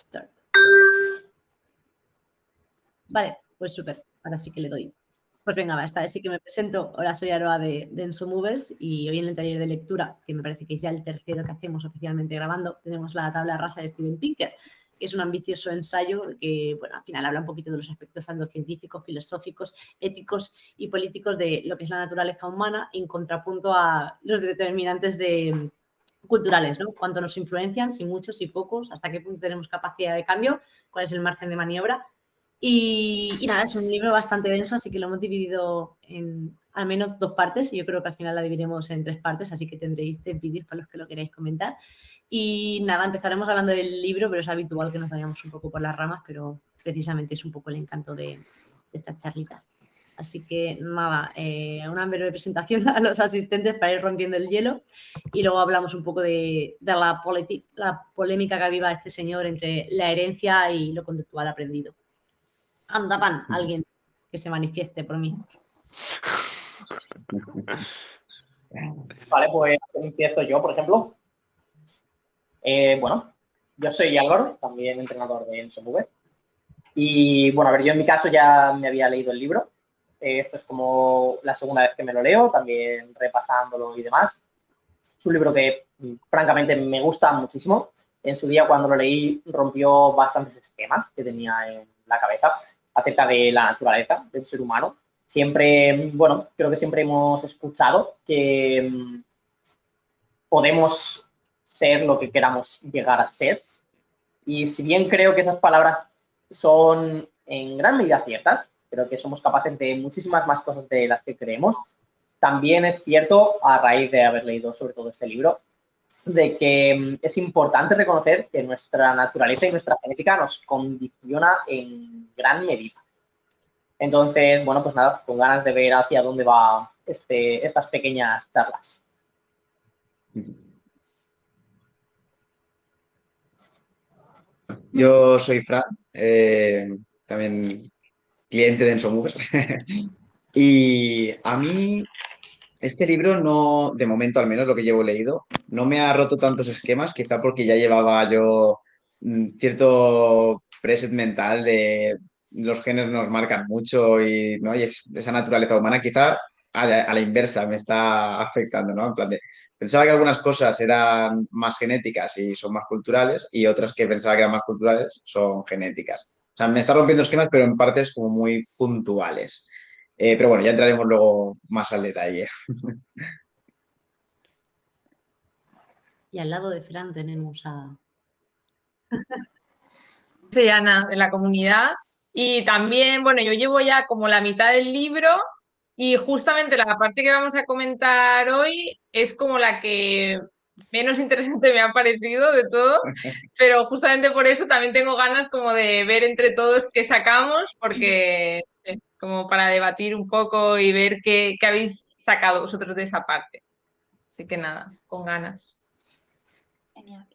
Start. Vale, pues súper. Ahora sí que le doy. Pues venga, va, esta vez sí que me presento. Ahora soy Aroa de, de Movers y hoy en el taller de lectura, que me parece que es ya el tercero que hacemos oficialmente grabando, tenemos la tabla rasa de Steven Pinker, que es un ambicioso ensayo que, bueno, al final habla un poquito de los aspectos tanto científicos, filosóficos, éticos y políticos de lo que es la naturaleza humana en contrapunto a los determinantes de, culturales, ¿no? Cuánto nos influencian, si muchos, si pocos, hasta qué punto tenemos capacidad de cambio, cuál es el margen de maniobra. Y, y, nada, es un libro bastante denso, así que lo hemos dividido en al menos dos partes. Y yo creo que al final la dividiremos en tres partes, así que tendréis tres vídeos para los que lo queráis comentar. Y nada, empezaremos hablando del libro, pero es habitual que nos vayamos un poco por las ramas, pero precisamente es un poco el encanto de, de estas charlitas. Así que nada, eh, una breve presentación a los asistentes para ir rompiendo el hielo y luego hablamos un poco de, de la, la, polémica que aviva este señor entre la herencia y lo conductual aprendido. Anda, pan, alguien que se manifieste por mí. Vale, pues empiezo yo, por ejemplo. Eh, bueno, yo soy Álvaro, también entrenador de Enso Y bueno, a ver, yo en mi caso ya me había leído el libro. Eh, esto es como la segunda vez que me lo leo, también repasándolo y demás. Es un libro que francamente me gusta muchísimo. En su día cuando lo leí rompió bastantes esquemas que tenía en la cabeza acerca de la naturaleza del ser humano. Siempre, bueno, creo que siempre hemos escuchado que mm, podemos ser lo que queramos llegar a ser. Y si bien creo que esas palabras son en gran medida ciertas, creo que somos capaces de muchísimas más cosas de las que creemos. También es cierto, a raíz de haber leído sobre todo este libro, de que mm, es importante reconocer que nuestra naturaleza y nuestra genética nos condiciona en gran medida. Entonces, bueno, pues nada, con ganas de ver hacia dónde va este, estas pequeñas charlas. Yo soy Fran, eh, también cliente de Ensomover. y a mí este libro no, de momento al menos lo que llevo leído, no me ha roto tantos esquemas, quizá porque ya llevaba yo mm, cierto preset mental de los genes nos marcan mucho y, ¿no? y esa naturaleza humana quizá a la, inversa me está afectando, ¿no? En plan de, pensaba que algunas cosas eran más genéticas y son más culturales y otras que pensaba que eran más culturales son genéticas sea, me está rompiendo esquemas, pero en partes como muy puntuales. Eh, pero bueno, ya entraremos luego más al detalle. Y al lado de Fran tenemos a... Soy Ana, de la comunidad. Y también, bueno, yo llevo ya como la mitad del libro y justamente la parte que vamos a comentar hoy es como la que menos interesante me ha parecido de todo, pero justamente por eso también tengo ganas como de ver entre todos qué sacamos, porque eh, como para debatir un poco y ver qué, qué, habéis sacado vosotros de esa parte. Así que nada, con ganas. Genial.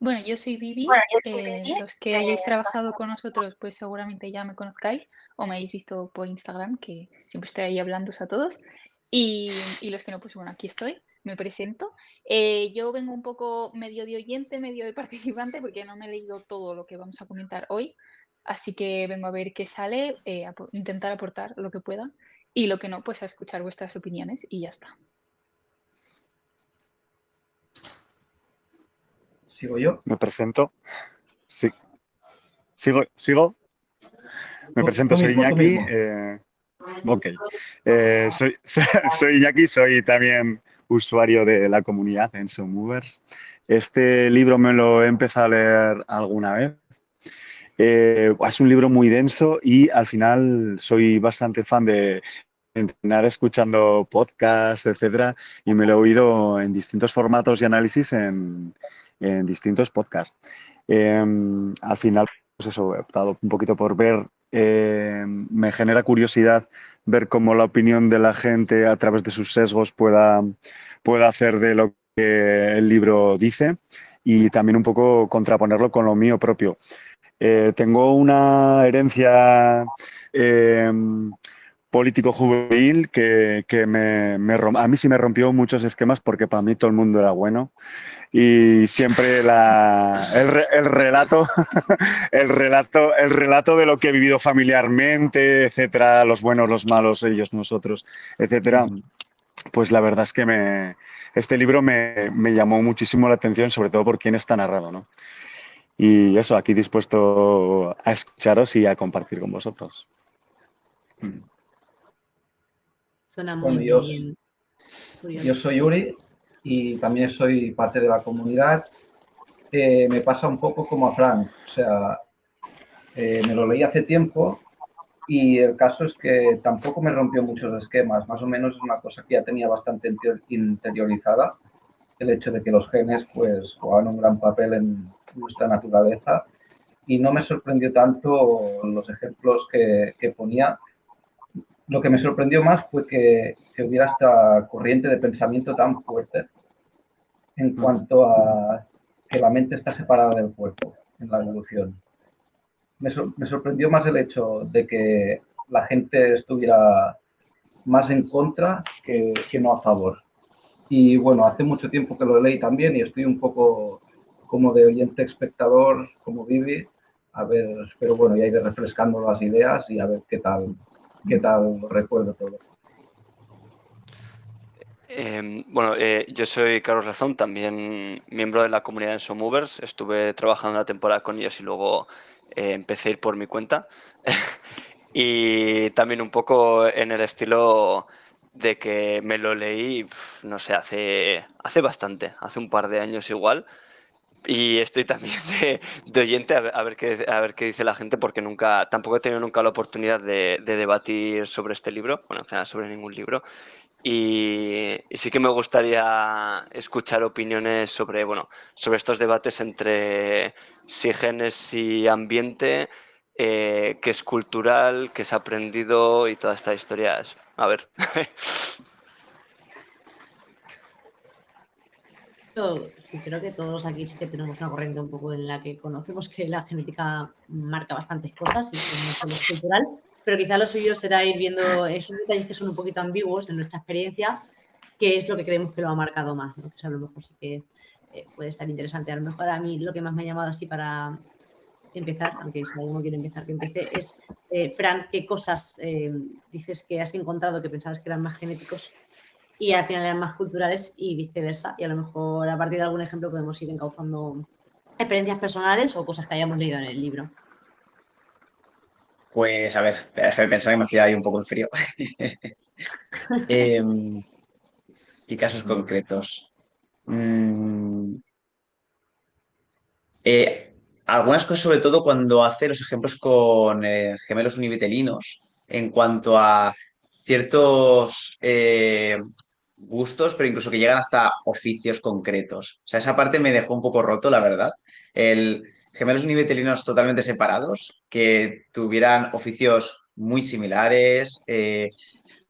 Bueno, yo soy Vivi. Eh, los que hayáis trabajado con nosotros, pues seguramente ya me conozcáis o me habéis visto por Instagram, que siempre estoy ahí hablando a todos. Y, los que no, pues bueno, aquí estoy, me presento. Eh, yo vengo un poco medio de oyente, medio de participante, porque no me he leído todo lo que vamos a comentar hoy. Así que vengo a ver qué sale, eh, a intentar aportar lo que pueda y lo que no, pues a escuchar vuestras opiniones y ya está. ¿Sigo yo? Me presento. Sí. ¿Sigo? ¿Sigo? Me presento, soy Iñaki. Ok. Eh, soy, soy Iñaki, soy también usuario de la comunidad en Movers. Este libro me lo he empezado a leer alguna vez. Eh, es un libro muy denso y al final soy bastante fan de entrenar escuchando podcasts, etcétera, y me lo he oído en distintos formatos y análisis en, en distintos podcasts. Em, al final, pues eso, he optado un poquito por ver eh, me genera curiosidad ver cómo la opinión de la gente a través de sus sesgos pueda, pueda hacer de lo que el libro dice y también un poco contraponerlo con lo mío propio. Eh, tengo una herencia eh, político juvenil que, me, a mí sí me rompió muchos esquemas porque para mí todo el mundo era bueno y siempre el, relato, el relato, el relato de lo que he vivido familiarmente, etcétera, los buenos, los malos, ellos, nosotros, etcétera. Pues la verdad es que me, este libro me, llamó muchísimo la atención, sobre todo por quién está narrado, ¿no? Y eso, aquí dispuesto a escucharos y a compartir con vosotros. Suena muy bien. Yo soy Yuri y también soy parte de la comunidad. Eh, me pasa un poco como a Frank, o sea, eh, me lo leí hace tiempo y el caso es que tampoco me rompió muchos esquemas, más o menos es una cosa que ya tenía bastante interiorizada, el hecho de que los genes pues juegan un gran papel en nuestra naturaleza y no me sorprendió tanto los ejemplos que, que ponía, lo que me sorprendió más fue que, hubiera esta corriente de pensamiento tan fuerte en cuanto a que la mente está separada del cuerpo en la evolución. Me, sorprendió más el hecho de que la gente estuviera más en contra que, que, no a favor. Y bueno, hace mucho tiempo que lo leí también y estoy un poco como de oyente espectador, como Vivi, a ver, pero bueno, ya iré refrescando las ideas y a ver qué tal ¿Qué tal recuerdo todo? Em, bueno, eh, yo soy Carlos Razón, también miembro de la comunidad en Movers. Estuve trabajando una temporada con ellos y luego eh, empecé a ir por mi cuenta. y también un poco en el estilo de que me lo leí, no sé, hace, hace bastante, hace un par de años igual. Y estoy también de, oyente a ver, qué, a ver qué dice la gente, porque nunca, tampoco he tenido nunca la oportunidad de, debatir sobre este libro, bueno, en general sobre ningún libro. Y, sí que me gustaría escuchar opiniones sobre, bueno, sobre estos debates entre si genes y ambiente, eh, qué es cultural, qué es aprendido y todas estas historias. A ver. Sí, creo que todos aquí sí que tenemos una corriente un poco en la que conocemos que la genética marca bastantes cosas y no solo es cultural, pero quizá lo suyo será ir viendo esos detalles que son un poquito ambiguos en nuestra experiencia, que es lo que creemos que lo ha marcado más, ¿no? que a lo mejor sí que eh, puede estar interesante. A lo mejor a mí lo que más me ha llamado así para empezar, aunque si alguno quiere empezar, que empiece, es, eh, Fran, ¿qué cosas eh, dices que has encontrado que pensabas que eran más genéticos y al final eran más culturales y viceversa. Y a lo mejor a partir de algún ejemplo podemos ir encauzando experiencias personales o cosas que hayamos leído en el libro. Pues a ver, déjame pensar que me queda ahí un poco en frío. Em, ¿Qué casos concretos? Mm, eh, algunas cosas, sobre todo cuando hace los ejemplos con eh, gemelos univitelinos, en cuanto a ciertos eh, gustos, pero incluso que llegan hasta oficios concretos. O sea, esa parte me dejó un poco roto, la verdad. El gemelos univitelinos totalmente separados, que tuvieran oficios muy similares, eh,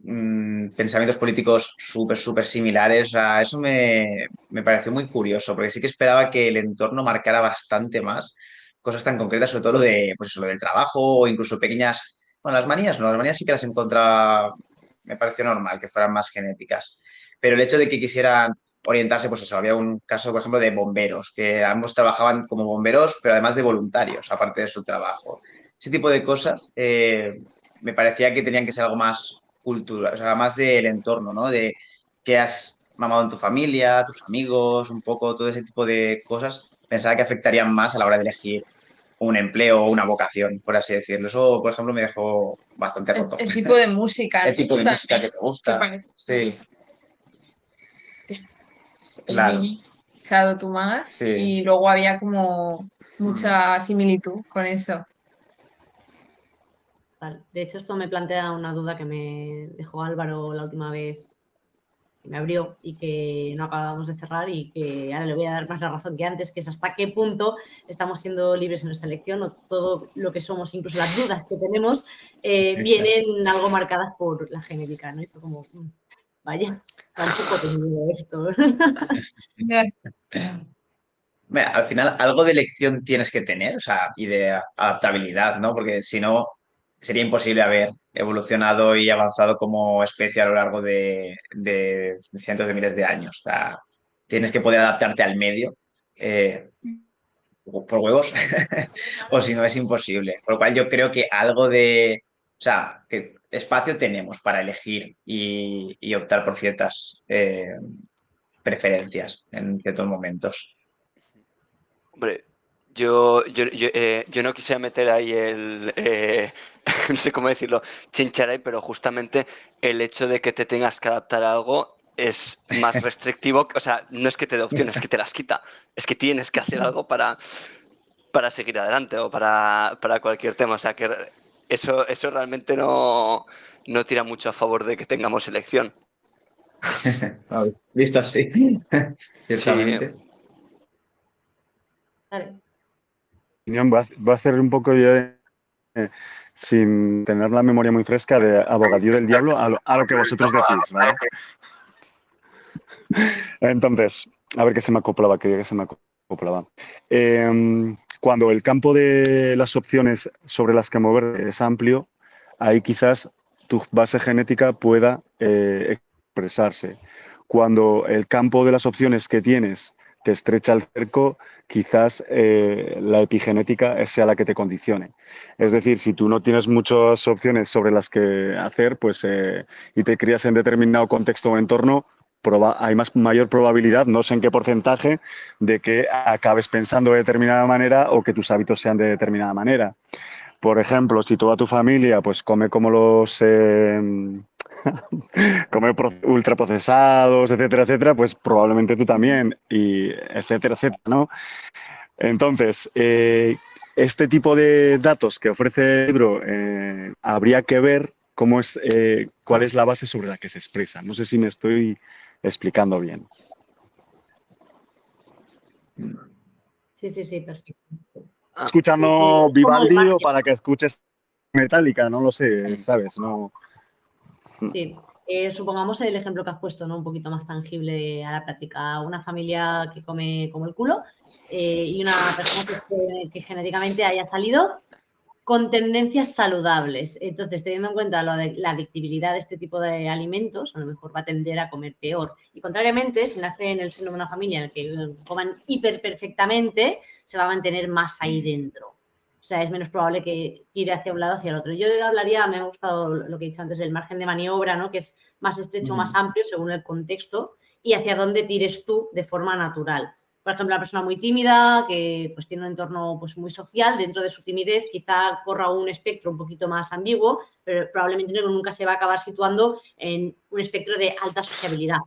mm, pensamientos políticos súper, súper similares. O sea, eso me, me, pareció muy curioso, porque sí que esperaba que el entorno marcara bastante más cosas tan concretas, sobre todo lo, de, pues eso, lo del trabajo o incluso pequeñas... Bueno, las manías no, las manías sí que las encontraba, me pareció normal que fueran más genéticas pero el hecho de que quisieran orientarse, pues eso, había un caso, por ejemplo, de bomberos, que ambos trabajaban como bomberos, pero además de voluntarios, aparte de su trabajo. Ese tipo de cosas eh, me parecía que tenían que ser algo más cultural, o sea, más del entorno, ¿no? De qué has mamado en tu familia, tus amigos, un poco todo ese tipo de cosas, pensaba que afectarían más a la hora de elegir un empleo o una vocación, por así decirlo. Eso, por ejemplo, me dejó bastante roto. El, tipo de música. el tipo de música que te gusta. Sí claro. Shadow to y luego había como mucha similitud con eso. De hecho, esto me plantea una duda que me dejó Álvaro la última vez que me abrió y que no acabamos de cerrar y que ahora le voy a dar más la razón que antes, que es hasta qué punto estamos siendo libres en nuestra elección o todo lo que somos, incluso las dudas que tenemos, eh, vienen algo marcadas por la genética, ¿no? Y fue como, mm, vaya, tampoco tengo esto. al final algo de elección tienes que tener, o sea, y de adaptabilidad, ¿no? Porque si no, sería imposible haber evolucionado y avanzado como especie a lo largo de, cientos de miles de años. O sea, tienes que poder adaptarte al medio eh, por huevos, o si no es imposible. Por lo cual yo creo que algo de, o sea, que espacio tenemos para elegir y, optar por ciertas eh, preferencias en ciertos momentos. Hombre, yo, yo, eh, no quisiera meter ahí el, eh, no sé cómo decirlo, chincharay, pero justamente el hecho de que te tengas que adaptar a algo es más restrictivo. O sea, no es que te dé opciones, es que te las quita. Es que tienes que hacer algo para, para seguir adelante o para, para cualquier tema. O sea, que eso, eso realmente no, no tira mucho a favor de que tengamos elección. Visto así, ciertamente. Voy a hacer un poco de, sin tener la memoria muy fresca, de abogadillo del diablo a lo, que vosotros decís, ¿vale? Entonces, a ver qué se me acoplaba, quería que se me acoplaba. Em, cuando el campo de las opciones sobre las que mover es amplio, ahí quizás tu base genética pueda eh, expresarse. Cuando el campo de las opciones que tienes te estrecha el cerco, quizás eh, la epigenética sea la que te condicione. Es decir, si tú no tienes muchas opciones sobre las que hacer pues, eh, y te crías en determinado contexto o entorno, hay más, mayor probabilidad, no sé en qué porcentaje, de que acabes pensando de determinada manera o que tus hábitos sean de determinada manera. Por ejemplo, si toda tu familia pues come como los eh, come ultraprocesados, etcétera, etcétera, pues probablemente tú también, y etcétera, etcétera, ¿no? Entonces, eh, este tipo de datos que ofrece el libro eh, habría que ver cómo es, cuál es la base sobre la que se expresa. No sé si me estoy explicando bien. Sí, sí, sí, perfecto. Ah. escuchando Vivaldi o para que escuches Metallica, no lo sé, ¿sabes? No. Sí. Eh, supongamos el ejemplo que has puesto, ¿no? Un poquito más tangible a la práctica. Una familia que come como el culo eh, y una persona que, genéticamente haya salido con tendencias saludables. Entonces, teniendo en cuenta lo de la adictibilidad de este tipo de alimentos, a lo mejor va a tender a comer peor. Y contrariamente, si nace en el seno de una familia en la que coman hiper perfectamente, se va a mantener más ahí dentro. O sea, es menos probable que tire hacia un lado hacia el otro. Yo hablaría, me ha gustado lo que he dicho antes, el margen de maniobra, ¿no? Que es más estrecho, o más amplio según el contexto y hacia dónde tires tú de forma natural por ejemplo, una persona muy tímida, que pues tiene un entorno pues, muy social, dentro de su timidez quizá corra un espectro un poquito más ambiguo, pero probablemente nunca se va a acabar situando en un espectro de alta sociabilidad.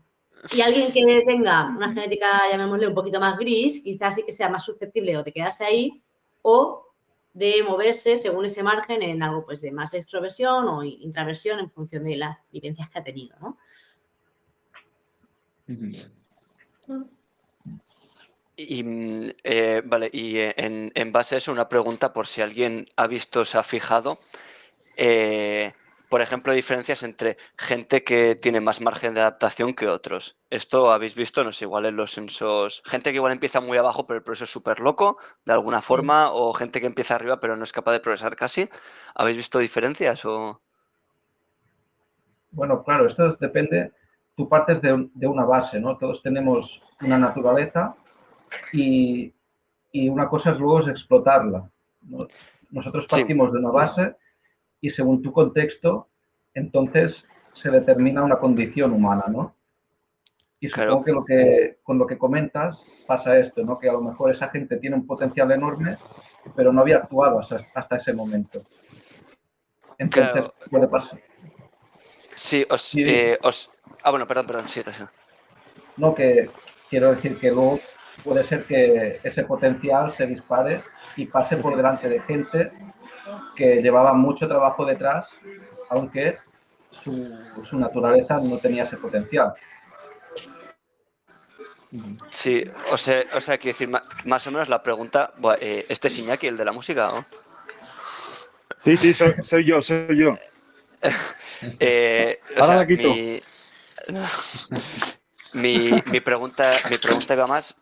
Y alguien que tenga una genética, llamémosle, un poquito más gris, quizás sí que sea más susceptible o de quedarse ahí o de moverse según ese margen en algo pues de más extroversión o intraversión en función de las vivencias que ha tenido, ¿no? Y, mm, eh, vale, y eh, en, base a eso, una pregunta por si alguien ha visto, se ha fijado, eh, por ejemplo, diferencias entre gente que tiene más margen de adaptación que otros. Esto habéis visto, no sé, igual en los censos, gente que igual empieza muy abajo, pero el proceso es súper loco, de alguna forma, o gente que empieza arriba, pero no es capaz de progresar casi. ¿Habéis visto diferencias o...? Bueno, claro, esto depende, tú partes de, de una base, ¿no? Todos tenemos una naturaleza y, una cosa es luego es explotarla. Nosotros partimos de una base y según tu contexto, entonces se determina una condición humana, ¿no? Y supongo que, lo que con lo que comentas pasa esto, ¿no? Que a lo mejor esa gente tiene un potencial enorme, pero no había actuado hasta, ese momento. Entonces, puede pasar. Sí, os, eh, os, Ah, bueno, perdón, perdón, sí, gracias. No, que quiero decir que luego puede ser que ese potencial se dispare y pase por delante de gente que llevaba mucho trabajo detrás, aunque su, naturaleza no tenía ese potencial. Sí, o sea, o sea quiero decir, más o menos la pregunta, eh, ¿este es Iñaki, el de la música? ¿o? Sí, sí, soy, yo, soy yo. eh, Ahora la quito. Mi, mi, pregunta, mi pregunta iba más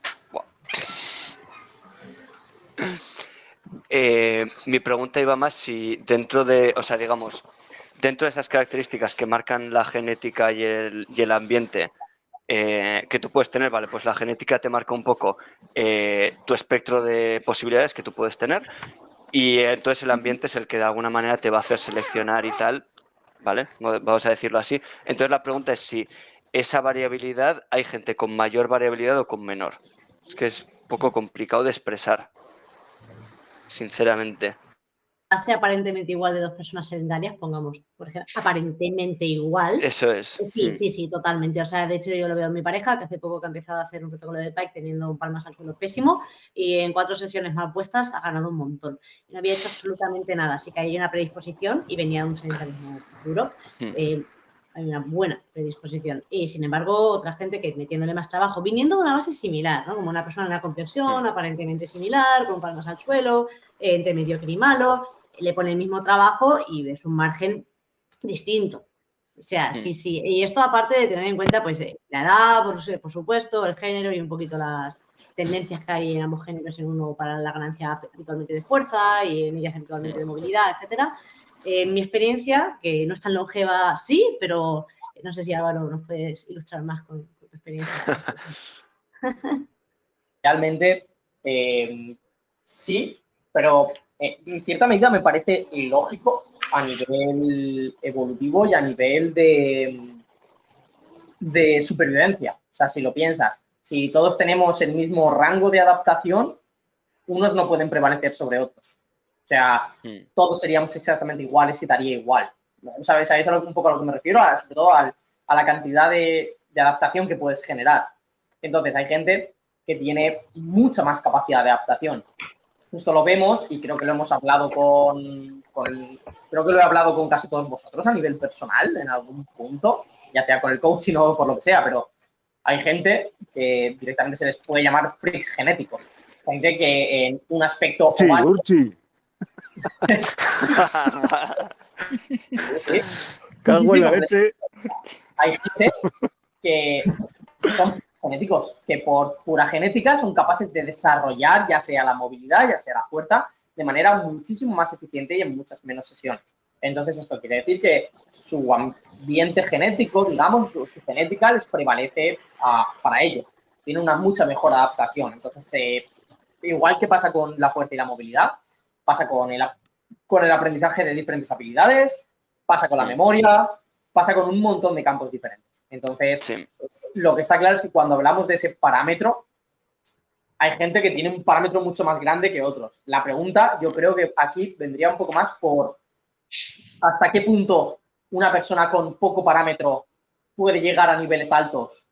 eh, mi pregunta iba más si dentro de, o sea, digamos, dentro de esas características que marcan la genética y el, ambiente, eh, que tú puedes tener, vale, pues la genética te marca un poco eh, tu espectro de posibilidades que tú puedes tener y entonces el ambiente es el que de alguna manera te va a hacer seleccionar y tal, ¿vale? Vamos a decirlo así. Entonces la pregunta es si esa variabilidad hay gente con mayor variabilidad o con menor. Es que es un poco complicado de expresar, sinceramente hace aparentemente igual de dos personas sedentarias, pongamos, por ejemplo, aparentemente igual. Eso es. Sí, mm. sí, sí, totalmente. O sea, de hecho yo lo veo en mi pareja, que hace poco que ha empezado a hacer un protocolo de pike teniendo un palmas al suelo pésimo y en cuatro sesiones mal puestas ha ganado un montón. No había hecho absolutamente nada, así que hay una predisposición y venía de un sedentarismo duro. Mm. Eh, hay una buena predisposición. Y sin embargo, otra gente que metiéndole más trabajo, viniendo de una base similar, ¿no? Como una persona de una complexión aparentemente similar, con palmas al suelo, eh, entre mediocre y malo, le pone el mismo trabajo y ves un margen distinto. O sea, sí, sí. Y esto aparte de tener en cuenta, pues, eh, la edad, por, por, supuesto, el género y un poquito las tendencias que hay en ambos géneros, en uno para la ganancia habitualmente de fuerza y en ellas habitualmente de movilidad, etcétera. En mi experiencia, que no es tan longeva, sí, pero no sé si Álvaro nos puedes ilustrar más con, tu experiencia. Realmente, eh, sí, pero eh, en cierta medida me parece lógico a nivel evolutivo y a nivel de supervivencia. O sea, si lo piensas, si todos tenemos el mismo rango de adaptación, unos no pueden prevalecer sobre otros. O sea, hmm. todos seríamos exactamente iguales y daría igual. ¿Sabes? ¿Sabéis un poco a lo que me refiero? sobre todo a la cantidad de, de adaptación que puedes generar. Entonces, hay gente que tiene mucha más capacidad de adaptación justo lo vemos y creo que lo hemos hablado con, creo que lo he hablado con casi todos vosotros a nivel personal en algún punto, ya sea con el coaching o por lo que sea, pero hay gente que directamente se les puede llamar freaks genéticos. Gente que en un aspecto... Sí, Urchi. Cago en la leche. Hay gente que son genéticos que por pura genética son capaces de desarrollar ya sea la movilidad, ya sea la fuerza, de manera muchísimo más eficiente y en muchas menos sesiones. Entonces, esto quiere decir que su ambiente genético, digamos, su, genética les prevalece ah, para ello. Tiene una mucha mejor adaptación. Entonces, eh, igual que pasa con la fuerza y la movilidad, pasa con el, con el aprendizaje de diferentes habilidades, pasa con la memoria, pasa con un montón de campos diferentes. Entonces, lo que está claro es que cuando hablamos de ese parámetro, hay gente que tiene un parámetro mucho más grande que otros. La pregunta, yo creo que aquí vendría un poco más por hasta qué punto una persona con poco parámetro puede llegar a niveles altos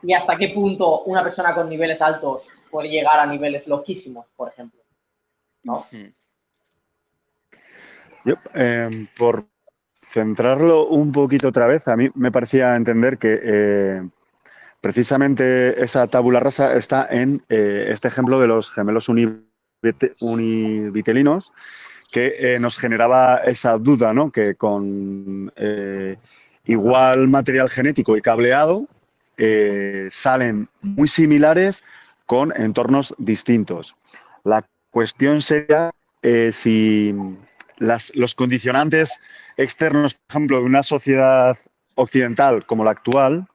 y hasta qué punto una persona con niveles altos puede llegar a niveles loquísimos, por ejemplo. ¿No? Em, por centrarlo un poquito otra vez, a mí me parecía entender que eh, precisamente esa tabula rasa está en eh, este ejemplo de los gemelos univitelinos, que eh, nos generaba esa duda, ¿no? Que con igual material genético y cableado salen muy similares con entornos distintos. La cuestión sería si los condicionantes externos, por ejemplo, de una sociedad occidental como la actual,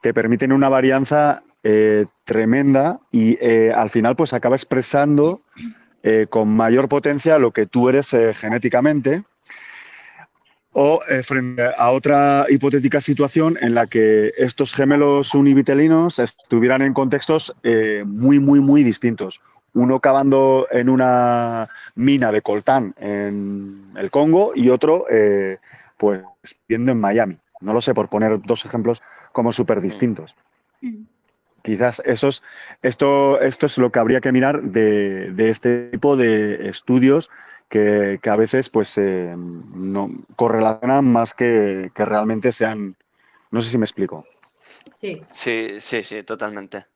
te permiten una varianza eh, tremenda y eh, al final pues acaba expresando eh, con mayor potencia lo que tú eres genéticamente. O frente a otra hipotética situación en la que estos gemelos univitelinos estuvieran en contextos muy, muy, muy distintos uno cavando en una mina de coltán en el Congo y otro eh, pues viendo en Miami. No lo sé, por poner dos ejemplos como súper distintos. Mm. Quizás esos, esto, esto es lo que habría que mirar de, este tipo de estudios que, a veces pues eh, no correlacionan más que, que realmente sean. No sé si me explico. Sí. Sí, sí, sí, totalmente.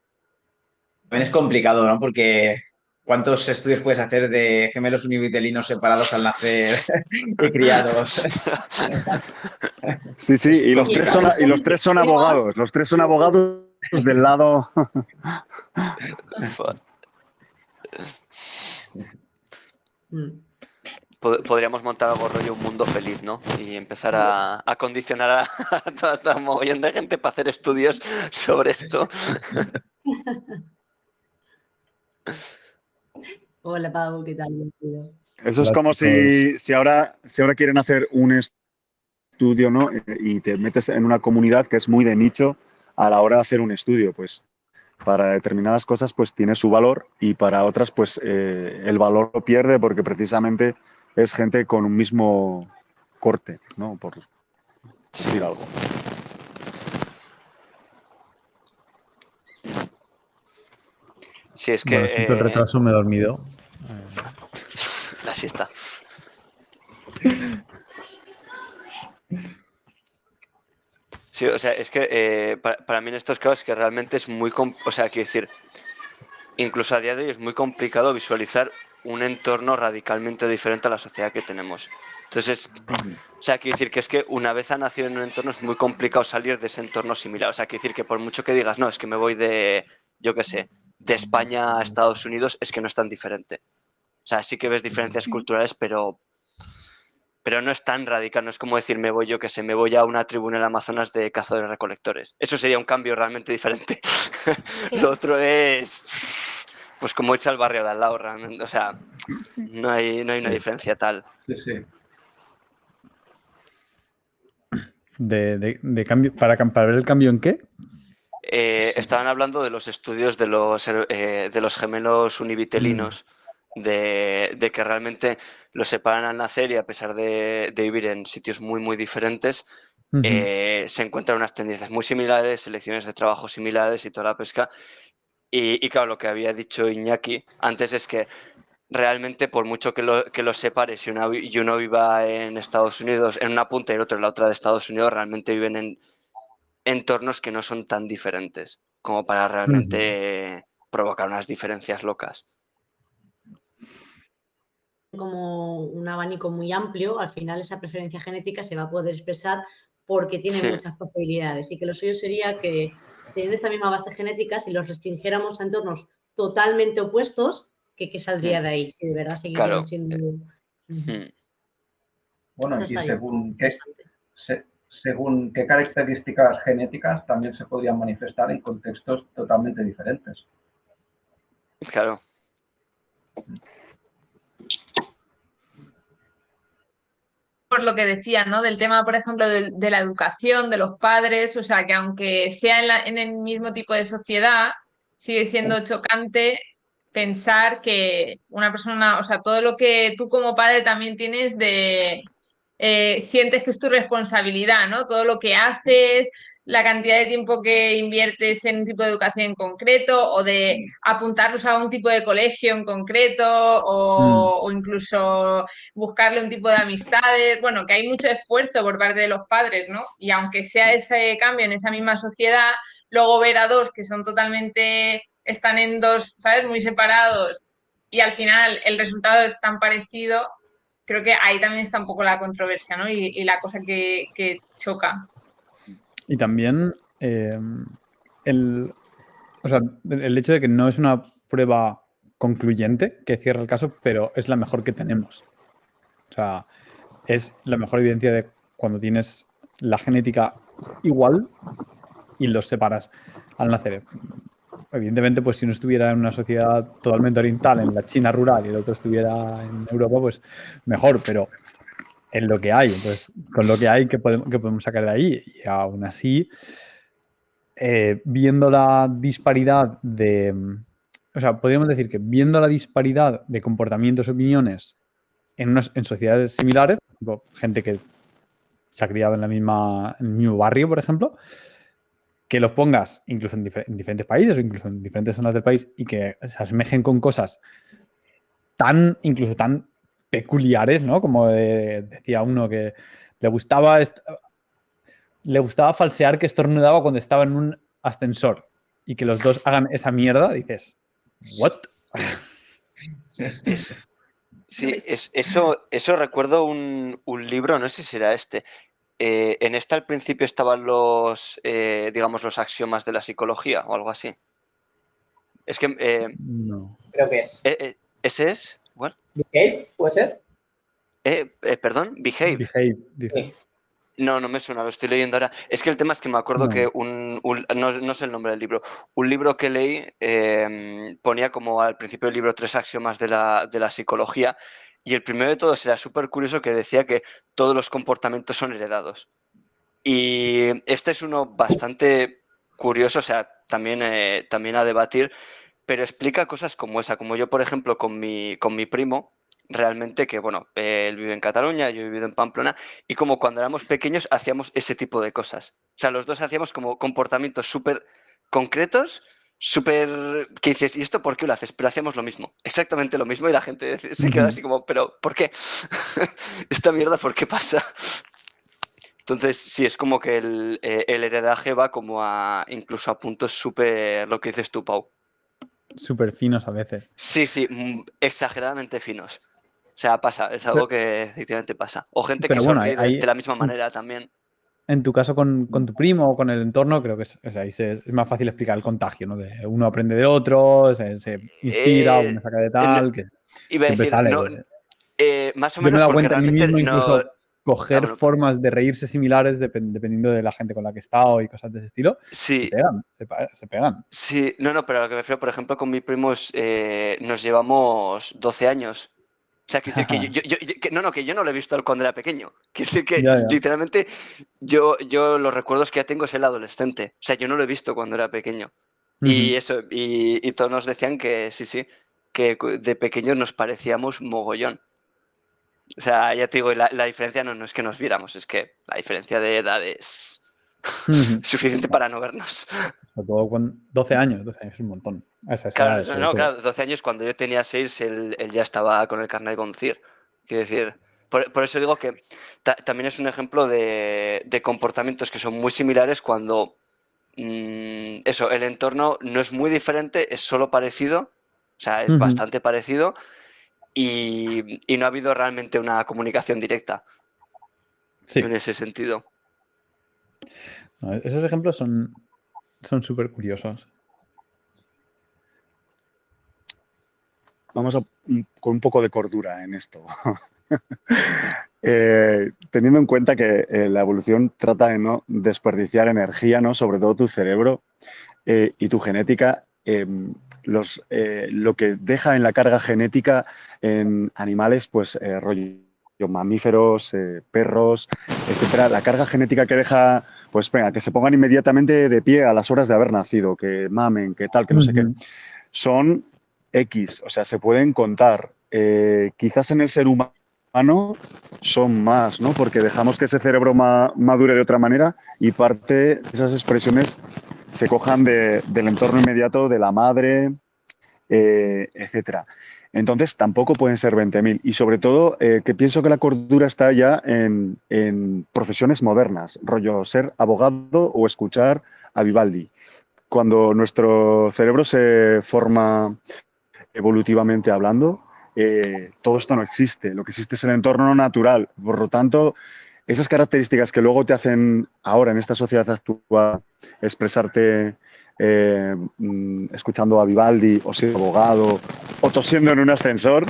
También es complicado, ¿no? Porque ¿Cuántos estudios puedes hacer de gemelos univitelinos separados al nacer y criados? Sí, sí, y los, tres son, y los tres son abogados. Los tres son abogados del lado. podríamos montar algo rollo un mundo feliz, ¿no? Y empezar a, condicionar a, a, un mogollón de gente para hacer estudios sobre esto. Hola Pau, ¿qué tal? Eso es como si, si, ahora, si ahora quieren hacer un estudio, ¿no? Y te metes en una comunidad que es muy de nicho a la hora de hacer un estudio, pues para determinadas cosas pues tiene su valor y para otras pues eh, el valor lo pierde porque precisamente es gente con un mismo corte, ¿no? Por decir algo. Sí, es que... Bueno, el eh, retraso me he dormido. La siesta. Sí, o sea, es que eh, para, mí en estos casos que realmente es muy, o sea, quiero decir, incluso a día de hoy es muy complicado visualizar un entorno radicalmente diferente a la sociedad que tenemos. Entonces, o sea, quiero decir que es que una vez ha nacido en un entorno es muy complicado salir de ese entorno similar. O sea, quiero decir que por mucho que digas, no, es que me voy de, yo qué sé, de España a Estados Unidos, es que no es tan diferente. O sea, sí que ves diferencias culturales, pero pero no es tan radical, no es como decir me voy yo que sé, me voy a una tribuna en el Amazonas de cazadores recolectores. Eso sería un cambio realmente diferente. Lo otro es pues como irse al barrio de al lado, realmente. O sea, no hay, no hay una diferencia tal. Sí, sí. De, cambio, para, para ver el cambio en qué? Eh, estaban hablando de los estudios de los, eh, de los gemelos univitelinos, mm. de, que realmente los separan al nacer y a pesar de, vivir en sitios muy, muy diferentes, eh, se encuentran unas tendencias muy similares, selecciones de trabajo similares y toda la pesca. Y, claro, lo que había dicho Iñaki antes es que realmente por mucho que lo, que separes y, uno viva en Estados Unidos, en una punta y el otro en la otra de Estados Unidos, realmente viven en entornos que no son tan diferentes como para realmente provocar unas diferencias locas como un abanico muy amplio, al final esa preferencia genética se va a poder expresar porque tiene muchas posibilidades. Y que lo suyo sería que, teniendo esta misma base genética, si los restringiéramos a entornos totalmente opuestos, ¿qué, saldría de ahí? Si de verdad seguirían siendo. Eh, bueno, y según qué, según qué características genéticas también se podrían manifestar en contextos totalmente diferentes. Claro. por lo que decía, ¿no? Del tema, por ejemplo, de, la educación, de los padres, o sea, que aunque sea en, el mismo tipo de sociedad, sigue siendo chocante pensar que una persona, o sea, todo lo que tú como padre también tienes de, eh, sientes que es tu responsabilidad, ¿no? Todo lo que haces, la cantidad de tiempo que inviertes en un tipo de educación en concreto o de apuntarlos a un tipo de colegio en concreto o, mm. incluso buscarle un tipo de amistades. Bueno, que hay mucho esfuerzo por parte de los padres, ¿no? Y aunque sea ese cambio en esa misma sociedad, luego ver a dos que son totalmente, están en dos, ¿sabes? Muy separados y al final el resultado es tan parecido, creo que ahí también está un poco la controversia, ¿no? Y, la cosa que, choca. Y también em, el, el hecho de que no es una prueba concluyente que cierra el caso, pero es la mejor que tenemos. O sea, es la mejor evidencia de cuando tienes la genética igual y los separas al nacer. Evidentemente, pues si uno estuviera en una sociedad totalmente oriental, en la China rural, y el otro estuviera en Europa, pues mejor, pero en lo que hay. Entonces, con lo que hay, ¿qué podemos, podemos sacar de ahí? Y aún así, eh, viendo la disparidad de. O sea, podríamos decir que viendo la disparidad de comportamientos y opiniones en, unas, en sociedades similares, gente que se ha criado en, la misma, en el mismo barrio, por ejemplo, que los pongas incluso en, en, diferentes países o incluso en diferentes zonas del país y que se asemejen con cosas tan, incluso tan peculiares, ¿no? Como decía uno que le gustaba, le gustaba falsear que estornudaba cuando estaba en un ascensor y que los dos hagan esa mierda, dices, ¿what? Sí, eso, eso recuerdo un, libro, no sé si será este. Eh, en este al principio estaban los, eh, digamos, los axiomas de la psicología o algo así. Es que... Eh, no. Creo que es. ¿Ese es? ¿Puede ser? Eh, eh, perdón, Behave. Behave, dice. No, no me suena, lo estoy leyendo ahora. Es que el tema es que me acuerdo No. que un, un- no, no sé el nombre del libro, un libro que leí ponía como al principio del libro tres axiomas de la, de la psicología y el primero de todos era súper curioso que decía que todos los comportamientos son heredados. Y este es uno bastante curioso, o sea, también, eh, también a debatir, pero explica cosas como esa, como yo, por ejemplo, con mi, con mi primo, realmente que, bueno, él vive en Cataluña, yo he vivido en Pamplona, y como cuando éramos pequeños hacíamos ese tipo de cosas. O sea, los dos hacíamos como comportamientos súper concretos, súper... que dices, ¿y esto por qué lo haces? Pero hacíamos lo mismo, exactamente lo mismo, y la gente se queda así como, ¿pero por qué? ¿Esta mierda por qué pasa? Entonces, sí, es como que el, eh, el heredaje va como a incluso a puntos súper, lo que dices tú, Pau. Súper finos a veces. Sí, sí, mm, exageradamente finos. O sea, pasa, es algo que efectivamente pasa. O gente que bueno, sonríe de- hay- de la misma manera también. En tu caso con, con tu primo o con el entorno, creo que es, es ahí se- es más fácil explicar el contagio, ¿no? De uno aprende del otro, se, se inspira, Eh, uno saca de tal, que Iba siempre decir, sale. no, eh, más o Yo me he menos dado cuenta a mí mismo no... incluso coger bueno. formas de reírse similares depen- dependiendo de la gente con la que he estado y cosas de ese estilo. Sí, Se pegan, se, pegan. Sí, no, no, pero a lo que me refiero, por ejemplo, con mi primo es, eh, nos llevamos 12 años. O sea, quiere decir que yo, yo- yo- yo- que- no, no, que yo no lo he visto cuando era pequeño. Quiere decir que Ya, ya. literalmente yo, yo los recuerdos que ya tengo es el adolescente. O sea, yo no lo he visto cuando era pequeño. Y eso, y, y todos nos decían que sí, sí, que de pequeños nos parecíamos mogollón. O sea, ya te digo, la, la diferencia no, no es que nos viéramos, es que la diferencia de edad suficiente para no vernos. Sobre todo con 12 años, 12 años es un montón. Esas Claro, edades, no, sobre no, todo. claro, 12 años, cuando yo tenía 6, él, él ya estaba con el carnet de conducir. Quiero decir, por, por eso digo que ta- también es un ejemplo de, de comportamientos que son muy similares cuando mm, eso, el entorno no es muy diferente, es solo parecido, o sea, es bastante parecido y, y no ha habido realmente una comunicación directa Sí, en ese sentido. No, esos ejemplos son son súper curiosos. Vamos a- un- con un poco de cordura en esto. Eh, teniendo en cuenta que eh, la evolución trata de no desperdiciar energía, ¿no? sobre todo tu cerebro eh, y tu genética, eh, los, lo que deja en la carga genética en animales, pues rollo mamíferos, eh, perros, etcétera, la carga genética que deja, pues venga, que se pongan inmediatamente de pie a las horas de haber nacido, que mamen, que tal, que no sé qué son X, o sea, se pueden contar. Eh, quizás en el ser humano son más, ¿no? Porque dejamos que ese cerebro ma- madure de otra manera y parte de esas expresiones se cojan de- del entorno inmediato de la madre, eh, etcétera. Entonces, tampoco pueden ser 20.000. Y sobre todo, eh, que pienso que la cordura está ya en, en profesiones modernas, rollo ser abogado o escuchar a Vivaldi. Cuando nuestro cerebro se forma evolutivamente hablando, eh, todo esto no existe. Lo que existe es el entorno natural. Por lo tanto, esas características que luego te hacen ahora en esta sociedad actual expresarte eh, mm, escuchando a Vivaldi o siendo abogado o tosiendo en un ascensor,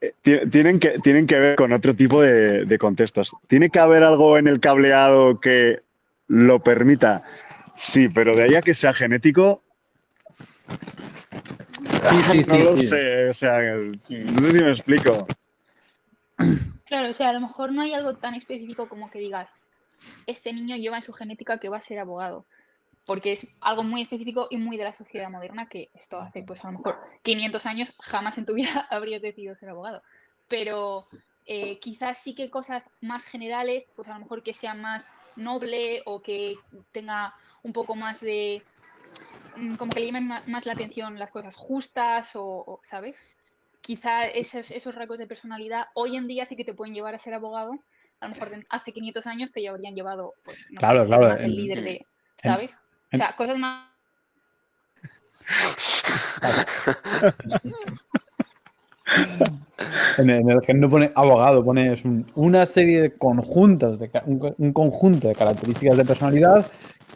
eh, ti- tienen, que, tienen que ver con otro tipo de, de contextos. ¿Tiene que haber algo en el cableado que lo permita? Sí, pero de ahí a que sea genético, Sí, sí, no sí, lo sí. sé. O sea, no sé si me explico. Claro, o sea, a lo mejor no hay algo tan específico como que digas, este niño lleva en su genética que va a ser abogado, porque es algo muy específico y muy de la sociedad moderna que esto hace, pues a lo mejor 500 años jamás en tu vida habrías decidido ser abogado. Pero eh, quizás sí que cosas más generales, pues a lo mejor que sea más noble o que tenga un poco más de, mm, como que le llamen más la atención las cosas justas o, o, ¿sabes? quizá esos, esos rasgos de personalidad hoy en día sí que te pueden llevar a ser abogado. A lo mejor hace 500 años te habrían llevado, pues, no Claro, claro, más el líder de, ¿sabes? O en- sea, cosas más... En el, en el gen no pone abogado, pone es un- una serie de conjuntos, de, un, co- un conjunto de características de personalidad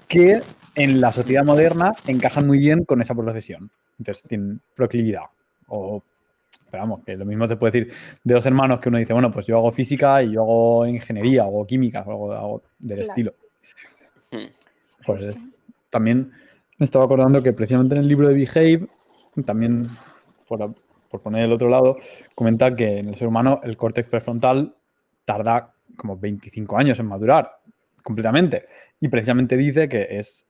que en la sociedad moderna encajan muy bien con esa profesión. Entonces tienen proclividad o Pero vamos, que lo mismo te puede decir de dos hermanos que uno dice, bueno, pues yo hago física y yo hago ingeniería, o química, o algo, algo del Claro. estilo. Hmm. Pues es- también me estaba acordando que precisamente en el libro de Behave, también por, por poner el otro lado, comenta que en el ser humano el córtex prefrontal tarda como 25 años en madurar completamente. Y precisamente dice que es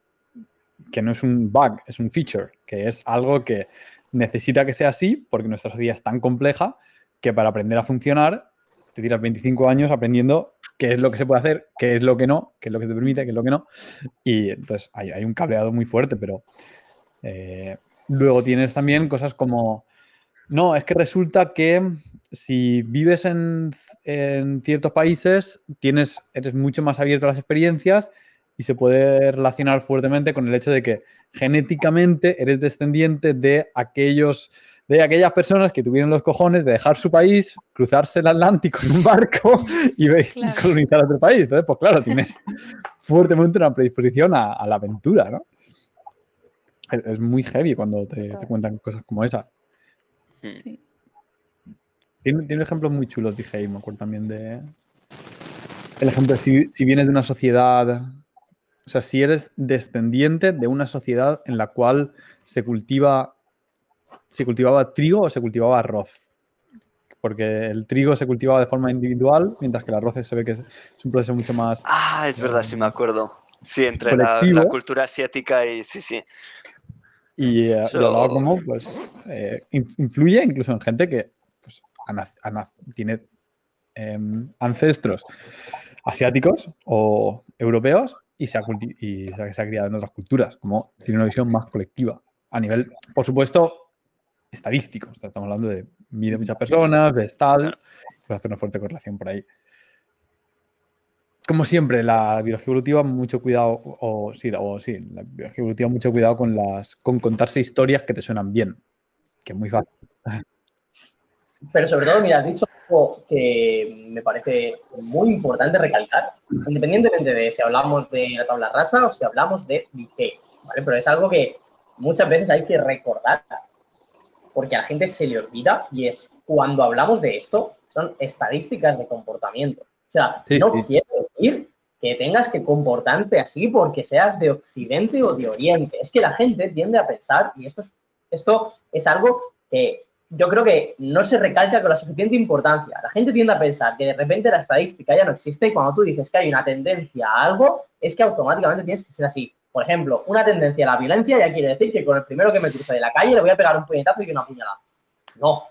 que no es un bug, es un feature, que es algo que necesita que sea así porque nuestra sociedad es tan compleja que para aprender a funcionar te tiras 25 años aprendiendo qué es lo que se puede hacer, qué es lo que no, qué es lo que te permite, qué es lo que no. Y entonces hay, un cableado muy fuerte, pero eh, luego tienes también cosas como, no, es que resulta que si vives en, en ciertos países, tienes, eres mucho más abierto a las experiencias y se puede relacionar fuertemente con el hecho de que genéticamente eres descendiente de aquellos de aquellas personas que tuvieron los cojones de dejar su país, cruzarse el Atlántico en un barco y ve- Claro. colonizar otro país. Entonces, pues claro, tienes fuertemente una predisposición a, a la aventura, ¿no? Es, es muy heavy cuando te, cuentan cosas como esa. Sí. Tiene, tiene ejemplos muy chulos, dije, y me acuerdo también de... El ejemplo, si, si vienes de una sociedad, o sea, si eres descendiente de una sociedad en la cual se cultiva, se cultivaba trigo o se cultivaba arroz. Porque el trigo se cultivaba de forma individual, mientras que el arroz se ve que es, un proceso mucho más... Ah, es verdad, sí me acuerdo. Sí, entre la, cultura asiática y sí, sí. Y eh, Eso- lo como, pues, eh, in- influye incluso en gente que pues, tiene em, ancestros asiáticos o europeos y, se ha, y se ha criado en otras culturas, como tiene una visión más colectiva. A nivel, por supuesto, estadístico. O sea, estamos hablando de mide muchas personas, ves tal, pues hace una fuerte correlación por ahí. Como siempre, la biología evolutiva, mucho cuidado, o sí, o sí, la biología evolutiva, mucho cuidado con las, con contarse historias que te suenan bien, que es muy fácil. Pero sobre todo, mira, has dicho algo que me parece muy importante recalcar, independientemente de si hablamos de la tabla rasa o si hablamos de Dije, ¿vale? Pero es algo que muchas veces hay que recordar, porque a la gente se le olvida y es cuando hablamos de esto, son estadísticas de comportamiento. O sea, Sí, no sí. quiere decir que tengas que comportarte así porque seas de Occidente o de Oriente. Es que la gente tiende a pensar, y esto es, esto es algo que yo creo que no se recalca con la suficiente importancia. La gente tiende a pensar que de repente la estadística ya no existe y cuando tú dices que hay una tendencia a algo, es que automáticamente tienes que ser así. Por ejemplo, una tendencia a la violencia ya quiere decir que con el primero que me cruce de la calle le voy a pegar un puñetazo y que una puñalada. No,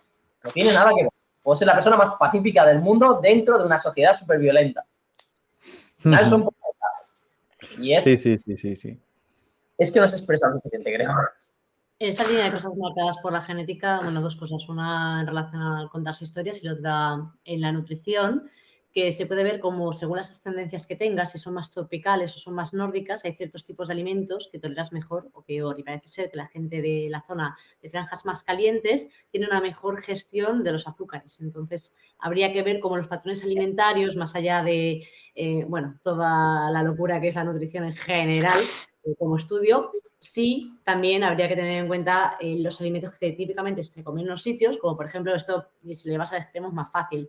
no tiene nada que ver. Puedo ser la persona más pacífica del mundo dentro de una sociedad súper violenta. Son. Y es, Sí, sí, sí, sí, sí. es que no se expresa lo suficiente, creo. En esta línea de cosas marcadas por la genética, bueno, dos cosas. Una en relación al contarse historias y la otra en la nutrición, que se puede ver como según las ascendencias que tengas, si son más tropicales o son más nórdicas, hay ciertos tipos de alimentos que toleras mejor o peor. Y parece ser que la gente de la zona de franjas más calientes tiene una mejor gestión de los azúcares. Entonces, habría que ver cómo los patrones alimentarios, más allá de, eh, bueno, toda la locura que es la nutrición en general, eh, como estudio, sí también habría que tener en cuenta eh, los alimentos que típicamente se comen en los sitios, como por ejemplo esto, si le vas al extremo es más fácil,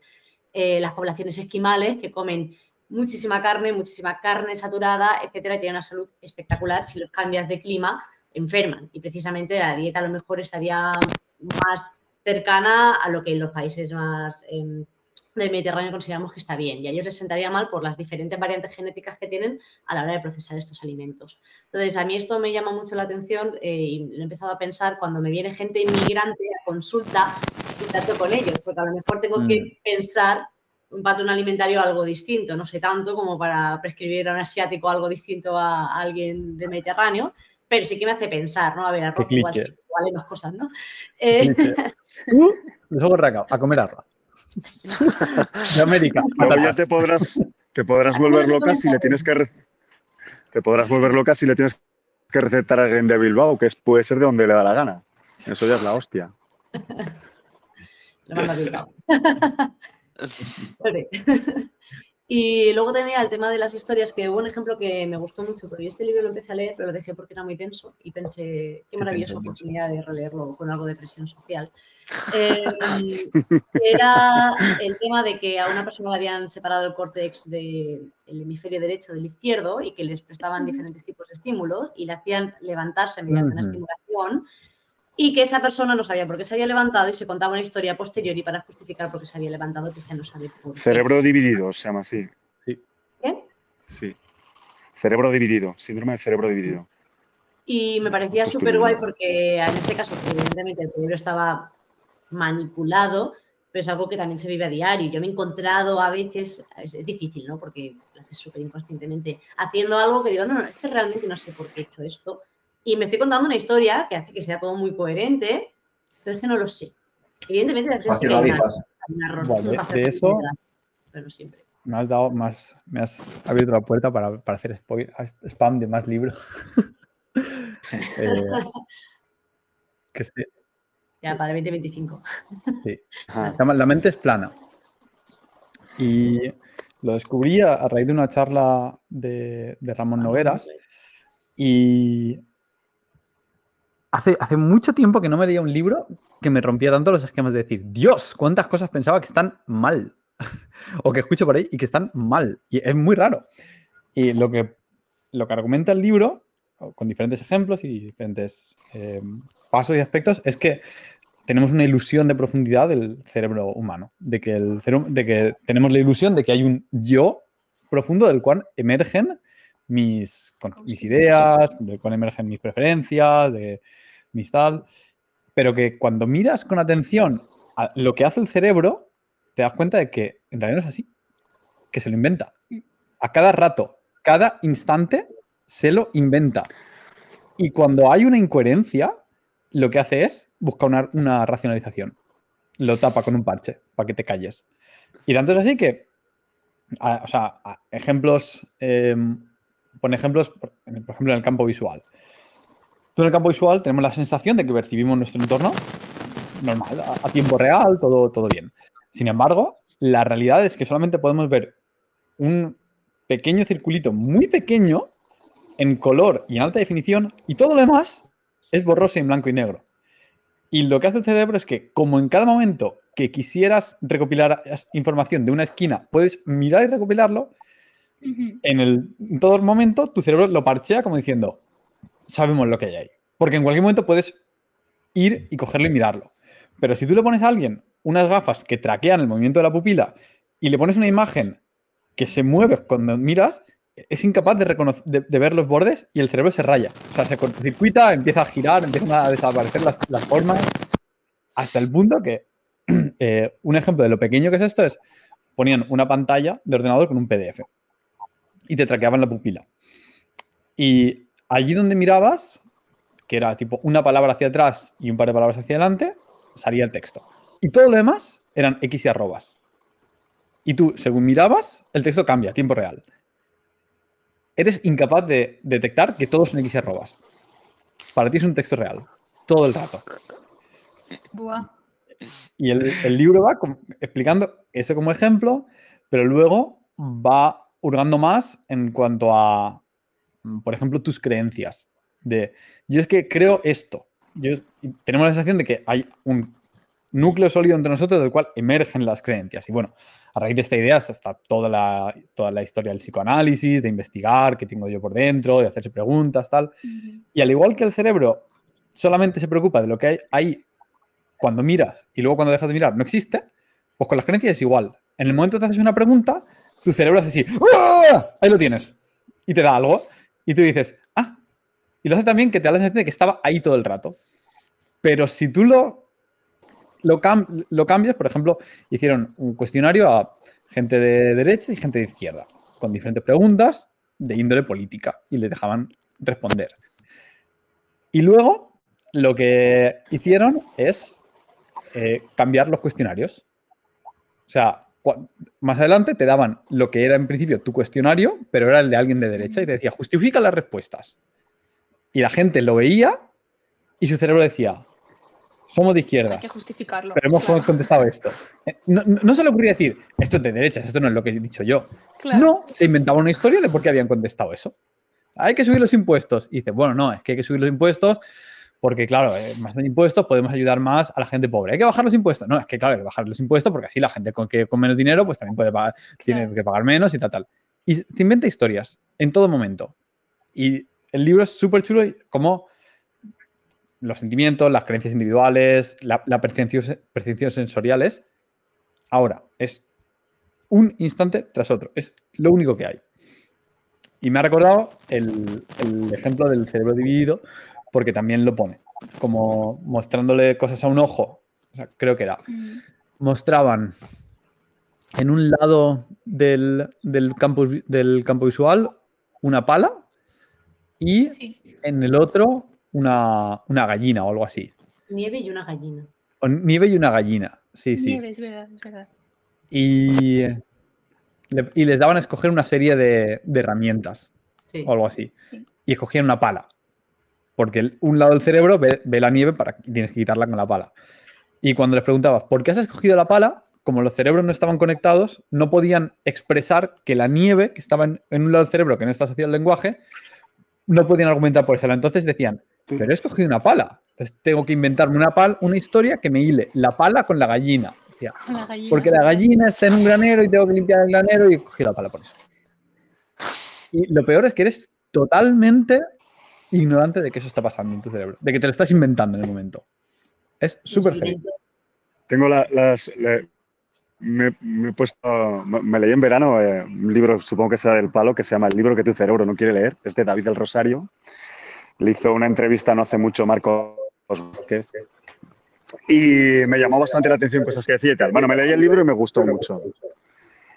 eh, las poblaciones esquimales que comen muchísima carne, muchísima carne saturada, etcétera, y tienen una salud espectacular. Si los cambias de clima, enferman. Y precisamente la dieta a lo mejor estaría más cercana a lo que en los países más em, del Mediterráneo consideramos que está bien. Y a ellos les sentaría mal por las diferentes variantes genéticas que tienen a la hora de procesar estos alimentos. Entonces, a mí esto me llama mucho la atención eh, y lo he empezado a pensar cuando me viene gente inmigrante a consulta trato con ellos, porque a lo mejor tengo que pensar un patrón alimentario algo distinto, no sé tanto como para prescribir a un asiático algo distinto a, a alguien del Mediterráneo, pero sí que me hace pensar, ¿no? A ver, arroz igual, sí, igual hay más cosas, ¿no? Eh. Uh, los ojos rasgados, a comer arroz. De América. Luego ya te podrás, te podrás volver loca si le tienes que te podrás volver loca si le tienes que recetar a alguien de Bilbao, que es- puede ser de donde le da la gana. Eso ya es la hostia. Mando a Bilbao. Y luego tenía el tema de las historias, que hubo un ejemplo que me gustó mucho, porque yo este libro lo empecé a leer, pero lo dejé porque era muy tenso y pensé, qué maravillosa oportunidad de releerlo con algo de presión social. Em, era el tema de que a una persona le habían separado el córtex del hemisferio derecho del izquierdo y que les prestaban diferentes tipos de estímulos y le hacían levantarse mediante una estimulación y que esa persona no sabía por qué se había levantado y se contaba una historia posterior y para justificar por qué se había levantado que se no sabe por qué. Cerebro dividido se llama así. Sí. ¿Qué? Sí. Cerebro dividido, síndrome de cerebro dividido. Y me parecía súper guay porque en este caso, evidentemente, el cerebro estaba manipulado, pero es algo que también se vive a diario. Yo me he encontrado a veces, es, difícil, ¿no? Porque lo haces súper inconscientemente, haciendo algo que digo, no, no, es que realmente no sé por qué he hecho esto y me estoy contando una historia que hace que sea todo muy coherente, pero es que no lo sé. Evidentemente, de eso, pero siempre. Me has dado más, me has abierto la puerta para, para hacer spam de más libros. eh, que Ya, para el 2025. sí. La mente es plana. Y lo descubrí a, raíz de una charla de, de Ramón ah, Nogueras. Y hace, mucho tiempo que no me leía un libro que me rompía tanto los esquemas de decir, Dios, cuántas cosas pensaba que están mal. o que escucho por ahí y que están mal. Y es muy raro. Y lo que, lo que argumenta el libro, con diferentes ejemplos y diferentes eh, pasos y aspectos, es que tenemos una ilusión de profundidad del cerebro humano, de que, el de que tenemos la ilusión de que hay un yo profundo del cual emergen mis, mis ideas, del cual emergen mis preferencias, de mis tal, pero que cuando miras con atención a lo que hace el cerebro, te das cuenta de que en realidad no es así, que se lo inventa. A cada rato, cada instante, se lo inventa. Y cuando hay una incoherencia, lo que hace es buscar una, racionalización. Lo tapa con un parche para que te calles. Y tanto es así que, o sea, ejemplos em, Pon ejemplos, por ejemplo, en el campo visual. En el campo visual tenemos la sensación de que percibimos nuestro entorno normal, a, tiempo real, todo, todo bien. Sin embargo, la realidad es que solamente podemos ver un pequeño circulito muy pequeño en color y en alta definición y todo lo demás es borroso en blanco y negro. Y lo que hace el cerebro es que como en cada momento que quisieras recopilar información de una esquina, puedes mirar y recopilarlo, en, todo el momento tu cerebro lo parchea como diciendo, sabemos lo que hay ahí. Porque en cualquier momento puedes ir y cogerlo y mirarlo. Pero si tú le pones a alguien unas gafas que traquean el movimiento de la pupila y le pones una imagen que se mueve cuando miras, es incapaz de, de, ver los bordes y el cerebro se raya. O sea, se cortocircuita, empieza a girar, empiezan a desaparecer las, formas, hasta el punto que eh, un ejemplo de lo pequeño que es esto es, ponían una pantalla de ordenador con un PDF y te traqueaban la pupila. Y allí donde mirabas, que era tipo una palabra hacia atrás y un par de palabras hacia adelante, salía el texto. Y todo lo demás eran X y arrobas. Y tú, según mirabas, el texto cambia, tiempo real. Eres incapaz de detectar que todos son X y arrobas. Para ti es un texto real, todo el rato. Y el, el libro va explicando eso como ejemplo, pero luego va hurgando más en cuanto a, mm, por ejemplo, tus creencias. De, yo es que creo esto. tenemos la sensación de que hay un núcleo sólido entre nosotros del cual emergen las creencias. Y bueno, a raíz de esta idea está toda la, toda la historia del psicoanálisis, de investigar qué tengo yo por dentro, de hacerse preguntas, tal. Y al igual que el cerebro solamente se preocupa de lo que hay ahí cuando miras y luego cuando dejas de mirar no existe, pues con las creencias es igual. En el momento que te haces una pregunta, tu cerebro hace así, ¡Ah! ahí lo tienes, y te da algo, y tú dices, ah, y lo hace también que te da la sensación de que estaba ahí todo el rato. Pero si tú lo, lo, lo cambias, por ejemplo, hicieron un cuestionario a gente de derecha y gente de izquierda, con diferentes preguntas de índole política, y le dejaban responder. Y luego lo que hicieron es eh, cambiar los cuestionarios. O sea, más adelante te daban lo que era en principio tu cuestionario, pero era el de alguien de derecha y te decía, justifica las respuestas. Y la gente lo veía y su cerebro decía, somos de Hay izquierdas, que justificarlo. pero hemos claro. contestado esto. Eh, No, no- no se le ocurría decir, esto es de derechas, esto no es lo que he dicho yo. Claro. No, se inventaba una historia de por qué habían contestado eso. Hay que subir los impuestos. Y dice, bueno, no, es que hay que subir los impuestos porque, claro, eh, más impuestos podemos ayudar más a la gente pobre. Hay que bajar los impuestos. No, es que, claro, hay que bajar los impuestos porque así la gente con, que, con menos dinero pues también puede pagar, tiene Claro. que pagar menos y tal, tal. Y te inventa historias en todo momento. Y el libro es súper chulo y como los sentimientos, las creencias individuales, la, la percepción, percepción sensoriales. Ahora, es un instante tras otro. Es lo único que hay. Y me ha recordado el, el ejemplo del cerebro dividido, porque también lo pone, como mostrándole cosas a un ojo. O sea, creo que era. Mostraban en un lado del, del campo, del campo visual una pala y Sí. en el otro una, una gallina o algo así. Nieve y una gallina. O nieve y una gallina. Sí, sí. Nieve, es verdad, es verdad. Y, le- y les daban a escoger una serie de, de herramientas Sí. o algo así. Sí. Y escogían una pala. Porque el- un lado del cerebro ve, ve la nieve para y tienes que quitarla con la pala. Y cuando les preguntabas, ¿por qué has escogido la pala? Como los cerebros no estaban conectados, no podían expresar que la nieve, que estaba en, en un lado del cerebro que no está asociado al lenguaje, no podían argumentar por eso. Entonces decían, pero he escogido una pala. Entonces tengo que inventarme una, pal, una historia que me hile la pala con la gallina. Decía, la gallina. porque la gallina está en un granero y tengo que limpiar el granero y cogí la pala por eso. Y lo peor es que eres totalmente ignorante de que eso está pasando en tu cerebro, de que te lo estás inventando en el momento. Es súper inventos. Tengo la- las. me, me he puesto. Me, me leí en verano eh, un libro, supongo que sea del palo, que se llama El libro que tu cerebro no quiere leer. Es de David del Rosario. Le hizo una entrevista no hace mucho Marcos Vázquez. Y me llamó bastante la atención cosas que decía y tal. Bueno, me leí el libro y me gustó mucho.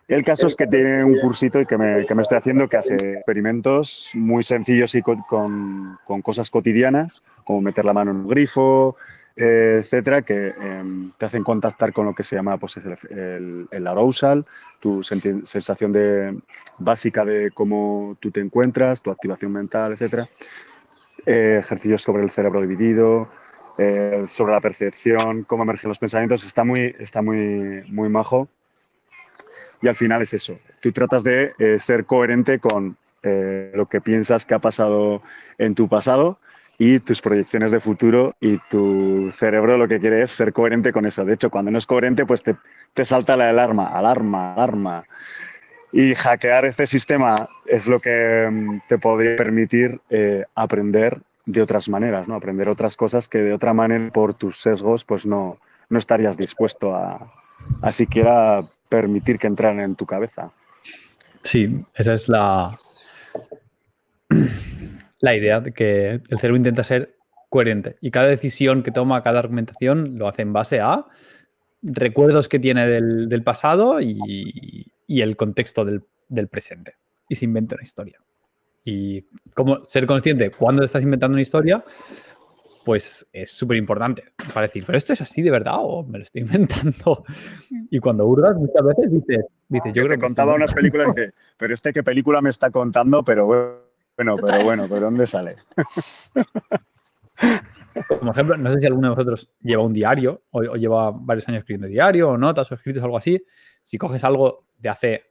El caso es que tiene un cursito y que me, que me estoy haciendo que hace experimentos muy sencillos y co- con, con cosas cotidianas, como meter la mano en un grifo, eh, etcétera, que em, te hacen contactar con lo que se llama pues, el, el- arousal, tu sensación de, básica de cómo tú te encuentras, tu activación mental, etcétera. Eh, ejercicios sobre el cerebro dividido, eh, sobre la percepción, cómo emergen los pensamientos, está muy, está muy, muy majo. Y al final es eso, tú tratas de eh, ser coherente con eh, lo que piensas que ha pasado en tu pasado y tus proyecciones de futuro y tu cerebro lo que quiere es ser coherente con eso. De hecho, cuando no es coherente, pues te, te salta la alarma, alarma, alarma. Y hackear este sistema es lo que mm, te podría permitir eh, aprender de otras maneras, ¿no? Aprender otras cosas que de otra manera, por tus sesgos, pues no, no estarías dispuesto a, a siquiera permitir que entraran en tu cabeza. Sí, esa es la, la idea de que el cerebro intenta ser coherente y cada decisión que toma, cada argumentación lo hace en base a recuerdos que tiene del, del pasado y, y el contexto del, del presente. Y se inventa una historia. Y cómo ser consciente cuando estás inventando una historia, pues es súper importante para decir, pero esto es así de verdad o me lo estoy inventando. Y cuando hurgas muchas veces dices, dices yo Yo creo te que contaba unas películas y pero este qué película me está contando, pero bueno, pero bueno, ¿pero dónde sale? Como ejemplo, no sé si alguno de vosotros lleva un diario o, o lleva varios años escribiendo diario o notas o escritos o algo así. Si coges algo de hace,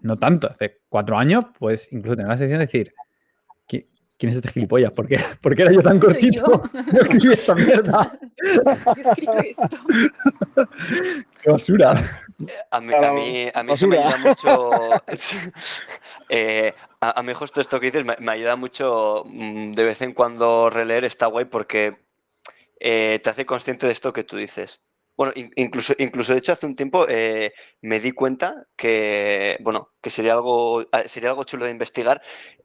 no tanto, hace cuatro años, pues incluso tener la sensación de decir, "¿Qui- ¿quién es este gilipollas? ¿Por qué, por qué era yo tan cortito? yo. Yo escribí esta mierda. Yo escrito esto. ¡Qué basura! A mí, a mí, a mí eso me ayuda mucho. eh, a, a mí, justo esto que dices, me, me ayuda mucho mm, de vez en cuando releer, está guay porque eh, te hace consciente de esto que tú dices. Bueno, in- incluso, incluso de hecho, hace un tiempo eh, me di cuenta que, bueno, que sería algo, ah, sería algo chulo de investigar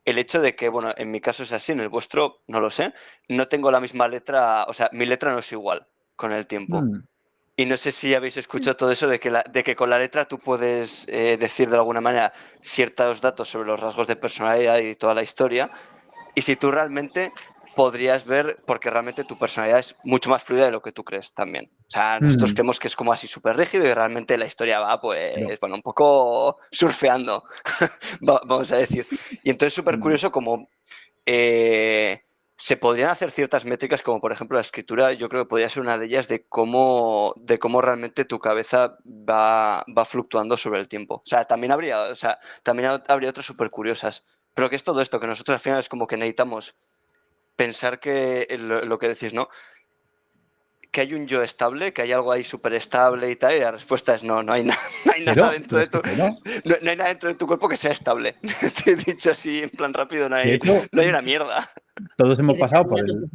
el hecho de que, bueno, en mi caso es así, en el vuestro no lo sé, no tengo la misma letra, o sea, mi letra no es igual con el tiempo. Mm, Y no sé si habéis escuchado todo eso de que, la- de que con la letra tú puedes eh, decir de alguna manera ciertos datos sobre los rasgos de personalidad y toda la historia. Y si tú realmente podrías ver, porque realmente tu personalidad es mucho más fluida de lo que tú crees también. O sea, nosotros Mm. creemos que es como así súper rígido y realmente la historia va, pues, No. bueno, un poco surfeando, va- vamos a decir. Y entonces súper Mm. curioso como eh, se podrían hacer ciertas métricas, como por ejemplo la escritura, yo creo que podría ser una de ellas de cómo, de cómo realmente tu cabeza va, va fluctuando sobre el tiempo. O sea, también habría, o sea, también habría otras súper curiosas. Pero que es todo esto, que nosotros al final es como que necesitamos pensar que lo, que decís, ¿no? que hay un yo estable, que hay algo ahí súper estable y tal, y la respuesta es no, no hay, no hay nada dentro de tu no. hay nada dentro de tu cuerpo que sea estable. Te he dicho así en plan rápido, no hay, no hay una mierda. Todos hemos pasado por el,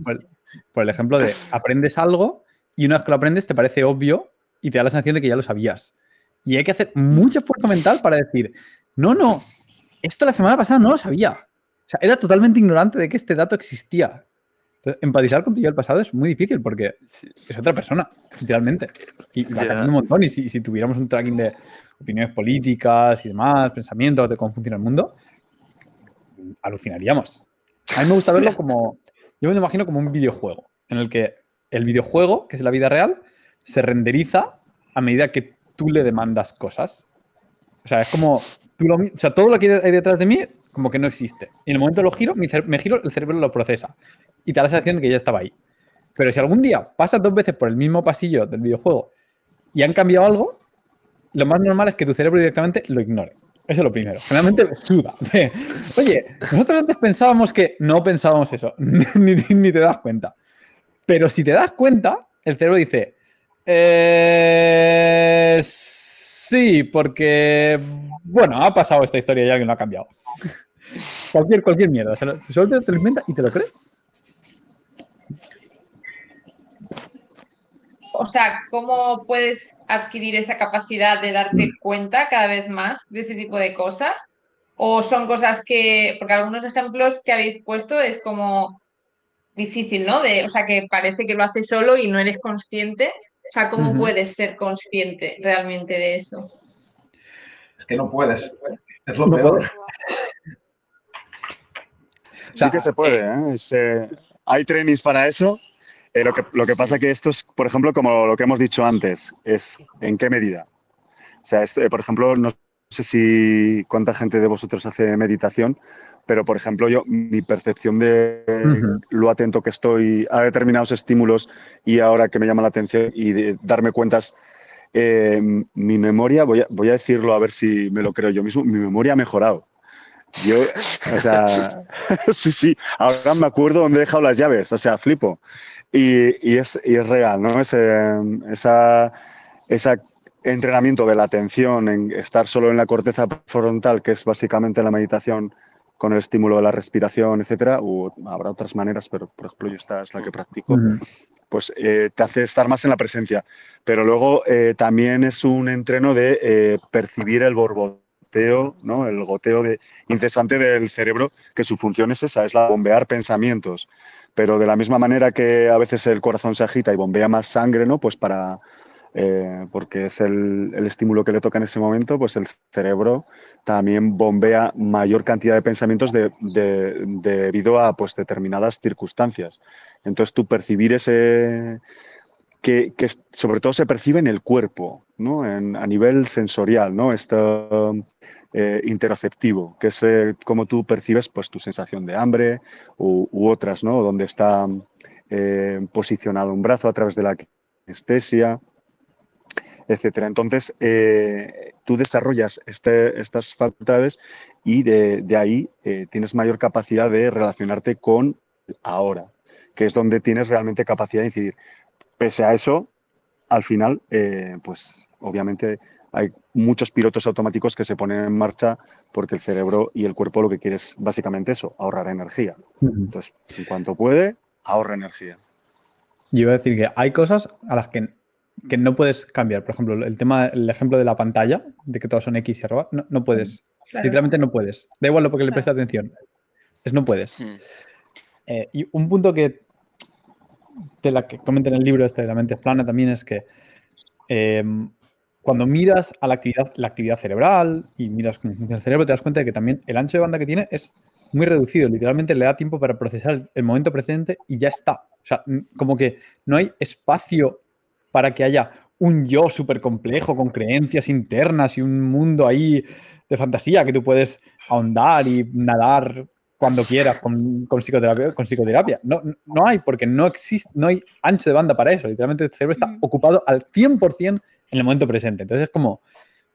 por el, ejemplo de aprendes algo y una vez que lo aprendes te parece obvio y te da la sensación de que ya lo sabías. Y hay que hacer mucho esfuerzo mental para decir, no, no, esto la semana pasada no lo sabía. O sea, era totalmente ignorante de que este dato existía. Entonces, empatizar con tu yo del pasado es muy difícil porque es otra persona, literalmente. Y va cambiando un montón. Y si, si, tuviéramos un tracking de opiniones políticas y demás, pensamientos de cómo funciona el mundo, alucinaríamos. A mí me gusta verlo como, yo me lo imagino como un videojuego, en el que el videojuego, que es la vida real, se renderiza a medida que tú le demandas cosas. O sea, es como, tú lo, o sea, todo lo que hay detrás de mí como que no existe. Y en el momento lo giro, me giro, el cerebro lo procesa. Y te da la sensación de que ya estaba ahí. Pero si algún día pasas dos veces por el mismo pasillo del videojuego y han cambiado algo, lo más normal es que tu cerebro directamente lo ignore. Eso es lo primero. Generalmente suda. Oye, nosotros antes pensábamos que no pensábamos eso, ni, te das cuenta. Pero si te das cuenta, el cerebro dice, eh, sí, porque, bueno, ha pasado esta historia y alguien lo ha cambiado. cualquier, cualquier mierda. Se lo, te lo inventa y te lo crees. o sea, ¿cómo puedes adquirir esa capacidad de darte mm. cuenta cada vez más de ese tipo de cosas? ¿O son cosas que, porque algunos ejemplos que habéis puesto es como difícil, ¿no? De, o sea, que parece que lo haces solo y no eres consciente. O sea, ¿cómo puedes ser consciente realmente de eso? Es que no puedes. Es lo peor. Sí que se puede, ¿eh? ¿eh? hay trainings para eso eh, lo, que, lo que pasa que esto es, por ejemplo, como lo que hemos dicho antes, es en qué medida. O sea, esto, eh, por ejemplo, no sé si cuánta gente de vosotros hace meditación, pero por ejemplo, yo, mi percepción de lo atento que estoy a determinados estímulos y ahora que me llama la atención y de darme cuentas, eh, mi memoria, voy a, voy a decirlo a ver si me lo creo yo mismo, mi memoria ha mejorado. Yo, o sea, sí, sí, ahora me acuerdo dónde he dejado las llaves, o sea, flipo. Y, es, real, ¿no? Ese esa, entrenamiento de la atención en estar solo en la corteza frontal, que es básicamente la meditación con el estímulo de la respiración, etcétera, o habrá otras maneras, pero por ejemplo yo esta es la que practico, pues eh, te hace estar más en la presencia. Pero luego eh, también es un entreno de eh, percibir el borboteo, ¿no? el goteo de, incesante del cerebro, que su función es esa, es la bombear pensamientos pero de la misma manera que a veces el corazón se agita y bombea más sangre, ¿no? Pues para, eh, porque es el, estímulo que le toca en ese momento, pues el cerebro también bombea mayor cantidad de pensamientos debido a pues, determinadas circunstancias. Entonces, tú percibir ese... Que, sobre todo se percibe en el cuerpo, ¿no? a nivel sensorial, ¿no? Esto, eh, interoceptivo, que es eh, como tú percibes pues, tu sensación de hambre u, otras, ¿no? Donde está eh, posicionado un brazo a través de la anestesia, etcétera. Entonces, tú desarrollas este, estas facultades y de, ahí tienes mayor capacidad de relacionarte con ahora, que es donde tienes realmente capacidad de incidir. Pese a eso, al final, pues obviamente hay muchos pilotos automáticos que se ponen en marcha porque el cerebro y el cuerpo lo que quiere es básicamente eso, ahorrar energía. Entonces, en cuanto puede, ahorra energía. Yo iba a decir que hay cosas a las que, no puedes cambiar. Por ejemplo, el tema, el ejemplo de la pantalla, de que todos son X y arroba, no, puedes. Literalmente no puedes. Da igual lo porque le prestes atención. Es no puedes. Hmm. Eh, y un punto que de la que comenta en el libro este de la mente plana también es que eh, cuando miras a la actividad, la actividad cerebral y miras cómo funciona el cerebro, te das cuenta de que también el ancho de banda que tiene es muy reducido. Literalmente le da tiempo para procesar el momento presente y ya está. O sea, como que no hay espacio para que haya un yo súper complejo con creencias internas y un mundo ahí de fantasía que tú puedes ahondar y nadar cuando quieras con, psicoterapia. Con psicoterapia. No, no hay, porque no existe, no hay ancho de banda para eso. Literalmente el cerebro está ocupado al 100% en el momento presente. Entonces es como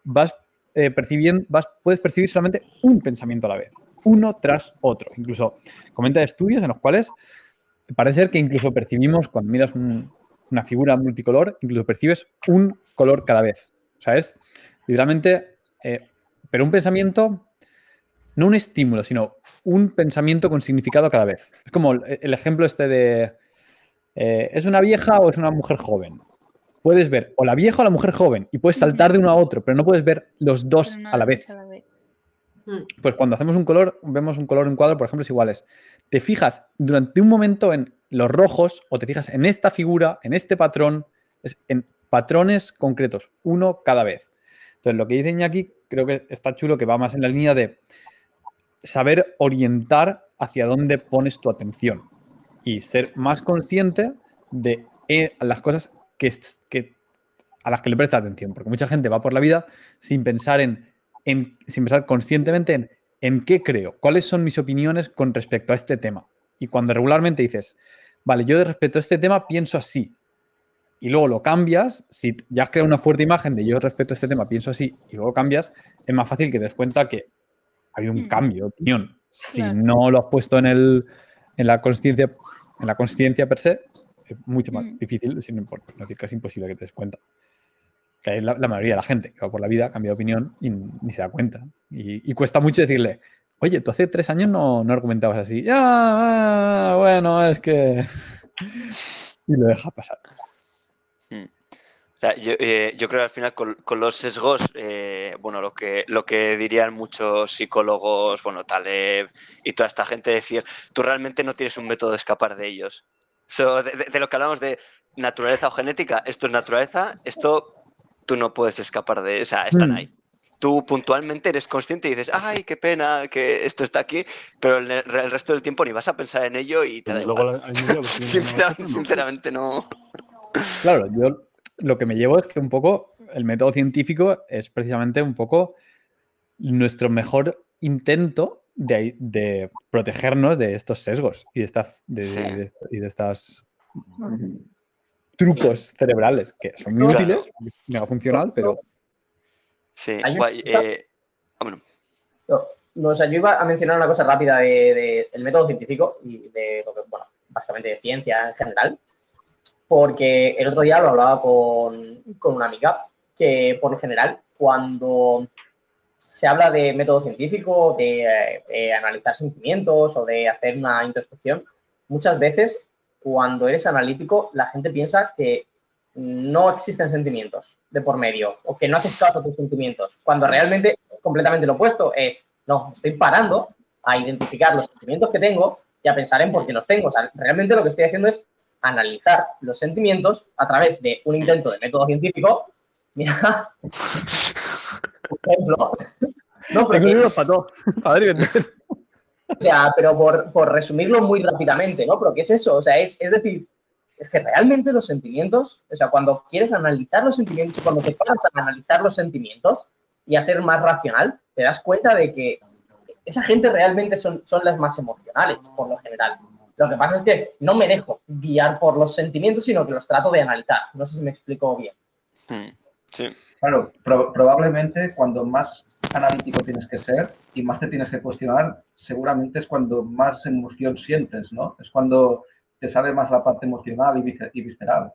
vas eh, percibiendo, vas, puedes percibir solamente un pensamiento a la vez, uno tras otro. Incluso comenta estudios en los cuales parece ser que incluso percibimos, cuando miras una figura multicolor, incluso percibes un color cada vez. O sea, es literalmente, eh, pero un pensamiento, no un estímulo, sino un pensamiento con significado cada vez. Es como el, ejemplo este de, eh, ¿es una vieja o es una mujer joven? Puedes ver o la vieja o la mujer joven y puedes saltar de uno a otro, pero no puedes ver los dos a la vez. Pues cuando hacemos un color, vemos un color en cuadro, por ejemplo, es iguales. Te fijas durante un momento en los rojos o te fijas en esta figura, en este patrón, en patrones concretos, uno cada vez. Entonces, lo que dice Iñaki creo que está chulo, que va más en la línea de saber orientar hacia dónde pones tu atención y ser más consciente de eh, las cosas que, que, a las que le presta atención. Porque mucha gente va por la vida sin pensar en, en sin pensar conscientemente en en qué creo, cuáles son mis opiniones con respecto a este tema. Y cuando regularmente dices, vale, yo de respecto a este tema pienso así, y luego lo cambias, si ya has creado una fuerte imagen de yo respecto a este tema, pienso así, y luego cambias, es más fácil que te des cuenta que ha habido un mm. cambio de opinión. Si no lo has puesto en, el, en la conciencia en la conciencia per se, es mucho más mm. difícil, si no importa, no decir que es imposible que te des cuenta. Que es la, mayoría de la gente que va por la vida, cambia de opinión y ni se da cuenta. Y, cuesta mucho decirle, oye, tú hace tres años no, no argumentabas así. Ya, ah, bueno, es que... y lo deja pasar. Eh, yo, creo que al final con, los sesgos, eh, bueno, lo que, lo que dirían muchos psicólogos, bueno, Taleb y toda esta gente, decir, tú realmente no tienes un método de escapar de ellos. de, lo que hablamos de naturaleza o genética, esto es naturaleza, esto tú no puedes escapar de, o sea, están mm. ahí. Tú puntualmente eres consciente y dices, ay, qué pena que esto está aquí, pero el, resto del tiempo ni vas a pensar en ello y te da igual. sinceramente no. Claro, yo lo que me llevo es que un poco el método científico es precisamente un poco nuestro mejor intento de, protegernos de estos sesgos y de estas, de, y de estas trucos cerebrales que son muy útiles, mega funcional, pero... Sí, eh, bueno. no, o sea, yo iba a mencionar una cosa rápida del de, método científico y de lo que, bueno, básicamente de ciencia en general porque el otro día lo hablaba con, una amiga, que por lo general, cuando se habla de método científico, de eh, analizar sentimientos o de hacer una introspección, muchas veces cuando eres analítico la gente piensa que no existen sentimientos de por medio o que no haces caso a tus sentimientos, cuando realmente completamente lo opuesto es, no, estoy parando a identificar los sentimientos que tengo y a pensar en por qué los tengo. O sea, realmente lo que estoy haciendo es analizar los sentimientos a través de un intento de método científico. Mira, por ejemplo. No, pero o sea, pero por, resumirlo muy rápidamente, ¿no? Pero ¿qué es eso? O sea, es, es decir, es que realmente los sentimientos, o sea, cuando quieres analizar los sentimientos, cuando te paras a analizar los sentimientos y a ser más racional, te das cuenta de que esa gente realmente son, son las más emocionales, por lo general. Lo que pasa es que no me dejo guiar por los sentimientos, sino que los trato de analizar. No sé si me explico bien. Hmm, sí. Claro, probablemente cuando más analítico tienes que ser y más te tienes que cuestionar, seguramente es cuando más emoción sientes, ¿no? Es cuando te sale más la parte emocional y, visceral.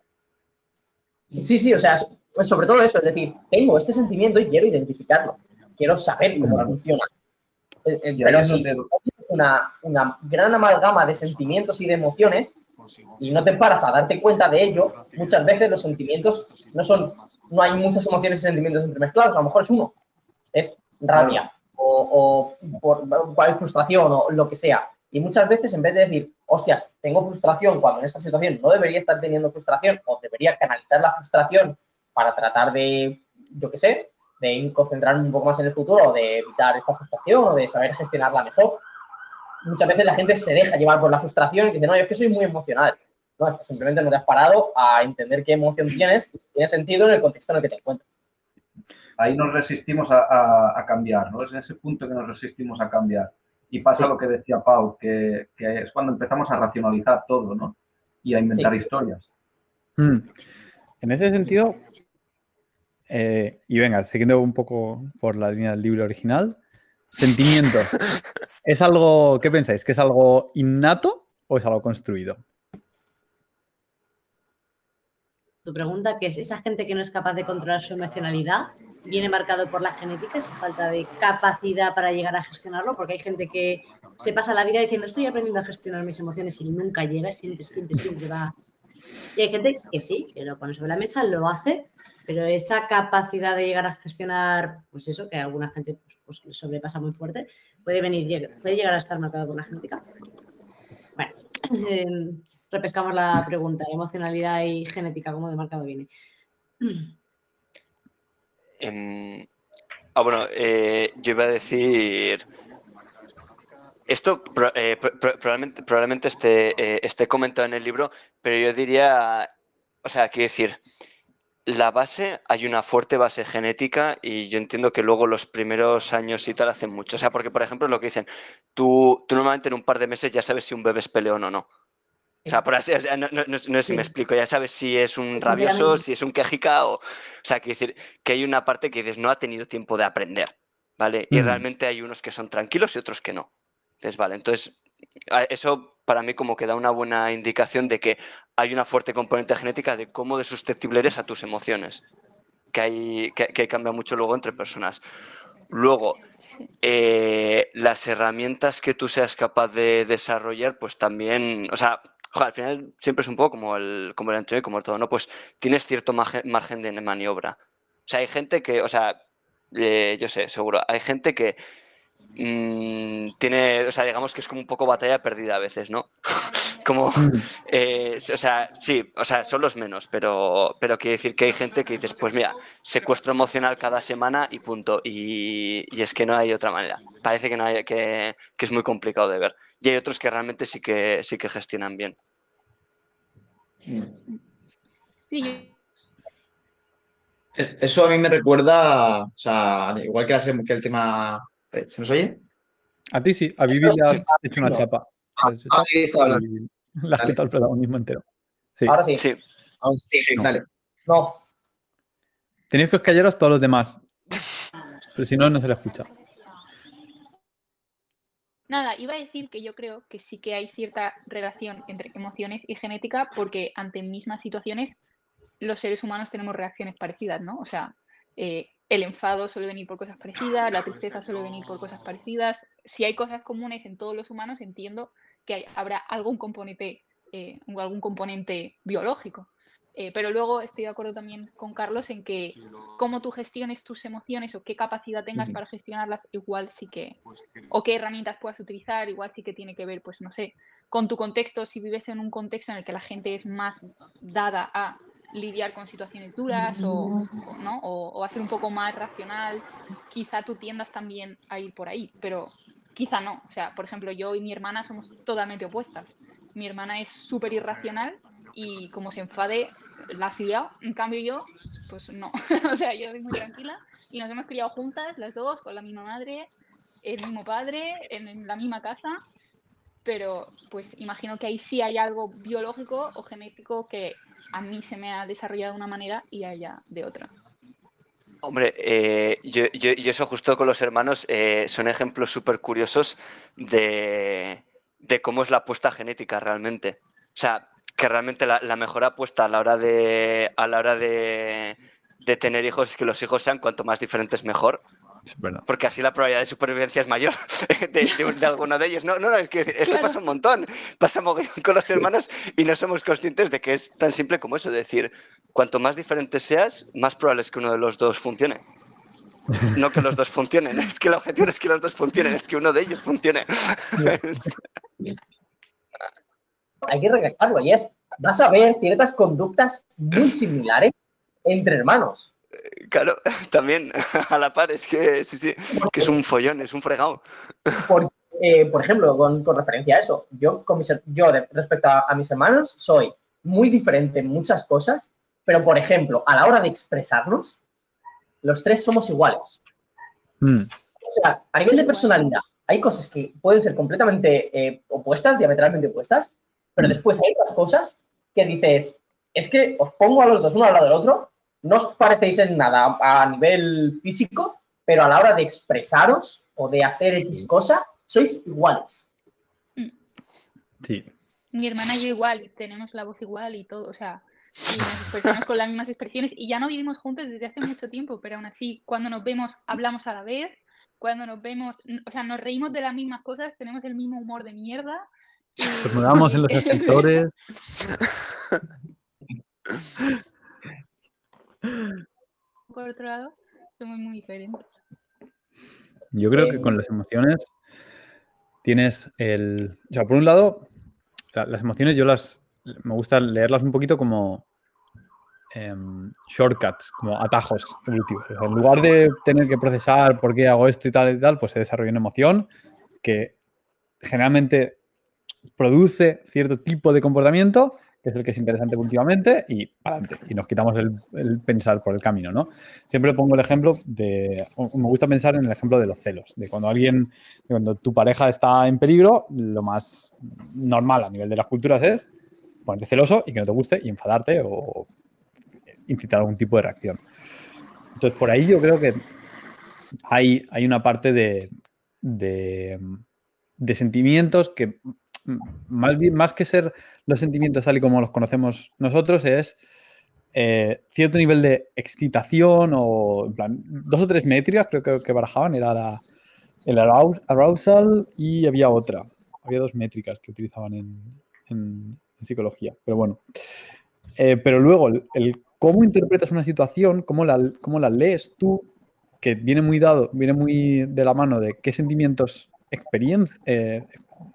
Sí, sí, o sea, sobre todo eso, es decir, tengo este sentimiento y quiero identificarlo, quiero saber cómo funciona. Pero si, una, una gran amalgama de sentimientos y de emociones y no te paras a darte cuenta de ello, muchas veces los sentimientos no son, no hay muchas emociones y sentimientos entremezclados, a lo mejor es uno, es rabia o, o por, frustración o lo que sea. Y muchas veces en vez de decir, hostias, tengo frustración cuando en esta situación no debería estar teniendo frustración o debería canalizar la frustración para tratar de, yo qué sé, de concentrarme un poco más en el futuro o de evitar esta frustración o de saber gestionarla mejor, muchas veces la gente se deja llevar por la frustración y dice, no, yo es que soy muy emocional. No, simplemente no te has parado a entender qué emoción tienes y tiene sentido en el contexto en el que te encuentras. Ahí nos resistimos a, cambiar, ¿no? Es en ese punto que nos resistimos a cambiar. Y pasa lo que decía Pau, que, es cuando empezamos a racionalizar todo, ¿no? Y a inventar historias. Hmm. En ese sentido, eh, y venga, siguiendo un poco por la línea del libro original, sentimiento. ¿Es algo, qué pensáis? ¿Que es algo innato o es algo construido? Tu pregunta, que es esa gente que no es capaz de controlar su emocionalidad, viene marcado por la genética, esa falta de capacidad para llegar a gestionarlo, porque hay gente que se pasa la vida diciendo estoy aprendiendo a gestionar mis emociones y nunca llega, siempre, siempre, siempre va. Y hay gente que sí, que lo pone sobre la mesa, lo hace, pero esa capacidad de llegar a gestionar, pues eso, que a alguna gente pues, pues sobrepasa muy fuerte, puede venir, puede llegar a estar marcado por la genética. Bueno, em, repescamos la pregunta, emocionalidad y genética, ¿cómo de marcado viene? Ah, bueno, eh, yo iba a decir... Esto eh, probablemente, eh, esté comentado en el libro, pero yo diría, o sea, quiero decir, la base, hay una fuerte base genética y yo entiendo que luego los primeros años y tal hacen mucho. O sea, porque por ejemplo lo que dicen, tú normalmente en un par de meses ya sabes si un bebé es peleón o no. O sea, por así, no, no, sé si me explico, ya sabes si es un rabioso, si es un quejica o... O sea, quiero decir que hay una parte que dices, no ha tenido tiempo de aprender, ¿vale? Y realmente hay unos que son tranquilos y otros que no. Entonces, vale, entonces eso para mí como que da una buena indicación de que hay una fuerte componente genética de cómo de susceptible eres a tus emociones, que, hay, que, cambia mucho luego entre personas. Luego, eh, las herramientas que tú seas capaz de desarrollar, pues también, o sea, al final siempre es un poco como el, como el y como el todo, ¿no? Pues tienes cierto margen, de maniobra. O sea, hay gente que, o sea, eh, yo sé, seguro, hay gente que Mm, tiene, o sea, digamos que es como un poco batalla perdida a veces, ¿no? como, mm. eh, o sea, sí, o sea, son los menos, pero, pero quiere decir que hay gente que dices, pues mira, secuestro emocional cada semana y punto, y, es que no hay otra manera. Parece que, no hay, que, que, es muy complicado de ver. Y hay otros que realmente sí que, sí que gestionan bien. Sí. Eso a mí me recuerda, o sea, igual que, que el tema eh, ¿Se nos oye? A ti sí, a Vivi le has hecho una chapa. Ah, ahí está hablando. Le has quitado el protagonismo entero. Ahora sí. Sí. sí. Dale. No. Tenéis que callaros todos los demás. Pero si no, no se le escucha. Nada, iba a decir que yo creo que sí que hay cierta relación entre emociones y genética porque ante mismas situaciones los seres humanos tenemos reacciones parecidas, ¿no? O sea, eh, el enfado suele venir por cosas parecidas, la tristeza suele venir por cosas parecidas. Si hay cosas comunes en todos los humanos, entiendo que habrá algún componente, eh, algún componente biológico. Eh, pero luego estoy de acuerdo también con Carlos en que cómo tú gestiones tus emociones o qué capacidad tengas para gestionarlas, igual sí que, o qué herramientas puedas utilizar, igual sí que tiene que ver, pues no sé, con tu contexto, si vives en un contexto en el que la gente es más dada a lidiar con situaciones duras o, ¿no? o, a ser un poco más racional, quizá tú tiendas también a ir por ahí, pero quizá no. O sea, por ejemplo, yo y mi hermana somos totalmente opuestas. Mi hermana es súper irracional y como se enfade, la ha liado. En cambio yo, pues no. o sea, yo soy muy tranquila y nos hemos criado juntas, las dos, con la misma madre, el mismo padre, en la misma casa pero pues imagino que ahí sí hay algo biológico o genético que a mí se me ha desarrollado de una manera y a ella de otra. Hombre, eh, yo, y eso justo con los hermanos eh, son ejemplos súper curiosos de, cómo es la apuesta genética realmente. O sea, que realmente la, mejor apuesta a la hora de a la hora de, de, tener hijos es que los hijos sean cuanto más diferentes mejor. Porque así la probabilidad de supervivencia es mayor de, alguno de ellos. No, no, es que, es pasa un montón. Pasa con los hermanos y no somos conscientes de que es tan simple como eso. decir, cuanto más diferentes seas, más probable es que uno de los dos funcione. No que los dos funcionen, es que el objetivo es que los dos funcionen, es que uno de ellos funcione. Hay que recalcarlo, y es, vas a ver ciertas conductas muy similares entre hermanos. Claro, también a la par, es que sí, sí, que es un follón, es un fregado. Por, eh, por ejemplo, con, referencia a eso, yo, con yo respecto a, mis hermanos soy muy diferente en muchas cosas, pero por ejemplo, a la hora de expresarnos, los tres somos iguales. Hmm. O sea, a nivel de personalidad, hay cosas que pueden ser completamente eh, opuestas, diametralmente opuestas, pero después hay otras cosas que dices, es que os pongo a los dos uno al lado del otro, no os parecéis en nada a nivel físico, pero a la hora de expresaros o de hacer X cosa, sois iguales. Sí. Mi hermana y yo igual, tenemos la voz igual y todo, o sea, y nos expresamos con las mismas expresiones y ya no vivimos juntos desde hace mucho tiempo, pero aún así, cuando nos vemos, hablamos a la vez, cuando nos vemos, o sea, nos reímos de las mismas cosas, tenemos el mismo humor de mierda. Mudamos en los ascensores. Por otro lado, somos muy diferentes. Yo creo que con las emociones tienes el... O sea, por un lado, la- las emociones yo las... Me gusta leerlas un poquito como em, shortcuts, como atajos evolutivos. O sea, en lugar de tener que procesar por qué hago esto y tal y tal, pues se desarrolla una emoción que generalmente produce cierto tipo de comportamiento, que es el que es interesante últimamente, y adelante. Y nos quitamos el, pensar por el camino, ¿no? Siempre pongo el ejemplo de. Me gusta pensar en el ejemplo de los celos, de cuando alguien, cuando tu pareja está en peligro, lo más normal a nivel de las culturas es ponerte celoso y que no te guste y enfadarte o incitar algún tipo de reacción. Entonces, por ahí yo creo que hay, hay una parte de, de, sentimientos que, más, que ser los sentimientos tal y como los conocemos nosotros, es eh, cierto nivel de excitación o en plan, dos o tres métricas creo que, que barajaban, era la- el arous- arousal y había otra. Había dos métricas que utilizaban en, psicología, pero bueno. Eh, pero luego, el, el cómo interpretas una situación, cómo la, cómo la lees tú, que viene muy dado, viene muy de la mano de qué sentimientos experien- eh,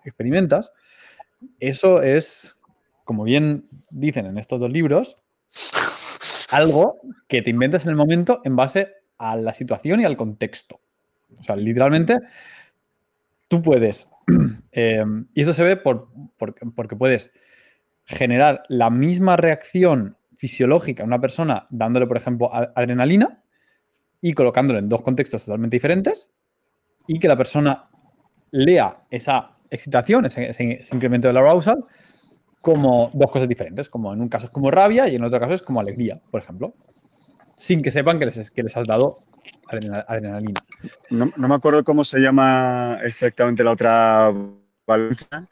experimentas, eso es, como bien dicen en estos dos libros, algo que te inventas en el momento en base a la situación y al contexto. O sea, literalmente, tú puedes, eh, y eso se ve por, por- porque puedes generar la misma reacción fisiológica a una persona dándole, por ejemplo, adrenalina y colocándolo en dos contextos totalmente diferentes y que la persona lea esa excitación, ese, ese- incremento del arousal, como dos cosas diferentes, como en un caso es como rabia y en otro caso es como alegría, por ejemplo, sin que sepan que les, que les has dado adrena- adrenalina. No, no me acuerdo cómo se llama exactamente la otra valencia,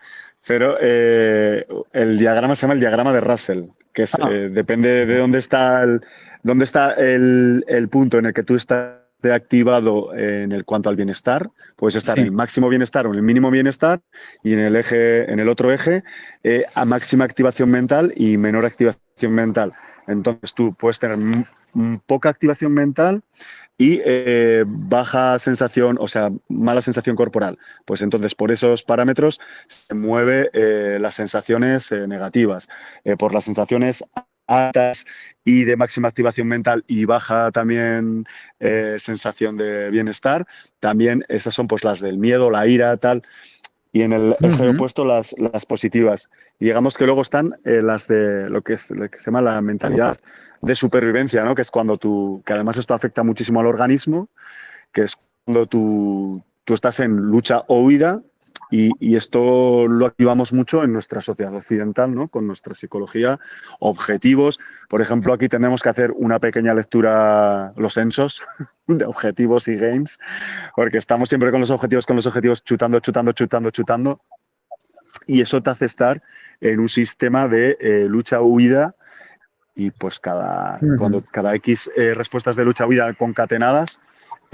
pero eh, el diagrama se llama el diagrama de Russell, que es, Ah. eh, depende de dónde está, el, dónde está el, el punto en el que tú estás activado en el cuanto al bienestar, puedes estar Sí. en el máximo bienestar o en el mínimo bienestar y en el eje, en el otro eje, eh, a máxima activación mental y menor activación mental. Entonces tú puedes tener poca activación mental y eh, baja sensación, o sea, mala sensación corporal. Pues entonces por esos parámetros se mueve eh, las sensaciones eh, negativas. Eh, por las sensaciones altas y de máxima activación mental y baja también eh, sensación de bienestar, también esas son pues las del miedo, la ira, tal. Y en el eje Ujú. opuesto las, las positivas. Y digamos que luego están eh, las de lo que, es, lo que se llama la mentalidad de supervivencia, ¿no? Que es cuando tú, que además esto afecta muchísimo al organismo, que es cuando tú, tú estás en lucha o huida y, y esto lo activamos mucho en nuestra sociedad occidental, ¿no? Con nuestra psicología, objetivos. Por ejemplo, aquí tenemos que hacer una pequeña lectura, los censos de objetivos y games, porque estamos siempre con los objetivos, con los objetivos, chutando, chutando, chutando, chutando. Y eso te hace estar en un sistema de eh, lucha-huida y pues cada, cuando cada X eh, respuestas de lucha-huida concatenadas,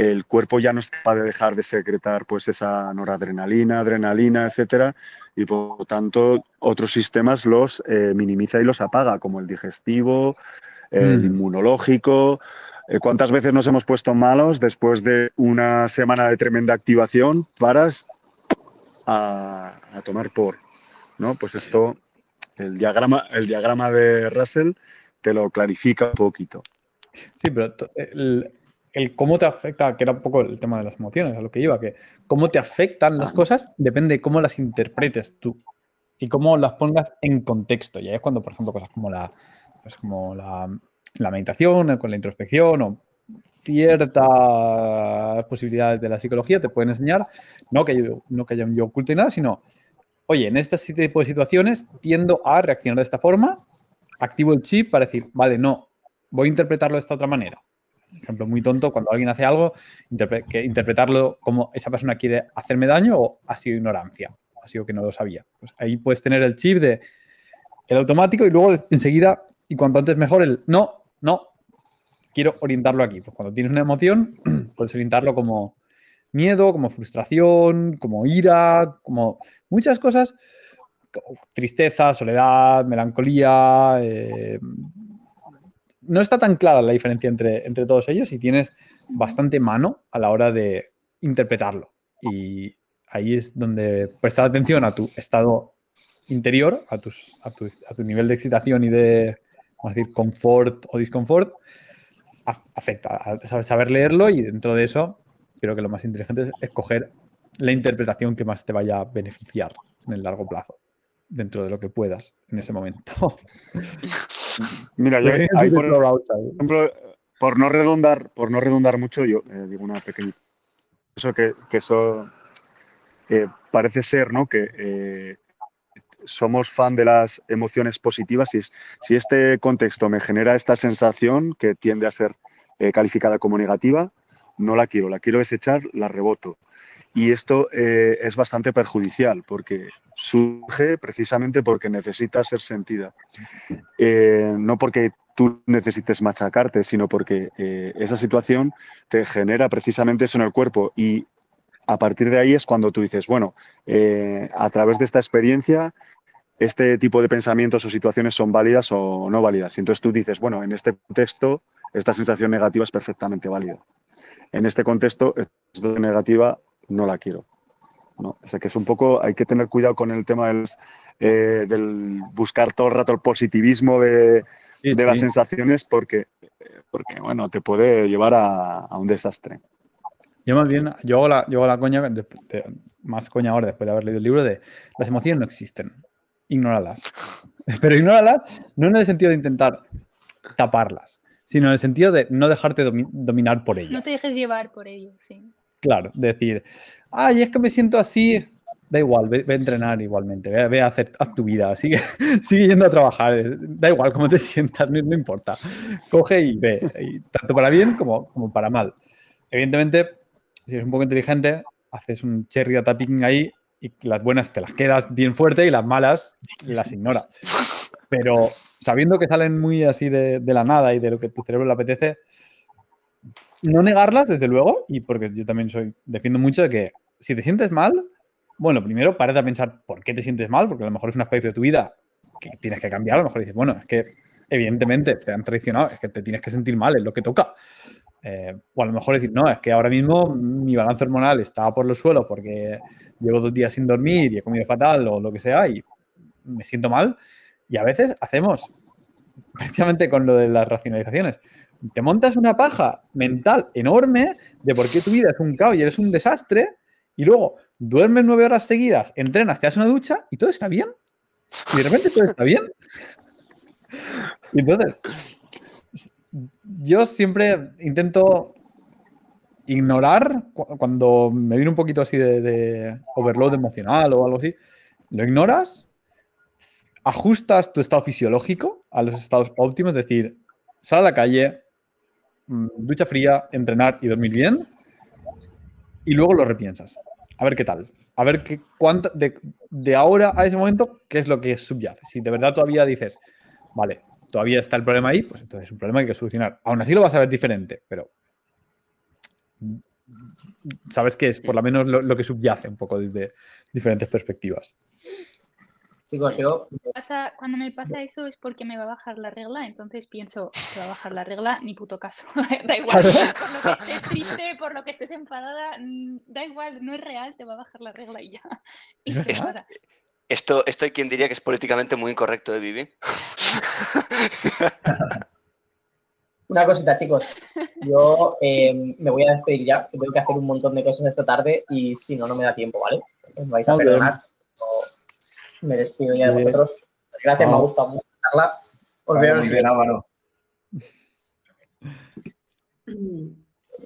el cuerpo ya no es capaz de dejar de secretar pues esa noradrenalina, adrenalina, etcétera, y por lo tanto otros sistemas los eh, minimiza y los apaga, como el digestivo, el Mm. inmunológico. Eh, ¿Cuántas veces nos hemos puesto malos después de una semana de tremenda activación? Paras a, a tomar por, ¿no? Pues esto, el diagrama, el diagrama de Russell te lo clarifica un poquito. Sí, pero el, el cómo te afecta, que era un poco el tema de las emociones, a lo que iba, que cómo te afectan las cosas depende de cómo las interpretes tú y cómo las pongas en contexto. Y ahí es cuando, por ejemplo, cosas como la, pues como la, la meditación, con la introspección o ciertas posibilidades de la psicología te pueden enseñar, no que, yo, no que haya un yo oculto y nada, sino, oye, en este tipo de situaciones tiendo a reaccionar de esta forma, activo el chip para decir, vale, no, voy a interpretarlo de esta otra manera. Ejemplo muy tonto, cuando alguien hace algo, que interpretarlo como esa persona quiere hacerme daño o ha sido ignorancia, ha sido que no lo sabía. Pues ahí puedes tener el chip de el automático y luego enseguida, y cuanto antes mejor, el no, no, quiero orientarlo aquí. Pues cuando tienes una emoción, puedes orientarlo como miedo, como frustración, como ira, como muchas cosas, tristeza, soledad, melancolía. Eh, no está tan clara la diferencia entre, entre todos ellos y tienes bastante mano a la hora de interpretarlo. Y ahí es donde prestar atención a tu estado interior, a, tus, a, tu, a tu nivel de excitación y de, vamos decir, confort o disconfort, afecta a saber leerlo y dentro de eso creo que lo más inteligente es escoger la interpretación que más te vaya a beneficiar en el largo plazo, dentro de lo que puedas en ese momento. Mira, yo ahí por, ejemplo, por no redundar, por no redundar mucho, yo eh, digo una pequeña eso que, eso eh, parece ser, ¿no? Que eh, somos fan de las emociones positivas y si este contexto me genera esta sensación que tiende a ser calificada como negativa, no la quiero, la quiero desechar, la reboto. Y esto es bastante perjudicial porque surge precisamente porque necesita ser sentida. Eh, no porque tú necesites machacarte, sino porque eh, esa situación te genera precisamente eso en el cuerpo. Y a partir de ahí es cuando tú dices, bueno, eh, a través de esta experiencia, este tipo de pensamientos o situaciones son válidas o no válidas. Y entonces tú dices, bueno, en este contexto, esta sensación negativa es perfectamente válida. En este contexto, esta sensación negativa no la quiero. ¿no? O sea que es un poco, hay que tener cuidado con el tema del, eh, buscar todo el rato el positivismo de, las sensaciones porque, porque, bueno, te puede llevar a, un desastre. Yo más bien, yo hago la, yo la coña, más coña ahora después de haber leído el libro, de las emociones no existen, ignóralas. Pero ignóralas no en el sentido de intentar taparlas, sino en el sentido de no dejarte dominar por ellas. No te dejes llevar por ello, sí. Claro, decir, ay, es que me siento así, da igual, ve, a entrenar igualmente, ve, a hacer tu vida, sigue, sigue yendo a trabajar, da igual cómo te sientas, no, importa. Coge y ve, tanto para bien como, como para mal. Evidentemente, si eres un poco inteligente, haces un cherry data picking ahí y las buenas te las quedas bien fuerte y las malas las ignoras. Pero sabiendo que salen muy así de, de la nada y de lo que tu cerebro le apetece, no negarlas, desde luego, y porque yo también soy, defiendo mucho de que si te sientes mal, bueno, primero párate a pensar por qué te sientes mal, porque a lo mejor es un aspecto de tu vida que tienes que cambiar, a lo mejor dices, bueno, es que evidentemente te han traicionado, es que te tienes que sentir mal, es lo que toca. Eh, o a lo mejor decir, no, es que ahora mismo mi balance hormonal está por los suelos porque llevo dos días sin dormir y he comido fatal o lo que sea y me siento mal. Y a veces hacemos, precisamente con lo de las racionalizaciones, te montas una paja mental enorme de por qué tu vida es un caos y eres un desastre, y luego duermes nueve horas seguidas, entrenas, te das una ducha y todo está bien. Y de repente todo está bien. Entonces, yo siempre intento ignorar cuando me viene un poquito así de, de, overload emocional o algo así. Lo ignoras, ajustas tu estado fisiológico a los estados óptimos, es decir, sal a la calle, ducha fría, entrenar y dormir bien. Y luego lo repiensas. A ver qué tal. A ver qué, cuánta, de, de ahora a ese momento, qué es lo que subyace. Si de verdad todavía dices, vale, todavía está el problema ahí, pues entonces es un problema que hay que solucionar. Aún así lo vas a ver diferente, pero sabes que es por lo menos lo, lo que subyace un poco desde diferentes perspectivas. Chicos, yo... cuando me pasa eso es porque me va a bajar la regla, entonces pienso, que va a bajar la regla, ni puto caso. da igual, por lo que estés triste, por lo que estés enfadada, mm, da igual, no es real, te va a bajar la regla y ya. Y se Esto, esto hay quien diría que es políticamente muy incorrecto de vivir. Una cosita, chicos. Yo em, me voy a despedir ya, que tengo que hacer un montón de cosas esta tarde y si no, no me da tiempo, ¿vale? Me vais a perdonar me despido ya de vosotros. Gracias, me ha gustado mucho charla. Os veo en el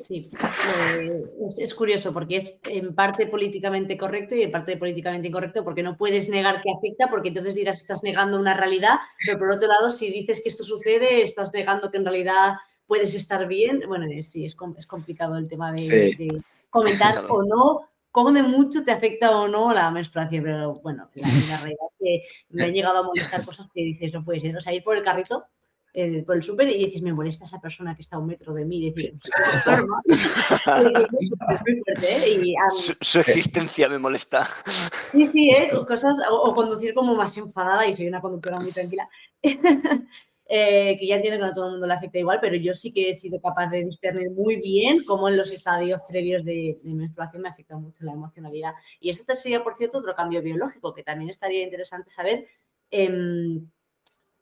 Sí, eh, es, curioso porque es en parte políticamente correcto y en parte políticamente incorrecto porque no puedes negar que afecta porque entonces dirás estás negando una realidad, pero por otro lado si dices que esto sucede estás negando que en realidad puedes estar bien. Bueno, eh, sí, es, es complicado el tema de, comentar o no cómo de mucho te afecta o no la menstruación, pero bueno, la, la realidad es que me han llegado a molestar cosas que dices no puede ser, o sea, ir por el carrito eh, por el súper y dices, me molesta esa persona que está a un metro de mí. Y decir, su, existencia me molesta. Sí, sí, ¿eh? cosas, o, conducir como más enfadada y soy una conductora muy tranquila. Eh, que ya entiendo que no todo el mundo le afecta igual, pero yo sí que he sido capaz de discernir muy bien cómo en los estadios previos de, menstruación me afecta mucho la emocionalidad. Y esto sería, por cierto, otro cambio biológico que también estaría interesante saber. Em,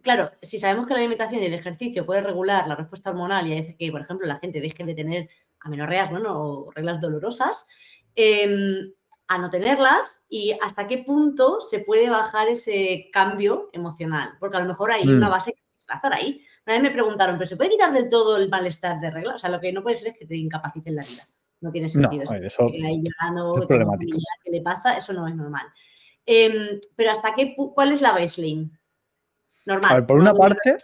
claro, si sabemos que la alimentación y el ejercicio puede regular la respuesta hormonal y hace que, por ejemplo, la gente deje de tener amenorreas o reglas dolorosas, em, a no tenerlas y hasta qué punto se puede bajar ese cambio emocional, porque a lo mejor hay una mm. base que va a estar ahí. Una vez me preguntaron, ¿pero se puede quitar del todo el malestar de regla? O sea, lo que no puede ser es que te incapaciten la vida. No tiene sentido. No, eso, es problemático. ¿Qué le pasa? Eso no es normal. Em, pero hasta qué ¿cuál es la baseline? Normal. A ver, por una parte,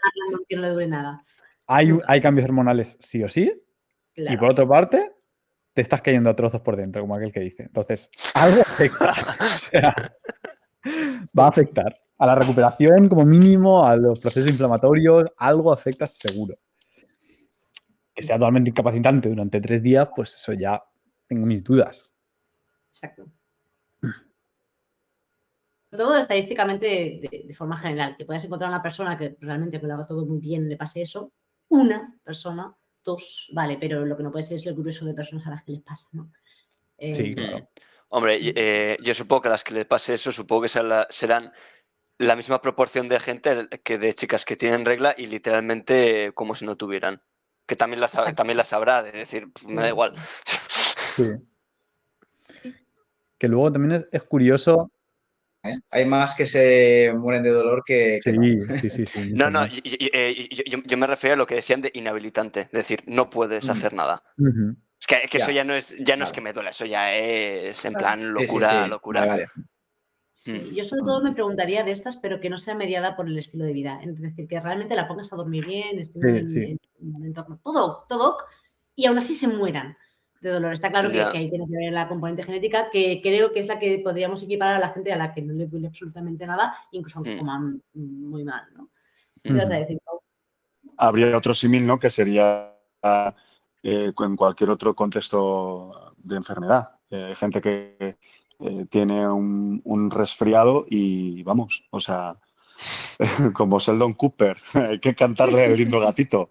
que no le dure nada. Hay, hay cambios hormonales sí o sí. Y por otra parte, te estás cayendo a trozos por dentro, como aquel que dice. Entonces, algo afecta. va a afectar a la recuperación como mínimo, a los procesos inflamatorios, algo afecta seguro. Que sea totalmente incapacitante durante tres días, pues eso ya tengo mis dudas. Exacto todo estadísticamente de, forma general, que puedas encontrar una persona que realmente lo haga todo muy bien, le pase eso, una persona, dos, vale, pero lo que no puede ser es el grueso de personas a las que les pasa, ¿no? sí, eh, claro. Hombre, eh, yo supongo que a las que les pase eso, supongo que serán la misma proporción de gente que de chicas que tienen regla y literalmente como si no tuvieran. Que también las, también las habrá, de decir, me da igual. Sí. Que luego también es curioso ¿eh? Hay más que se mueren de dolor que... sí, sí, sí, No, no, eh, yo, me refiero a lo que decían de inhabilitante, es decir, no puedes hacer nada. Es que, eso ya no es, ya no es que me duele, eso ya es en plan locura, locura. Mm. yo sobre todo me preguntaría de estas, pero que no sea mediada por el estilo de vida. Es decir, que realmente la pongas a dormir bien, esté en, un entorno todo, todo, y aún así se mueran de dolor. Está claro que, ahí tiene que ver la componente genética, que creo que es la que podríamos equiparar a la gente a la que no le duele absolutamente nada, incluso aunque mm. coman muy mal, ¿no? Habría otro símil, ¿no? Que sería eh, en cualquier otro contexto de enfermedad. Eh, gente que eh, tiene un, un resfriado y vamos, o sea, como Sheldon Cooper, hay que cantarle el lindo gatito.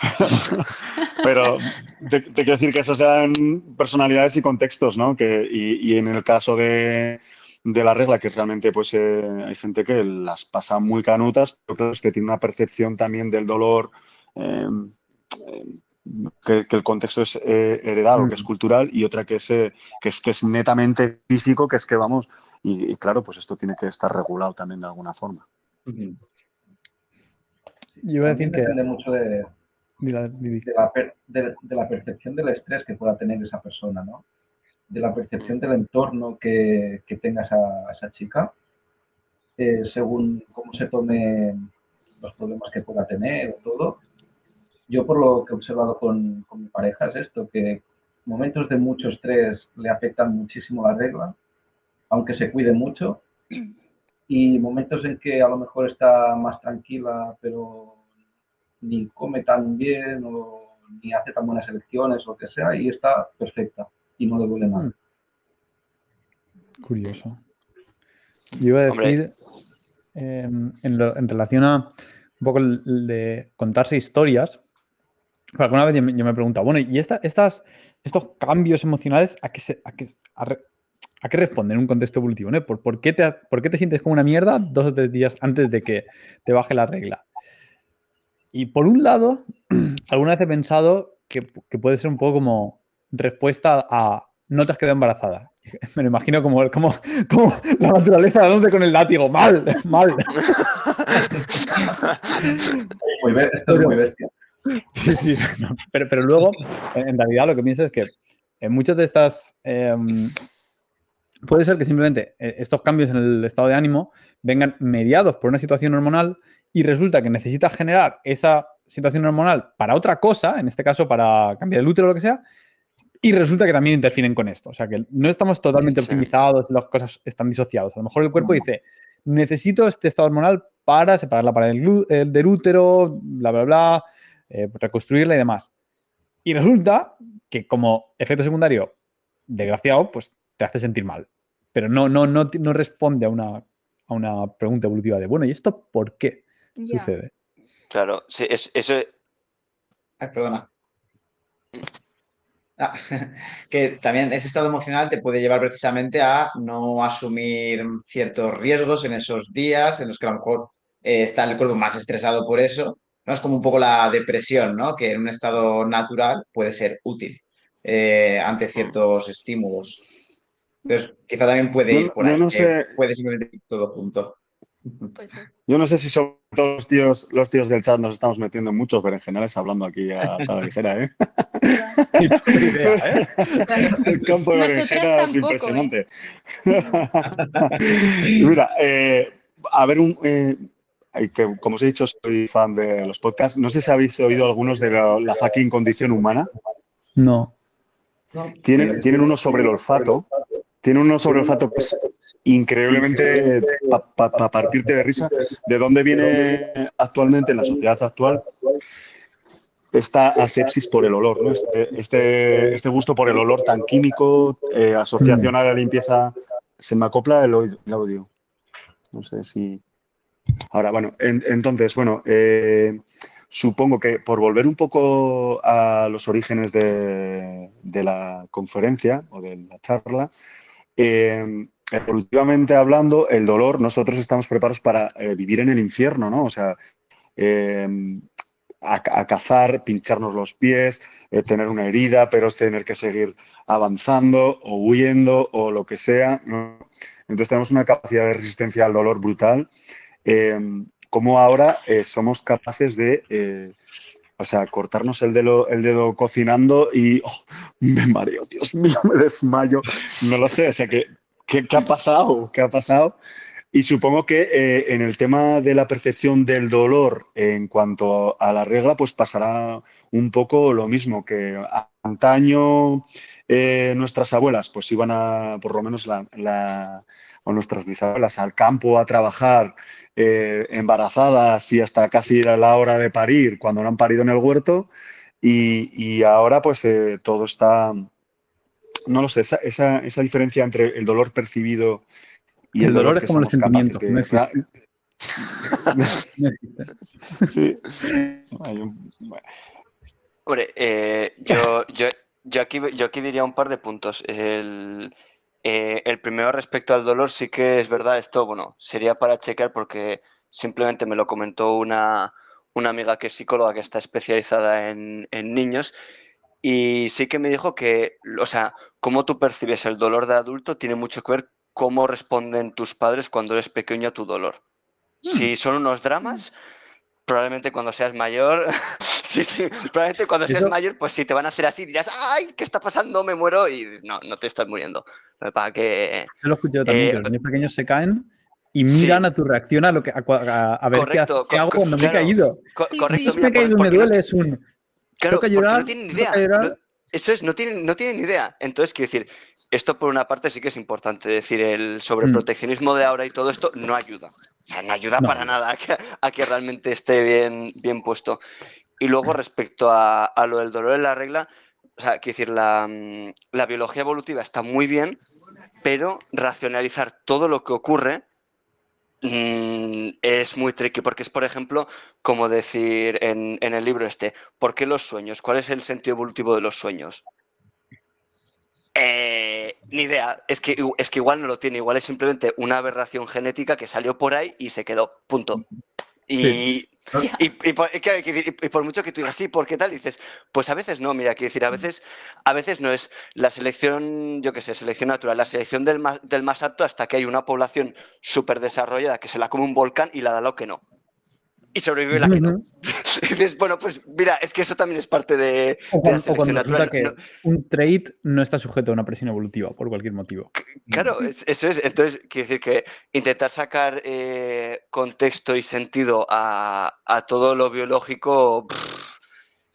Pero te, quiero decir que esas sean personalidades y contextos, ¿no? Que, y, en el caso de, la regla, que realmente pues eh, hay gente que las pasa muy canutas, pero es que tiene una percepción también del dolor, em, que, el contexto es eh, heredado, que es mm. cultural, y otra que es, eh, que es, que es netamente físico, que es que vamos, y, y claro, pues esto tiene que estar regulado también de alguna forma. Yo iba a decir que... Depende mucho de, de, la percepción del estrés que pueda tener esa persona, ¿no? De la percepción del entorno que, que tenga esa, esa chica, eh, según cómo se tome los problemas que pueda tener o todo. Yo por lo que he observado con, con mi pareja es esto, que momentos de mucho estrés le afectan muchísimo la regla, aunque se cuide mucho, y momentos en que a lo mejor está más tranquila, pero ni come tan bien o ni hace tan buenas elecciones o lo que sea, y está perfecta y no le duele nada. Hmm. Curioso. Yo iba a decir, em, en, relación a un poco el, de contarse historias, alguna vez yo me, he preguntado, bueno, ¿y estas, estos cambios emocionales a qué, se, a qué, ¿A qué responde en un contexto evolutivo? ¿no? ¿Por, qué te, ¿Por, qué te, sientes como una mierda dos o tres días antes de que te baje la regla? Y por un lado, alguna vez he pensado que, puede ser un poco como respuesta a no te has quedado embarazada. Me lo imagino como, como, como la naturaleza con el látigo. Mal, mal. Muy muy bestia. pero, pero, luego, en realidad, lo que pienso es que en muchas de estas. Em, puede ser que simplemente eh, estos cambios en el estado de ánimo vengan mediados por una situación hormonal y resulta que necesitas generar esa situación hormonal para otra cosa, en este caso para cambiar el útero o lo que sea, y resulta que también interfieren con esto. O sea que no estamos totalmente optimizados, las cosas están disociadas. A lo mejor el cuerpo dice, necesito este estado hormonal para separar la pared del, útero, bla, bla, bla, eh, reconstruirla y demás. Y resulta que como efecto secundario, desgraciado, pues te hace sentir mal. Pero no, no, no, no responde a una, a una pregunta evolutiva de, bueno, ¿y esto por qué sucede? Claro, sí, es, eso... Ay, perdona. Ah, que también ese estado emocional te puede llevar precisamente a no asumir ciertos riesgos en esos días en los que a lo mejor eh, está el cuerpo más estresado por eso. ¿No? Es como un poco la depresión, ¿no? que en un estado natural puede ser útil eh, ante ciertos estímulos. Entonces, quizá también puede ir por ahí, no puede simplemente ir todo junto. Yo no sé si son todos los tíos, los tíos del chat nos estamos metiendo en muchos berenjenales hablando aquí a, la ligera, ¿eh? ¿eh? El campo de berenjena es impresionante. Mira, eh, a ver, un, eh, que, como os he dicho, soy fan de los podcasts. No sé si habéis oído algunos de la, fucking condición humana. No. Tienen, tienen uno sobre el olfato tiene unos sobre olfato que increíblemente para partirte de risa. ¿De dónde viene actualmente en la sociedad actual esta asepsis por el olor? ¿no? Este, este, este, gusto por el olor tan químico, eh, asociación a la limpieza, se me acopla el, audio. No sé si... Ahora, bueno, entonces, bueno, eh, supongo que por volver un poco a los orígenes de, la conferencia o de la charla, eh, evolutivamente hablando, el dolor, nosotros estamos preparados para eh, vivir en el infierno, ¿no? O sea, em, a, cazar, pincharnos los pies, eh, tener una herida, pero tener que seguir avanzando o huyendo o lo que sea. Entonces tenemos una capacidad de resistencia al dolor brutal. Em, como ahora somos capaces de o sea, cortarnos el dedo, el dedo cocinando y oh, me mareo, Dios mío, me desmayo. No lo sé, o sea, ¿qué, qué, ha pasado? ¿Qué ha pasado? Y supongo que eh, en el tema de la percepción del dolor en cuanto a la regla, pues pasará un poco lo mismo que antaño eh, nuestras abuelas, pues iban a, por lo menos la, o nuestras bisabuelas, al campo a trabajar eh, embarazadas y hasta casi era la hora de parir cuando no han parido en el huerto y, ahora pues eh, todo está, no lo sé, esa, esa, diferencia entre el dolor percibido y el, dolor, es como el sentimiento, no existe. sí. Eh, yo, yo, yo, aquí, yo aquí diría un par de puntos. El, eh, el primero respecto al dolor, sí que es verdad, esto, bueno, sería para checar porque simplemente me lo comentó una, amiga que es psicóloga que está especializada en, niños y sí que me dijo que, o sea, cómo tú percibes el dolor de adulto tiene mucho que ver cómo responden tus padres cuando eres pequeño a tu dolor. Si hmm. son unos dramas, probablemente cuando seas mayor, sí, sí, probablemente cuando seas mayor, pues si te van a hacer así, dirás, ay, ¿qué está pasando? Me muero y no, no te estás muriendo. Para que... Yo lo he escuchado también, que los eh, niños pequeños se caen y miran a tu reacción a, lo que, a, ver qué, hago cuando me he caído. correcto, me he caído, me duele, es un... Claro, no tienen ni idea. eso es, no tienen, no tienen ni idea. Entonces, quiero decir, esto por una parte sí que es importante, decir, el sobreproteccionismo de ahora y todo esto no ayuda. O sea, no ayuda para nada a que, realmente esté bien, bien puesto. Y luego, respecto a, lo del dolor en la regla, o sea, quiero decir, la, mm, la, biología evolutiva está muy bien, pero racionalizar todo lo que ocurre mm, es muy tricky, porque es, por ejemplo, como decir en, en el libro este, ¿por qué los sueños? ¿Cuál es el sentido evolutivo de los sueños? Eh, ni idea, es que, es que igual no lo tiene, igual es simplemente una aberración genética que salió por ahí y se quedó, punto. Y, y, por, mucho que tú digas, sí, ¿por qué tal? dices, pues a veces no, mira, quiero decir, a veces, a veces no es la selección, yo qué sé, selección natural, la selección del más, del más apto hasta que hay una población súper desarrollada que se la come un volcán y la da lo que no. Y sobrevive la que no. dices, bueno, pues mira, es que eso también es parte de, O de la cuando, o cuando selección natural. que No- un trait no está sujeto a una presión evolutiva por cualquier motivo. Claro, es- eso es. Entonces, quiere decir que intentar sacar eh, contexto y sentido a, a todo lo biológico, pff,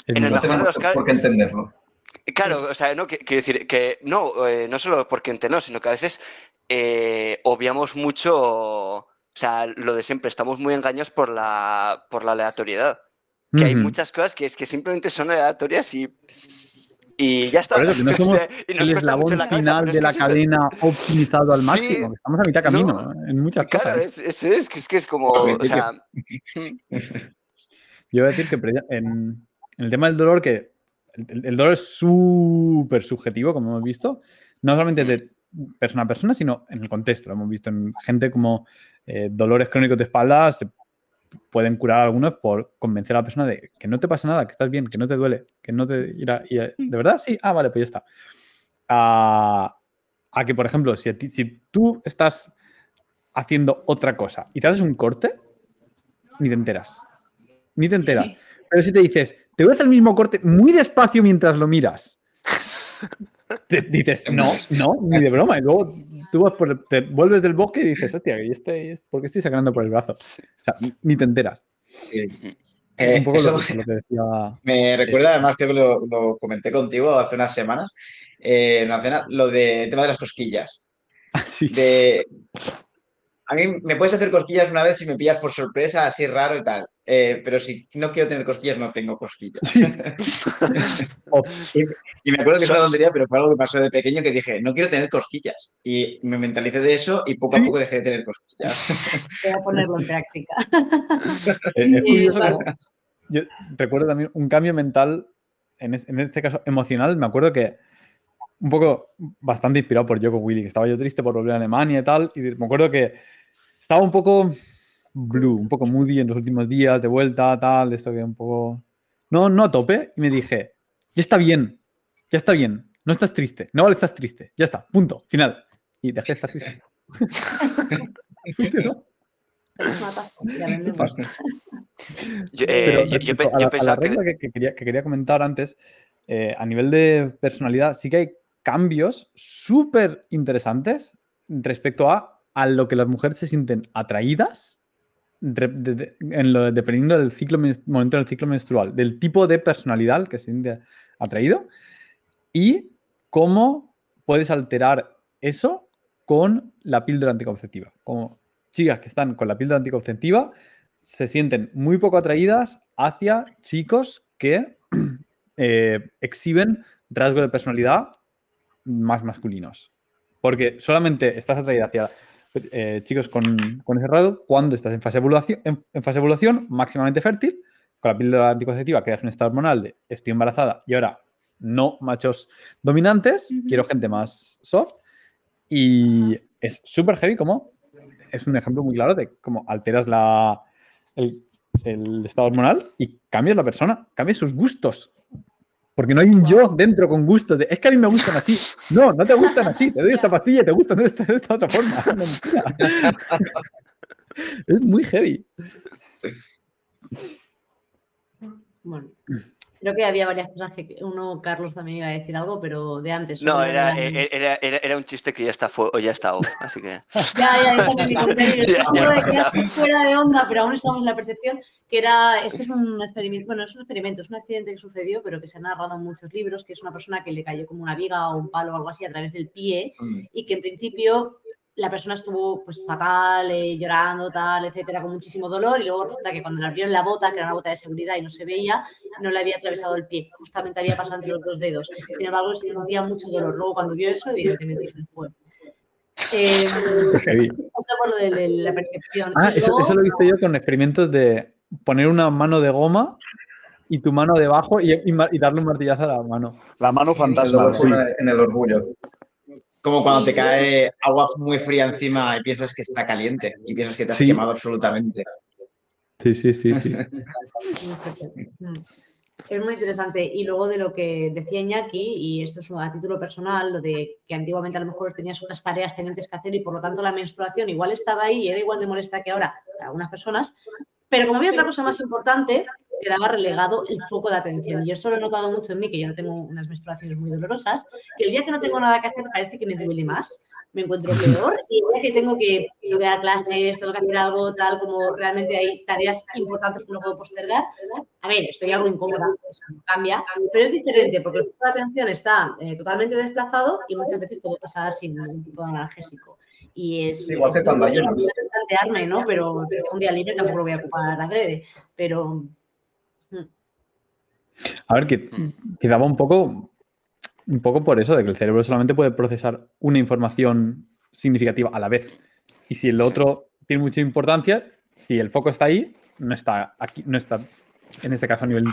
En el No mejor de los casos- por qué entenderlo. Claro, o sea, no, quiero decir que no, eh, no solo porque ente no, sino que a veces eh, obviamos mucho, o sea, lo de siempre, estamos muy engañados por la, por la aleatoriedad. Que hay muchas cosas que es que simplemente son aleatorias y, y ya está. Por eso, que no O somos sea, y nos el eslabón cabeza, final es de que la cadena optimizado al máximo. estamos a mitad camino no, en muchas Claro, cosas. es, eso es, que es que es como, o sea, Yo voy a decir que en, en el tema del dolor, que el, el dolor es súper subjetivo, como hemos visto, no solamente de persona a persona, sino en el contexto. Lo hemos visto en gente como eh, dolores crónicos de espalda, se pueden curar algunos por convencer a la persona de que no te pasa nada, que estás bien, que no te duele, que no te irá. y, eh, ¿De verdad? Sí. Ah, vale, pues ya está. A, a que, por ejemplo, si, a ti- si tú estás haciendo otra cosa y te haces un corte, ni te enteras. Ni te enteras. Sí. Pero si te dices, te voy a hacer el mismo corte muy despacio mientras lo miras. Te dices, no, no, ni de broma. Y luego tú vas por- te vuelves del bosque y dices, hostia, ¿y este, ¿por qué estoy sacando por el brazo? O sea, ni- te enteras. Sí. Eh, un poco eso lo, que- lo que decía. me recuerda, además, creo que lo, lo comenté contigo hace unas semanas, eh, en una cena, lo del tema de las cosquillas. Sí. De, a mí me puedes hacer cosquillas una vez si me pillas por sorpresa, así raro y tal. Eh, pero si no quiero tener cosquillas, no tengo cosquillas. Y, me acuerdo que es una tontería, pero fue algo que pasó de pequeño que dije, no quiero tener cosquillas. Y me mentalicé de eso y poco Sí. a poco dejé de tener cosquillas. Voy a ponerlo en práctica. Sí, yo recuerdo también un cambio mental, en, es- en este caso emocional. Me acuerdo que un poco bastante inspirado por Joko Willy, que estaba yo triste por volver a Alemania y tal. Y me acuerdo que estaba un poco blue, un poco moody en los últimos días, de vuelta, tal, esto que un poco. No, no a tope. Y me dije, ya está bien, ya está bien, no estás triste, no vale, estás triste, ya está, punto, final. Y dejé de estar triste. Vendemos. yo, eh, yo- yo, yo pensaba que... regla que, que quería, que quería comentar antes, eh, a nivel de personalidad, sí que hay cambios súper interesantes respecto a, a lo que las mujeres se sienten atraídas dependiendo del ciclo, men- momento del ciclo menstrual, del tipo de personalidad al que se siente atraído y cómo puedes alterar eso con la píldora anticonceptiva. Como chicas que están con la píldora anticonceptiva se sienten muy poco atraídas hacia chicos que eh, exhiben rasgos de personalidad más masculinos. Porque solamente estás atraída hacia eh, chicos con, con ese rasgo cuando estás en fase, en, en fase de ovulación máximamente fértil, con la píldora anticonceptiva creas un estado hormonal de estoy embarazada y ahora no machos dominantes, quiero gente más soft. Y es súper heavy como es un ejemplo muy claro de cómo alteras la, el, el estado hormonal y cambias la persona, cambias sus gustos. Porque no hay un yo dentro con gustos de, es que a mí me gustan así. No, no te gustan así. Te doy esta pastilla y te gustan de esta, de esta otra forma. Mentira. es muy heavy. Bueno, creo que había varias cosas que uno, Carlos, también iba a decir algo, pero de antes. No, era, eh, era, era, era un chiste que ya está, o ya está off, así que... Ya, ya, Ya, ya, ya. fuera de onda, pero aún estamos en la percepción, que era, este es un experimento, bueno, es un experimento, es un accidente que sucedió, pero que se ha narrado en muchos libros, que es una persona que le cayó como una viga o un palo o algo así a través del pie y que en principio la persona estuvo pues fatal, eh, llorando, tal, etcétera, con muchísimo dolor y luego resulta que cuando le abrieron la bota, que era una bota de seguridad y no se veía, no le había atravesado el pie, justamente había pasado entre los dos dedos. Sin embargo, sentía mucho dolor. Luego cuando vio eso, evidentemente se le fue. Eh, por lo de, de la percepción. Ah, Y eso, luego- eso lo he visto yo con experimentos de poner una mano de goma y tu mano debajo y, y y darle un martillazo a la mano. La mano fantasma, sí. en el orgullo. Como cuando te cae agua muy fría encima y piensas que está caliente y piensas que te has Sí. quemado absolutamente. Sí, sí, sí, sí. Mm. Es muy interesante. Y luego de lo que decía Iñaki, y esto es a título personal, lo de que antiguamente a lo mejor tenías unas tareas pendientes que hacer y por lo tanto la menstruación igual estaba ahí y era igual de molesta que ahora para algunas personas, Pero como había otra cosa más importante, quedaba relegado el foco de atención. Y yo solo he notado mucho en mí, que yo no tengo unas menstruaciones muy dolorosas, que el día que no tengo nada que hacer parece que me duele más, me encuentro peor y el día que tengo que, dar clases, tengo que hacer algo tal, como realmente hay tareas importantes que no puedo postergar, a ver, estoy algo incómoda, eso cambia, pero es diferente porque el foco de atención está eh, totalmente desplazado y muchas veces puedo pasar sin ningún tipo de analgésico. Y es, Igual que cuando hay plantearme, ¿no? Pero un día libre tampoco lo voy a ocupar adrede, pero... Mm. A ver, que quedaba un poco, un poco por eso, de que el cerebro solamente puede procesar una información significativa a la vez. Y si el otro tiene mucha importancia, si el foco está ahí, no está aquí, no está en este caso a nivel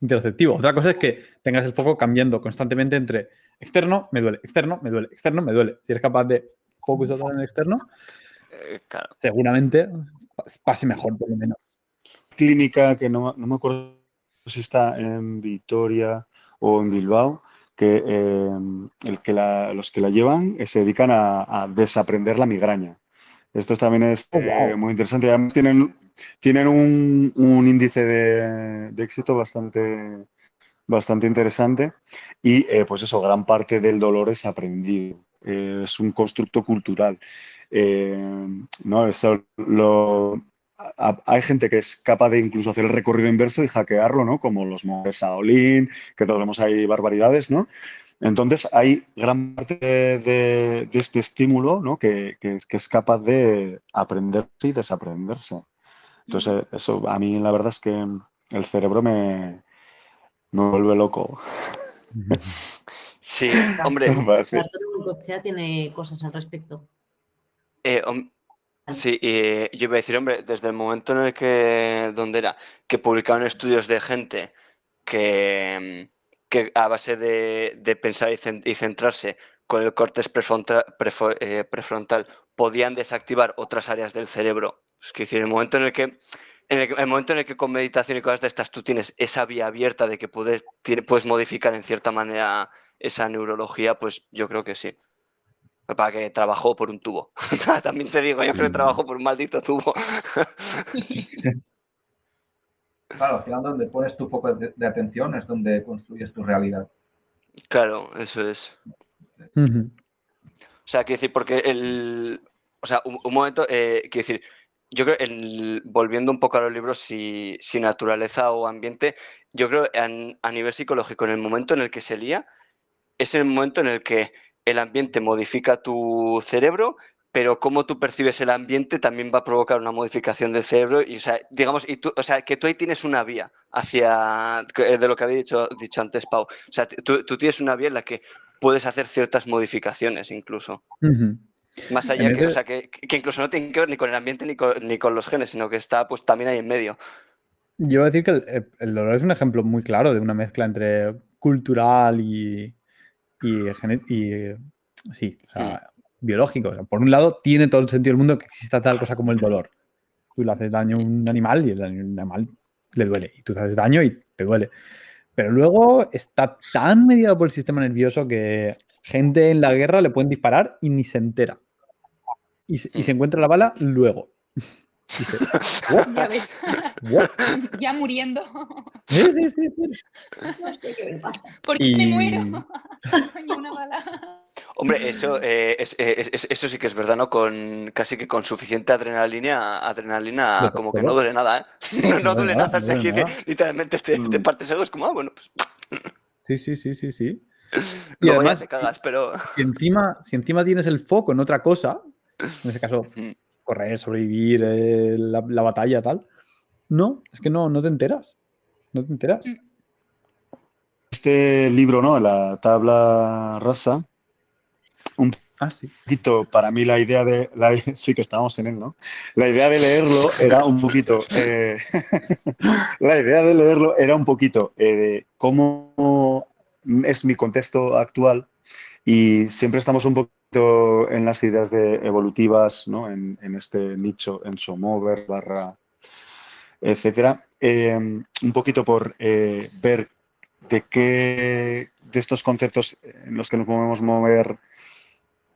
interoceptivo. Otra cosa es que tengas el foco cambiando constantemente entre externo, me duele, externo, me duele, externo, me duele. Si eres capaz de focus en el externo, eh, seguramente pase mejor, por lo menos. Clínica que no, me acuerdo está en Vitoria o en Bilbao, que, eh, el que los que la llevan eh, se dedican a, desaprender la migraña. Esto también es oh, muy interesante. Además tienen, tienen un, índice de, éxito bastante, bastante interesante y pues eso, gran parte del dolor es aprendido. Eh, es un constructo cultural. Eh, ¿no? lo, hay gente que es capaz de incluso hacer el recorrido inverso y hackearlo, ¿no? Como los monjes Shaolin, que todos vemos ahí barbaridades, ¿no? Entonces hay gran parte de, este estímulo ¿no? que, es capaz de aprenderse y desaprenderse. Entonces, eso a mí la verdad es que el cerebro me, me vuelve loco. Sí, hombre. Cochea tiene cosas al respecto. Eh, sí, y yo iba a decir, hombre, desde el momento en el que, ¿dónde era? Que publicaron estudios de gente que, que a base de, pensar y, centrarse con el cortes eh, prefrontal, podían desactivar otras áreas del cerebro. Es decir, en el momento en el que en el, momento en el que con meditación y cosas de estas tú tienes esa vía abierta de que puedes, puedes modificar en cierta manera esa neurología, pues yo creo que sí. Para que trabajó por un tubo. También te digo, yo creo que trabajó por un maldito tubo. claro, al final donde pones tu foco de, atención es donde construyes tu realidad. Claro, eso es. O sea, quiero decir, porque el. O sea, un, momento, eh, quiero decir, yo creo, el, volviendo un poco a los libros, si, naturaleza o ambiente, yo creo a nivel psicológico, en el momento en el que se lía, es el momento en el que el ambiente modifica tu cerebro, pero cómo tú percibes el ambiente también va a provocar una modificación del cerebro y, o sea, digamos, y tú, o sea, que tú ahí tienes una vía hacia, de lo que había dicho, dicho antes Pau, o sea, tú, tienes una vía en la que puedes hacer ciertas modificaciones incluso. Más allá que, o sea, que, incluso no tiene que ver ni con el ambiente ni con, ni con, los genes, sino que está pues también ahí en medio. Yo voy a decir que el dolor es un ejemplo muy claro de una mezcla entre cultural y, y, sí, hmm. biológico. por un lado, tiene todo el sentido del mundo que exista tal cosa como el dolor. Tú le haces daño a un animal y el animal le duele. Y tú te haces daño y te duele. Pero luego está tan mediado por el sistema nervioso que gente en la guerra le pueden disparar y ni se entera. Y, y se hmm. encuentra la bala luego. ya ves. ya muriendo. Sí, sí, sí, No sé qué me pasa. ¿Por qué me muero? una bala. Hombre, eso, eh, eh, es, eso sí que es verdad, ¿no? Con casi que con suficiente adrenalina, adrenalina como que no duele nada, ¿eh? No, duele nada, sea, que literalmente te, te mm. partes algo, es como, ah, bueno, pues... Sí, sí, sí, sí, sí. Y además, te cagas, pero... Si encima, si encima tienes el foco en otra cosa, en ese caso, correr, sobrevivir, eh, la, batalla, tal. No, es que no, no te enteras. No te enteras. Mm. Este libro, ¿no? La tabla rasa. Un ah, poquito, para mí la idea de. sí que estábamos en él, ¿no? La idea de leerlo era un poquito. Eh, la idea de leerlo era un poquito eh, de cómo es mi contexto actual y siempre estamos un poco en las ideas de evolutivas, ¿no? en, este nicho, en Somover, barra, etcétera. Em, un poquito por eh, ver de qué de estos conceptos en los que nos podemos mover,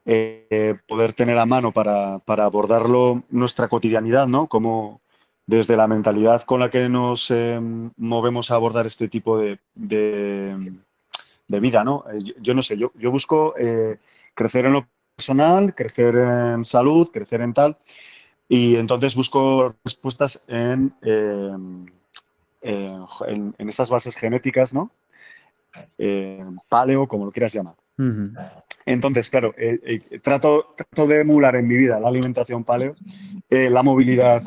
eh, poder tener a mano para, abordarlo nuestra cotidianidad, ¿no? Cómo, desde la mentalidad con la que nos em, movemos a abordar este tipo de, de, vida, ¿no? Eh, yo, no sé, yo, yo busco crecer en lo personal, crecer en salud, crecer en tal, y entonces busco respuestas en, em, en, en, esas bases genéticas, ¿no? paleo, como lo quieras llamar. Entonces, claro, trato, trato, de emular en mi vida la alimentación paleo, la movilidad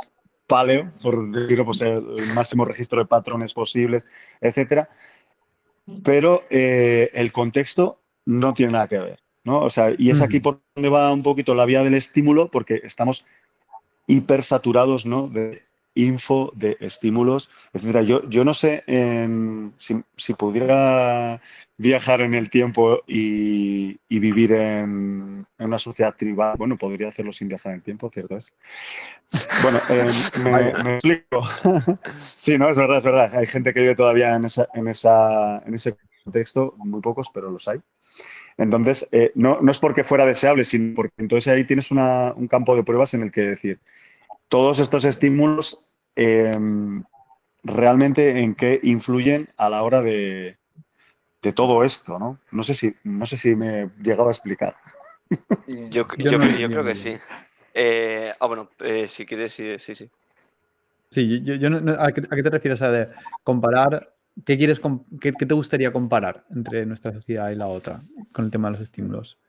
paleo, por decirlo, pues el, máximo registro de patrones posibles, etcétera. Pero eh, el contexto no tiene nada que ver, ¿no? O sea, y es aquí por donde va un poquito la vía del estímulo, porque estamos hipersaturados, ¿no? De info, de estímulos, etcétera. Yo, yo no sé si, pudiera viajar en el tiempo y, vivir en, una sociedad tribal. Bueno, podría hacerlo sin viajar en el tiempo, ¿cierto es? Bueno, eh, me, explico. sí, no, es verdad, es verdad. Hay gente que vive todavía en, esa, en, esa, en ese contexto, muy pocos, pero los hay. Entonces, eh, no, no, es porque fuera deseable, sino porque entonces ahí tienes un campo de pruebas en el que decir, todos estos estímulos Em, realmente en qué influyen a la hora de, todo esto, ¿no? No sé si, no sé si me he llegado a explicar. Yo, creo que sí. Eh, ah, bueno, eh, si quieres, sí, sí. Sí, sí yo, ¿a, qué, te refieres? a de comparar, ¿qué, quieres, qué, qué te gustaría comparar entre nuestra sociedad y la otra con el tema de los estímulos?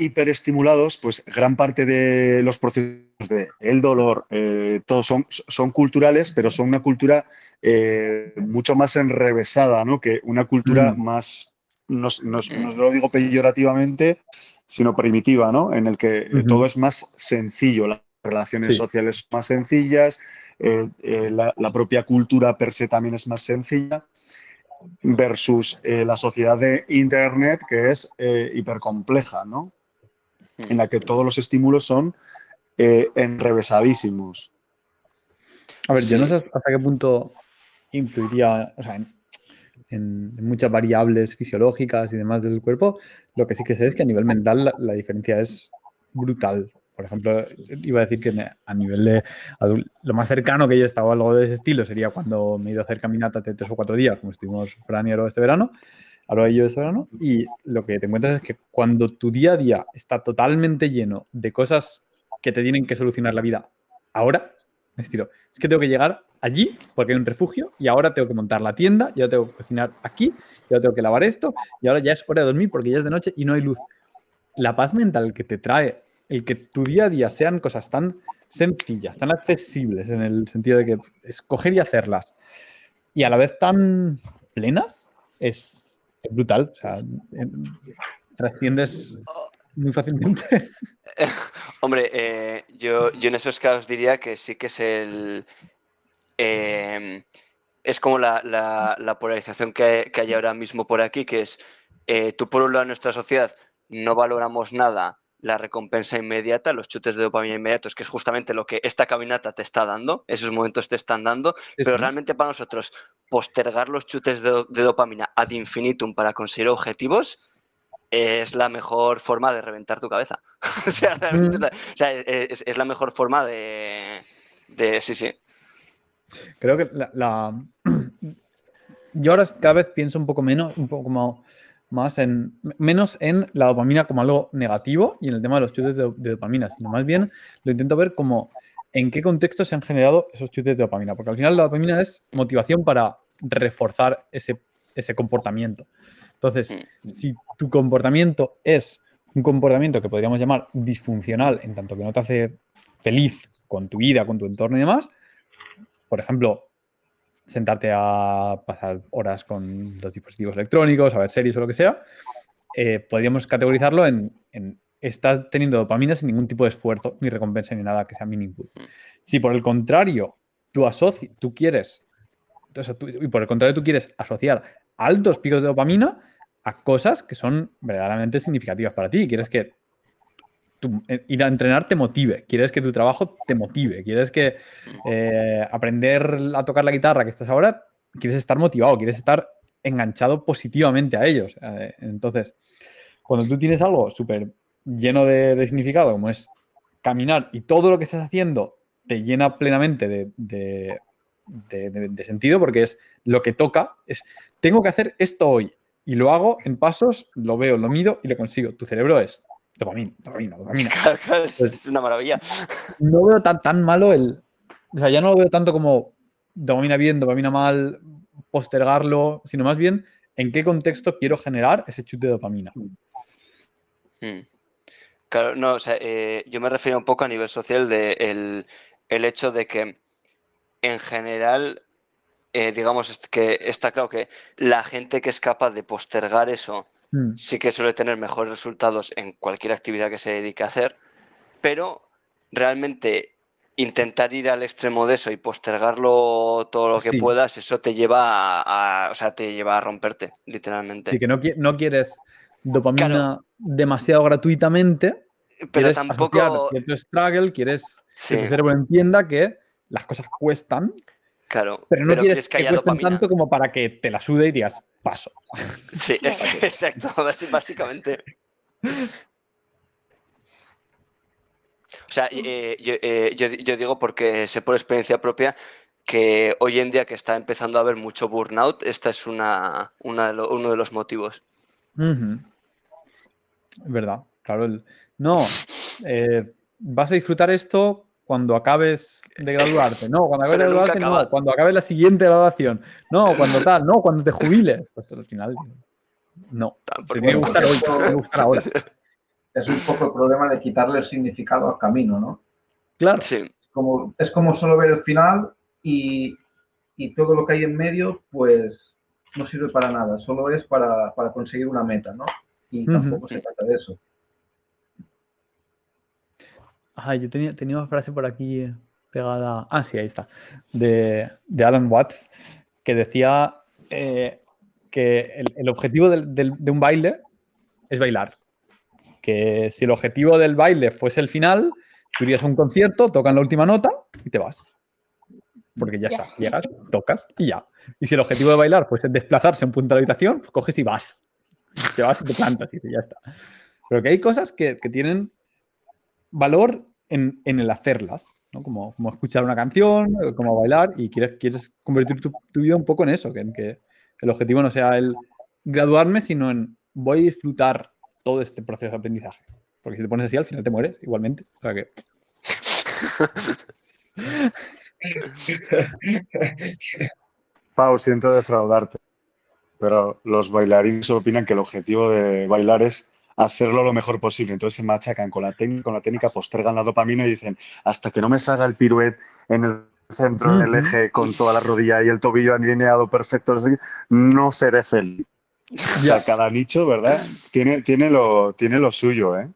hiperestimulados, pues gran parte de los procesos de el dolor, eh, todos son, son culturales, pero son una cultura eh, mucho más enrevesada, ¿no? Que una cultura mm. más, no, lo digo peyorativamente, sino primitiva, ¿no? En el que todo es más sencillo, las relaciones sociales más sencillas, eh, la, la, propia cultura per se también es más sencilla versus la sociedad de Internet que es hipercompleja, ¿no? en la que todos los estímulos son eh, enrevesadísimos. A ver, yo no sé hasta qué punto influiría, o sea, en, muchas variables fisiológicas y demás del cuerpo. Lo que sí que sé es que a nivel mental la, diferencia es brutal. Por ejemplo, iba a decir que a nivel de lo más cercano que yo he estado a algo de ese estilo sería cuando me he ido a hacer caminata de tres o cuatro días, como estuvimos Fran y este verano hablo de ello de verano, y lo que te encuentras es que cuando tu día a día está totalmente lleno de cosas que te tienen que solucionar la vida ahora, es decir, es que tengo que llegar allí porque hay un refugio y ahora tengo que montar la tienda, y ahora tengo que cocinar aquí, y ahora tengo que lavar esto, y ahora ya es hora de dormir porque ya es de noche y no hay luz. La paz mental que te trae el que tu día a día sean cosas tan sencillas, tan accesibles en el sentido de que escoger y hacerlas y a la vez tan plenas, es, brutal. O sea, trasciendes muy fácilmente. Hombre, eh, yo, yo en esos casos diría que sí que es el. Em, es como la, polarización que, hay ahora mismo por aquí, que es eh, tú por un lado en nuestra sociedad no valoramos nada la recompensa inmediata, los chutes de dopamina inmediatos, que es justamente lo que esta caminata te está dando, esos momentos te están dando, pero realmente para nosotros postergar los chutes de, dopamina ad infinitum para conseguir objetivos es la mejor forma de reventar tu cabeza. o sea, mm. es, la mejor forma de, Sí, sí. Creo que la, Yo ahora cada vez pienso un poco menos, un poco como más en, menos en la dopamina como algo negativo y en el tema de los chutes de, dopamina, sino más bien lo intento ver como en qué contexto se han generado esos chutes de dopamina, porque al final la dopamina es motivación para reforzar ese, ese comportamiento. Entonces, mm. si tu comportamiento es un comportamiento que podríamos llamar disfuncional, en tanto que no te hace feliz con tu vida, con tu entorno y demás, por ejemplo, sentarte a pasar horas con los dispositivos electrónicos, a ver series o lo que sea, eh, podríamos categorizarlo en, estás teniendo dopamina sin ningún tipo de esfuerzo, ni recompensa, ni nada que sea meaningful. Si por el contrario tú, tú quieres, y por el contrario tú quieres asociar altos picos de dopamina a cosas que son verdaderamente significativas para ti, quieres que eh, ir a entrenar te motive, quieres que tu trabajo te motive, quieres que eh, aprender a tocar la guitarra que estás ahora, quieres estar motivado, quieres estar enganchado positivamente a ellos. Eh, entonces, cuando tú tienes algo súper lleno de, significado, como es caminar y todo lo que estás haciendo te llena plenamente de- de sentido porque es lo que toca, es tengo que hacer esto hoy y lo hago en pasos, lo veo, lo mido y lo consigo. Tu cerebro es dopamina, dopamina, dopamina. Claro, claro, es- Pues- es una maravilla. No veo tan, tan malo el... O sea, ya no lo veo tanto como dopamina bien, dopamina mal, postergarlo, sino más bien en qué contexto quiero generar ese chute de dopamina. Mm. Claro, no, o sea, eh, yo me refiero un poco a nivel social de el, el hecho de que en general, eh, digamos, que está claro que la gente que es capaz de postergar eso Mm. sí que suele tener mejores resultados en cualquier actividad que se dedique a hacer, pero realmente intentar ir al extremo de eso y postergarlo todo lo que Sí. puedas, eso te lleva a, a- o sea, te lleva a romperte, literalmente. Así que no, qui- no quieres dopamina demasiado gratuitamente, Pero quieres tampoco, cierto struggle, quieres sí, que tu cerebro entienda que las cosas cuestan, claro, pero no quieres que que, cuesten tanto como para que te la sude y digas paso. Sí, es- exacto, básicamente. O sea, eh, yo, eh, yo di- yo digo porque sé por experiencia propia que hoy en día que está empezando a haber mucho burnout, esta es una, una de lo- uno de los motivos. Verdad, claro. el- No, eh, vas a disfrutar esto cuando acabes de graduarte. No, cuando acabes de Pero nunca graduarte, no. Cuando acabes la siguiente graduación. No, cuando tal, no, cuando te jubiles. Pues al final, no. Te porque- tiene que gustar hoy, te que gustar ahora. Es un poco el problema de quitarle el significado al camino, ¿no? Claro. Sí, Como, es como solo ver el final y, y todo lo que hay en medio, pues no sirve para nada, solo es para, para conseguir una meta, ¿no? Y tampoco se trata de eso. Yo tenía, tenía una frase por aquí pegada. Ah, sí, ahí está. De, de Alan Watts, que decía eh, que el, el objetivo del- del- de un baile es bailar. Que si el objetivo del baile fuese el final, tú irías a un concierto, tocan la última nota y te vas. Porque ya, Ya. está, llegas, tocas y ya. Y si el objetivo de bailar fuese desplazarse a un punto de la habitación, pues coges y vas. Te vas y te plantas y ya está. Pero que hay cosas que, que tienen valor en, en el hacerlas, ¿no? Como, como escuchar una canción, como bailar, y quieres, quieres convertir tu, tu vida un poco en eso, que, en que el objetivo no sea el graduarme, sino en voy a disfrutar todo este proceso de aprendizaje. Porque si te pones así, al final te mueres igualmente. O sea que, siento defraudarte, pero los bailarines opinan que el objetivo de bailar es hacerlo lo mejor posible. Entonces se machacan con la, técnica, con la técnica, postergan la dopamina y dicen, hasta que no me salga el piruet en el centro del Ujú. eje con toda la rodilla y el tobillo alineado perfecto, no seré feliz. O sea, cada nicho, ¿verdad? Tiene, tiene, lo, tiene lo suyo, ¿eh?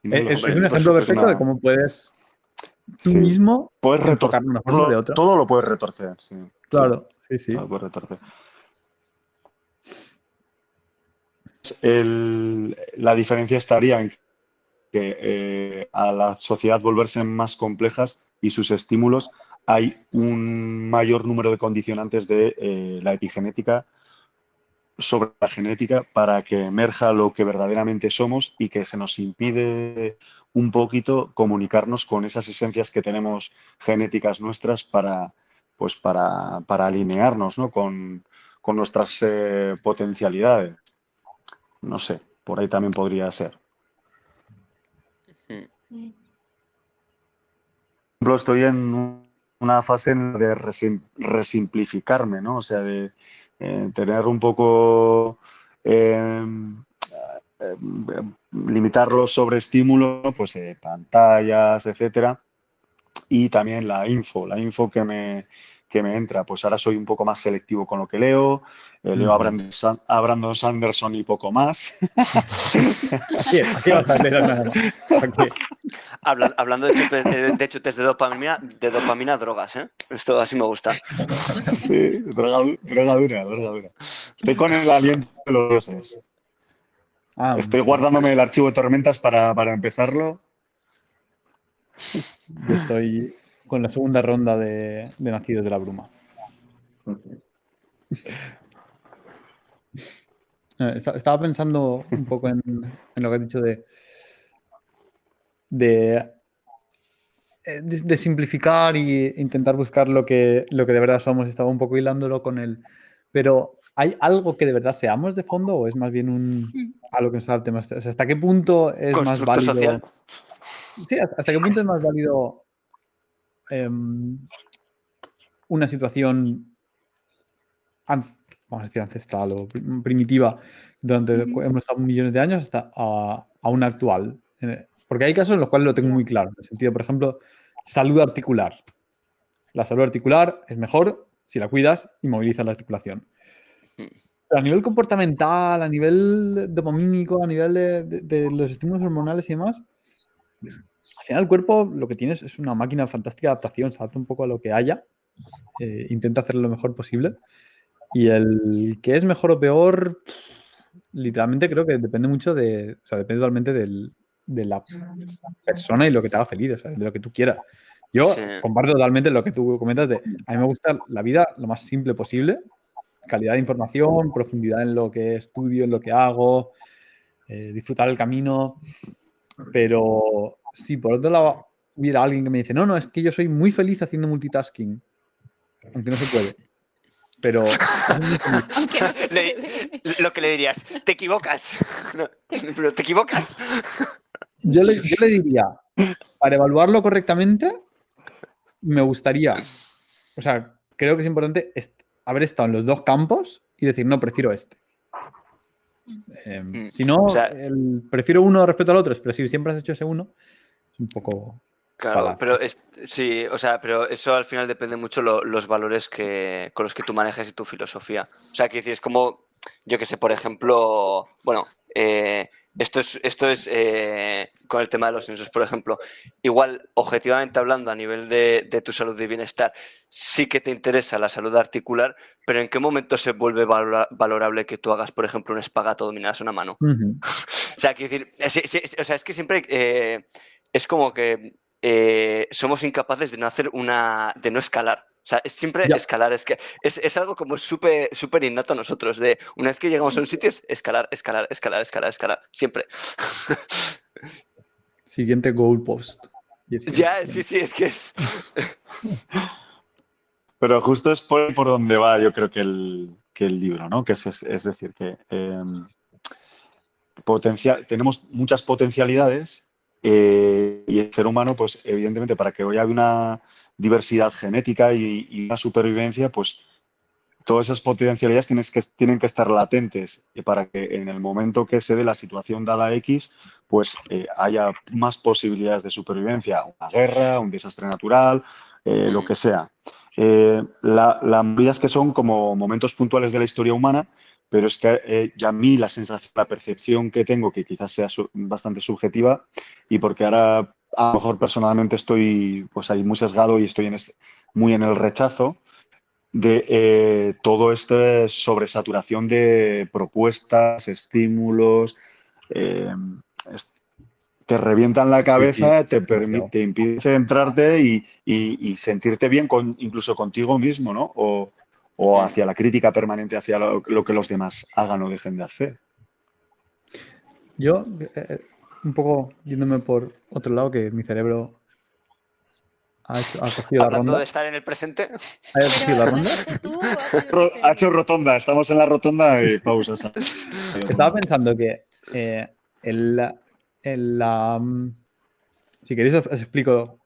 Tiene es, lo un ejemplo perfecto una- de cómo puedes tú Sí. mismo Puedes enfocar una forma de otra. todo lo puedes retorcer, sí. Claro, sí, sí. Todo lo puedes retorcer. La diferencia estaría en que eh, a la sociedad volverse más complejas y sus estímulos hay un mayor número de condicionantes de eh, la epigenética sobre la genética para que emerja lo que verdaderamente somos y que se nos impide un poquito comunicarnos con esas esencias que tenemos genéticas nuestras para, pues para, para alinearnos ¿no? con, con nuestras eh, potencialidades. No sé, por ahí también podría ser. ejemplo, estoy en un- una fase de resim- resimplificarme, ¿no? O sea, de eh, tener un poco, eh, eh, limitar los sobreestímulos, pues pantallas, etcétera, y también la info, la info que me, que me entra. Pues ahora soy un poco más selectivo con lo que leo, eh, leo a. Brandon, San- a Brandon Sanderson y poco más. Aquí. Aquí. Habla- hablando de chutes de, de chutes de dopamina, de dopamina drogas, ¿eh? Esto así me gusta. Sí, droga, droga dura, droga dura. Estoy con el aliento de los dioses. Ah, Estoy guardándome el archivo de tormentas para, para empezarlo. Yo estoy con la segunda ronda de, de Nacidos de la Bruma. Eh, esta- Estaba pensando un poco en, en lo que has dicho de, de eh, de, de simplificar e intentar buscar lo que, lo que de verdad somos. Estaba un poco hilándolo con él. Pero ¿hay algo que de verdad seamos de fondo o es más bien un Mm. algo que nos adapte más? O sea, ¿hasta qué punto es más válido? social. Sí, ¿hasta qué punto es más válido em, una situación, vamos a decir, ancestral o prim- primitiva durante hemos estado millones de años hasta a, a una actual? Porque hay casos en los cuales lo tengo muy claro, en el sentido, por ejemplo, salud articular. La salud articular es mejor si la cuidas y movilizas la articulación. Mm. Pero a nivel comportamental, a nivel dopamínico, a nivel de, de- de los estímulos hormonales y demás, al final el cuerpo lo que tienes es una máquina fantástica de adaptación, se adapta un poco a lo que haya, eh, intenta hacerlo lo mejor posible. Y el que es mejor o peor, literalmente creo que depende mucho de, o sea, depende totalmente del- de la persona y lo que te haga feliz, o sea, de lo que tú quieras. Yo Sí. comparto totalmente lo que tú comentas de, a mí me gusta la vida lo más simple posible, calidad de información, profundidad en lo que estudio, en lo que hago, eh, disfrutar el camino, pero si por otro lado hubiera alguien que me dice, no, no, es que yo soy muy feliz haciendo multitasking, aunque no se puede, pero Le-. Lo que le dirías, te equivocas. No, pero te equivocas. Yo le, yo le diría, para evaluarlo correctamente, me gustaría, o sea, creo que es importante est- haber estado en los dos campos y decir, no, prefiero este. Eh, Mm, si no, o sea- el- prefiero uno respecto al otro, pero si siempre has hecho ese uno, un poco... Claro, pero es, sí, o sea, pero eso al final depende mucho lo- los valores que, con los que tú manejas y tu filosofía. O sea, que decir, es como, yo que sé, por ejemplo, bueno, eh, esto es, esto es eh, con el tema de los censos, por ejemplo, igual, objetivamente hablando, a nivel de, de tu salud y bienestar, sí que te interesa la salud articular, pero ¿en qué momento se vuelve valora- valorable que tú hagas, por ejemplo, un espagato dominadas a una mano? O sea, quiero decir, es- o sea, es que siempre eh, es como que eh, somos incapaces de no hacer una. de no escalar. O sea, es siempre Ya. escalar. Es que es, es algo como súper súper innato a nosotros. De una vez que llegamos a un sitio es escalar, escalar, escalar, escalar, escalar. Siempre. Siguiente goalpost. ya, sí, sí, es que es. Pero justo es por, por donde va, yo creo que el, que el libro, ¿no? Que es, es, es decir, que em, potencia- tenemos muchas potencialidades eh, y el ser humano, pues evidentemente, para que hoy haya una diversidad genética y, y una supervivencia, pues todas esas potencialidades tienen que, tienen que estar latentes para que en el momento que se dé la situación dada X, pues eh, haya más posibilidades de supervivencia, una guerra, un desastre natural, eh, lo que sea. Eh, la, la movida es que son como momentos puntuales de la historia humana, pero es que eh, ya a mí la sensación, la percepción que tengo, que quizás sea su- bastante subjetiva, y porque ahora a lo mejor personalmente estoy pues ahí muy sesgado y estoy en es- muy en el rechazo de eh, todo esto sobresaturación de propuestas, estímulos, eh, es- te revientan la cabeza, te, permi- te impide centrarte y, y- y sentirte bien con, incluso contigo mismo, ¿no? O, o hacia la crítica permanente, hacia lo, lo que los demás hagan o dejen de hacer. Yo, eh, un poco yéndome por otro lado, que mi cerebro ha, hecho- ha cogido la Hablando ronda. de estar en el presente. ¿Ha cogido la Pero, ¿lo ronda? tú ha hecho rotonda, estamos en la rotonda y pausas. Estaba pensando que eh, el, el, la, mm, si queréis os, os explico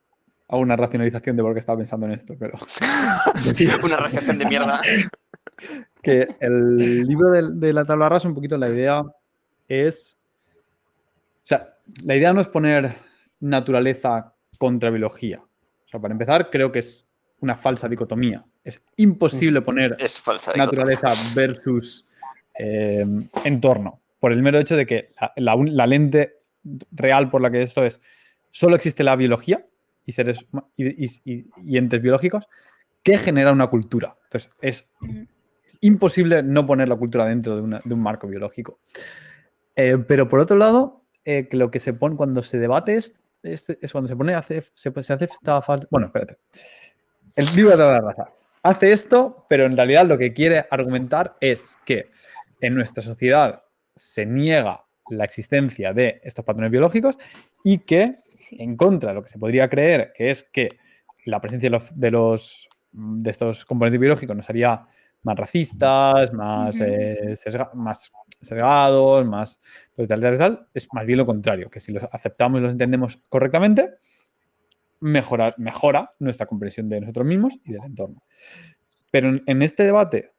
hago una racionalización de por qué estaba pensando en esto, pero Una reacción de mierda. que el libro de, de la tabla rasa, un poquito la idea es, o sea, la idea no es poner naturaleza contra biología. O sea, para empezar, creo que es una falsa dicotomía. Es imposible poner Es falsa. naturaleza versus eh, entorno. Por el mero hecho de que la, la un- la lente real por la que esto es, solo existe la biología y seres y, y- entes biológicos que genera una cultura. Entonces, es imposible no poner la cultura dentro de, una- de un marco biológico. Eh, pero por otro lado, eh, que lo que se pone cuando se debate es, es, es cuando se pone, hace, se, se hace esta falta. Bueno, espérate. El libro de la raza hace esto, pero en realidad lo que quiere argumentar es que en nuestra sociedad se niega la existencia de estos patrones biológicos y que en contra de lo que se podría creer, que es que la presencia de los, de, los, de estos componentes biológicos nos haría más racistas, más, eh, sesga- más sesgados, más tal, tal, es más bien lo contrario, que si los aceptamos y los entendemos correctamente, mejora, mejora nuestra comprensión de nosotros mismos y del entorno. Pero en, en este debate,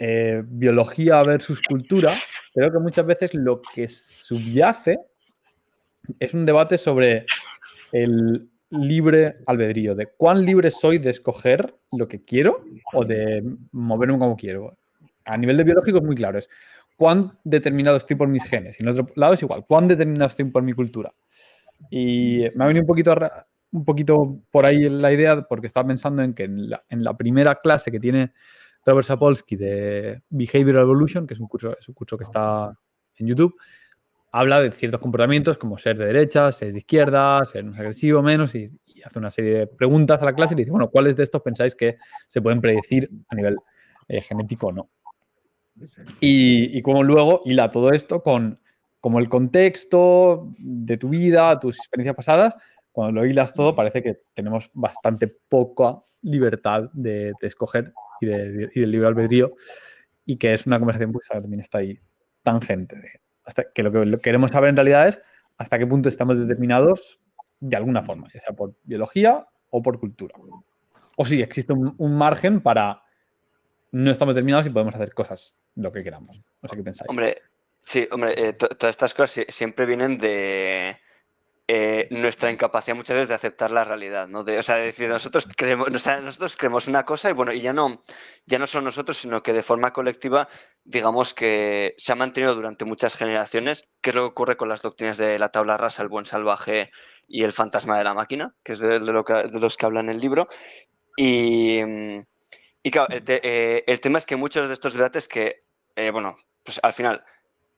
eh, biología versus cultura, creo que muchas veces lo que subyace es un debate sobre el libre albedrío, de cuán libre soy de escoger lo que quiero o de moverme como quiero. A nivel de biológico es muy claro, es cuán determinado estoy por mis genes. Y en otro lado es igual, cuán determinado estoy por mi cultura. Y me ha venido un poquito, un poquito por ahí la idea, porque estaba pensando en que en la, en la primera clase que tiene Robert Sapolsky de Behavioral Evolution, que es un curso, es un curso que está en YouTube, habla de ciertos comportamientos como ser de derecha, ser de izquierda, ser más agresivo, menos, y, hace una serie de preguntas a la clase y dice, bueno, ¿cuáles de estos pensáis que se pueden predecir a nivel eh, genético o no? Y, cómo luego hila todo esto con como el contexto de tu vida, tus experiencias pasadas, cuando lo hilas todo parece que tenemos bastante poca libertad de, escoger y, de, libre albedrío y que es una conversación pues, que también está ahí tangente. de- que lo que queremos saber en realidad es hasta qué punto estamos determinados de alguna forma, ya sea por biología o por cultura. O si existe un, margen para no estamos determinados y podemos hacer cosas lo que queramos. No sé qué pensáis. Hombre, sí, hombre, eh, to- todas estas cosas sie- siempre vienen de eh, nuestra incapacidad muchas veces de aceptar la realidad, ¿no? O sea, de decir, nosotros creemos, o sea, nosotros creemos una cosa y bueno, y ya no, ya no son nosotros, sino que de forma colectiva, digamos que se ha mantenido durante muchas generaciones, que es lo que ocurre con las doctrinas de la tabla rasa, el buen salvaje y el fantasma de la máquina, que es de, los que habla en el libro. Y, claro, eh, el tema es que muchos de estos debates que, eh, bueno, pues al final,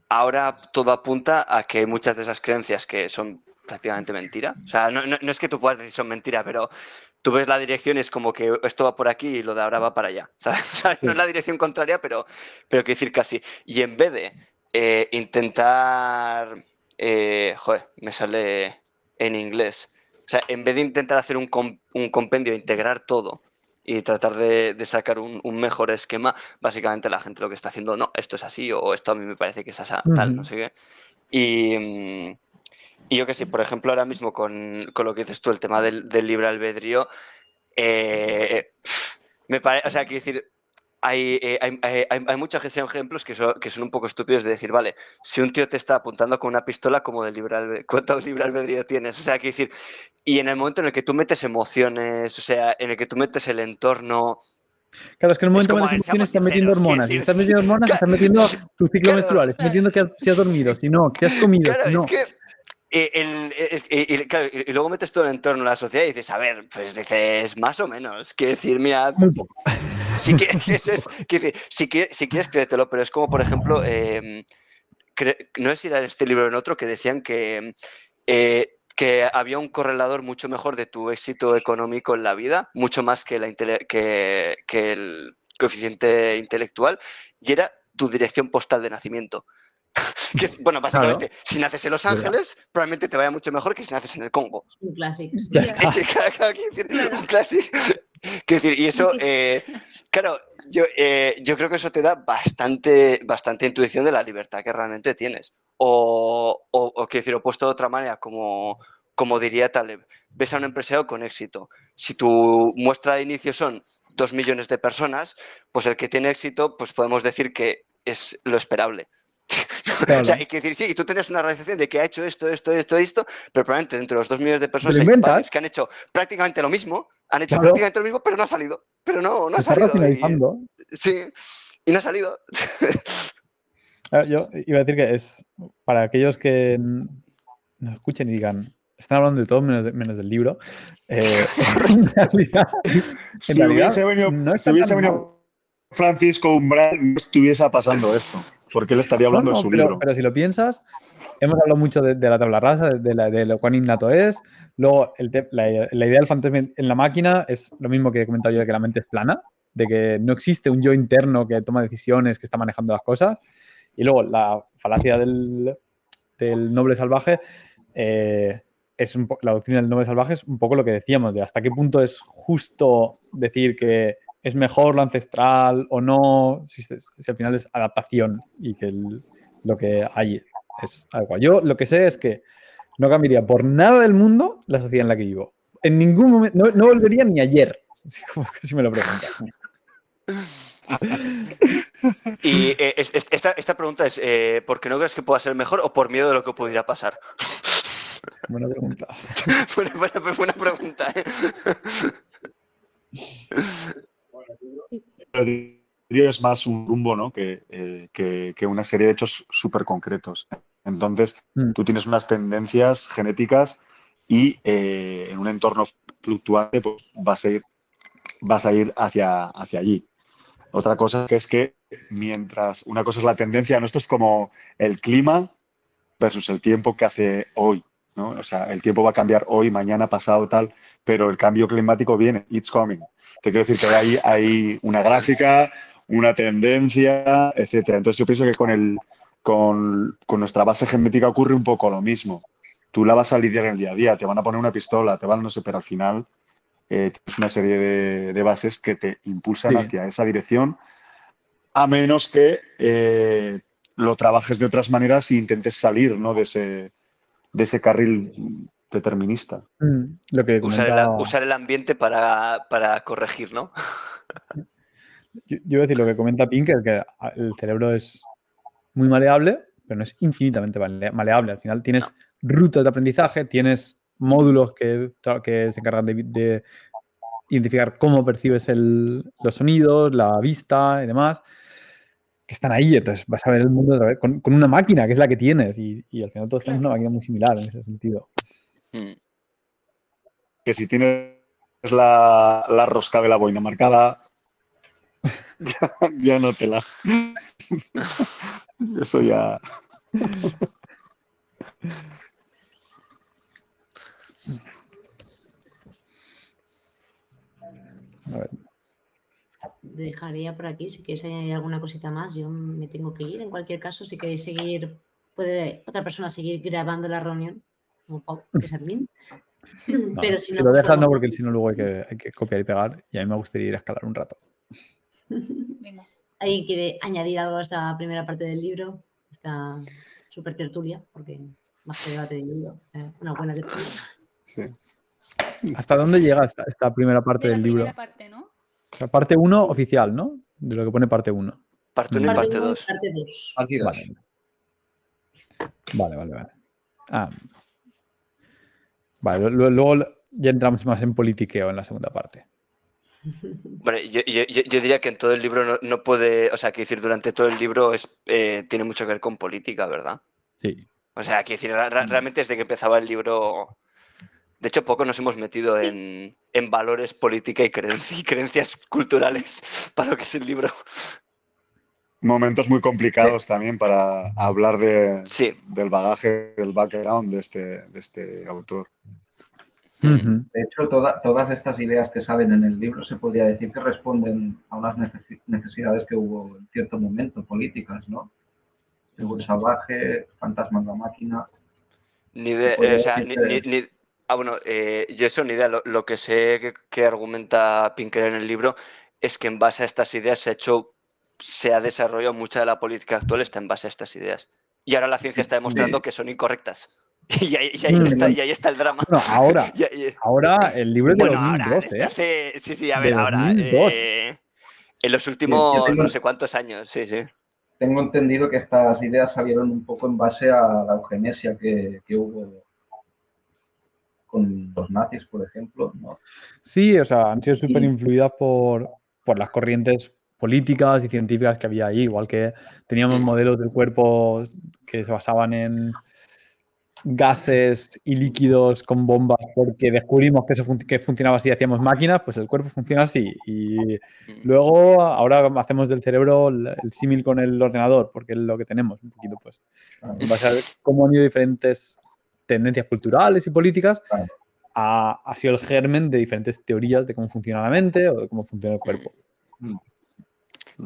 ahora todo apunta a que muchas de esas creencias que son prácticamente mentira, o sea, no, no- no es que tú puedas decir son mentira, pero tú ves la dirección y es como que esto va por aquí y lo de ahora va para allá. ¿Sabes? No es la dirección contraria, pero, pero quiero decir casi. Y en vez de eh, intentar, eh, joder, me sale en inglés, o sea, en vez de intentar hacer un, com- un compendio, integrar todo y tratar de, de sacar un, un mejor esquema, básicamente la gente lo que está haciendo, no, esto es así o esto a mí me parece que es así, tal, no sé qué. Y, mm, y yo que sé, por ejemplo, ahora mismo con, con lo que dices tú, el tema del, del libre albedrío, eh, me parece, o sea, quiero decir, hay, eh, hay, hay- hay- hay muchos ejemplos que son, que son un poco estúpidos de decir, vale, si un tío te está apuntando con una pistola, como de libre ¿cuánto libre albedrío tienes? O sea, quiero decir, y en el momento en el que tú metes emociones, o sea, en el que tú metes el entorno, Claro, es que en el momento como, que metes emociones estás metiendo hormonas. Si estás sí, metiendo hormonas, ca- estás metiendo tu ciclo claro, menstrual, estás metiendo que has- si has dormido, si no, que has comido, Claro, si no. es que. Eh, el- es- y, y- claro, y- y luego metes todo el entorno de la sociedad y dices, a ver, pues dices, más o menos. Quiero decir, mira, Muy poco. si quieres, es, decir, si quieres, si quieres, créetelo, pero es como, por ejemplo, eh, cre- no sé si era en este libro o en otro, que decían que, eh, que había un correlador mucho mejor de tu éxito económico en la vida, mucho más que, la que, que el coeficiente intelectual, y era tu dirección postal de nacimiento. que es, bueno, básicamente, si naces en Los Verdad. Ángeles, probablemente te vaya mucho mejor que si naces en el Congo. Un clásico. Ya Ya. está. Sí, claro, claro, quiero decir, Claro. un clásico. Quiero decir, y eso, eh, claro, yo, eh, yo creo que eso te da bastante, bastante intuición de la libertad que realmente tienes. O, o, o quiero decir, o puesto de otra manera, como, como diría Taleb, ves a un empresario con éxito. Si tu muestra de inicio son dos millones de personas, pues el que tiene éxito, pues podemos decir que es lo esperable. Claro. O sea, y que decir, sí, y tú tienes una realización de que ha hecho esto, esto, esto, esto, pero probablemente dentro de los dos millones de personas hay que han hecho prácticamente lo mismo, han hecho Claro. prácticamente lo mismo, pero no ha salido. Pero no, no ha salido. y- sí, y no ha salido. Ah, Yo iba a decir que es para aquellos que nos escuchen y digan, están hablando de todo menos, de- menos del libro. eh, en realidad, en Si realidad, hubiese venido, no si hubiese venido. Francisco Umbral, no estuviese pasando esto. Porque él estaría hablando No, no, de su pero, libro. pero si lo piensas, hemos hablado mucho de, de la tabla rasa, de, la, de lo cuán innato es. Luego, el te- la, la idea del fantasma en la máquina es lo mismo que he comentado yo de que la mente es plana, de que no existe un yo interno que toma decisiones, que está manejando las cosas. Y luego la falacia del, del noble salvaje, eh, es un la doctrina del nombre salvaje es un poco lo que decíamos, de hasta qué punto es justo decir que es mejor lo ancestral o no, si, al final es adaptación y que lo que hay es algo. Yo lo que sé es que no cambiaría por nada del mundo la sociedad en la que vivo. En ningún momento, no, volvería ni ayer, como que si me lo preguntas. Y eh, esta, pregunta es, eh, ¿por qué no crees que pueda ser mejor o por miedo de lo que pudiera pasar? Buena pregunta. buena, buena, pregunta. ¿eh? Es más un rumbo ¿no? que, que, una serie de hechos súper concretos. Entonces, mm. tú tienes unas tendencias genéticas y en un entorno fluctuante pues, vas a ir, vas a ir hacia, hacia allí. Otra cosa que es que mientras una cosa es la tendencia, ¿no? esto es como el clima versus el tiempo que hace hoy. ¿no? O sea, el tiempo va a cambiar hoy, mañana, pasado, tal, pero el cambio climático viene, it's coming. Te quiero decir que hay, hay una gráfica, una tendencia, etcétera. Entonces yo pienso que con, el, con, nuestra base genética ocurre un poco lo mismo. Tú la vas a lidiar en el día a día, te van a poner una pistola, te van, no sé, pero al final eh, tienes una serie de, bases que te impulsan hacia esa dirección, a menos que eh, lo trabajes de otras maneras e intentes salir ¿no? de, ese, de ese carril determinista. Mm, lo que usar, el, ambiente para, corregir, ¿no? yo, yo, voy a decir lo que comenta Pink, que el cerebro es muy maleable, pero no es infinitamente maleable. Al final tienes rutas de aprendizaje, tienes módulos que, que se encargan de, identificar cómo percibes los sonidos, la vista y demás, que están ahí. Entonces vas a ver el mundo con, con, una máquina, que es la que tienes. Y, al final todos tenemos una máquina muy similar en ese sentido. Hmm. Que si tienes la, la rosca de la boina marcada, ya, ya no te la. Eso ya. Dejaría por aquí, si queréis añadir alguna cosita más, yo me tengo que ir. En cualquier caso, si queréis seguir, puede otra persona seguir grabando la reunión, como Pau, que es admin. Pero si, no, lo dejas, no, porque si no, luego hay que, hay que, copiar y pegar. Y a mí me gustaría ir a escalar un rato. ¿Alguien quiere añadir algo a esta primera parte del libro? Esta súper tertulia, porque más que debate del libro, eh, una buena tertulia. Sí. ¿Hasta dónde llega esta, esta primera parte del libro? Parte, ¿no? O parte 1 oficial, ¿no? De lo que pone parte 1. Parte 1 y parte 2. Parte 2. Vale. vale, vale, Ah. Vale, luego ya entramos más en politiqueo en la segunda parte. Bueno, yo, diría que en todo el libro no, puede, o sea, que decir, durante todo el libro es, eh, tiene mucho que ver con política, ¿verdad? Sí. O sea, que decir, realmente desde que empezaba el libro de hecho, poco nos hemos metido en, valores política y, creencias culturales para lo que es el libro. Momentos muy complicados también para hablar de, del bagaje, del background de este, de este autor. De hecho, todas estas ideas que salen en el libro se podría decir que responden a unas necesidades que hubo en cierto momento políticas, ¿no? El salvaje, fantasma en la máquina. Ni de, o sea, ni, Ah, bueno, eh, yo eso ni idea. Lo, que sé que, argumenta Pinker en el libro es que en base a estas ideas se ha hecho, se ha desarrollado mucha de la política actual está en base a estas ideas. Y ahora la ciencia está demostrando que son incorrectas. Y ahí, está, el drama. ahora, ahora el libro es de 2002, ¿eh? sí, sí, a ver, ahora. Eh, en los últimos no sé cuántos años, sí, sí. Tengo entendido que estas ideas salieron un poco en base a la eugenesia que, que hubo con los nazis, por ejemplo. ¿no? Sí, o sea, han sido súper influidas por, por las corrientes políticas y científicas que había ahí, igual que teníamos modelos del cuerpo que se basaban en gases y líquidos con bombas porque descubrimos que eso que funcionaba así, hacíamos máquinas, pues el cuerpo funciona así. Y luego ahora hacemos del cerebro el, símil con el ordenador, porque es lo que tenemos, un poquito pues. Va a ser cómo han ido diferentes tendencias culturales y políticas, ha, sido el germen de diferentes teorías de cómo funciona la mente o de cómo funciona el cuerpo.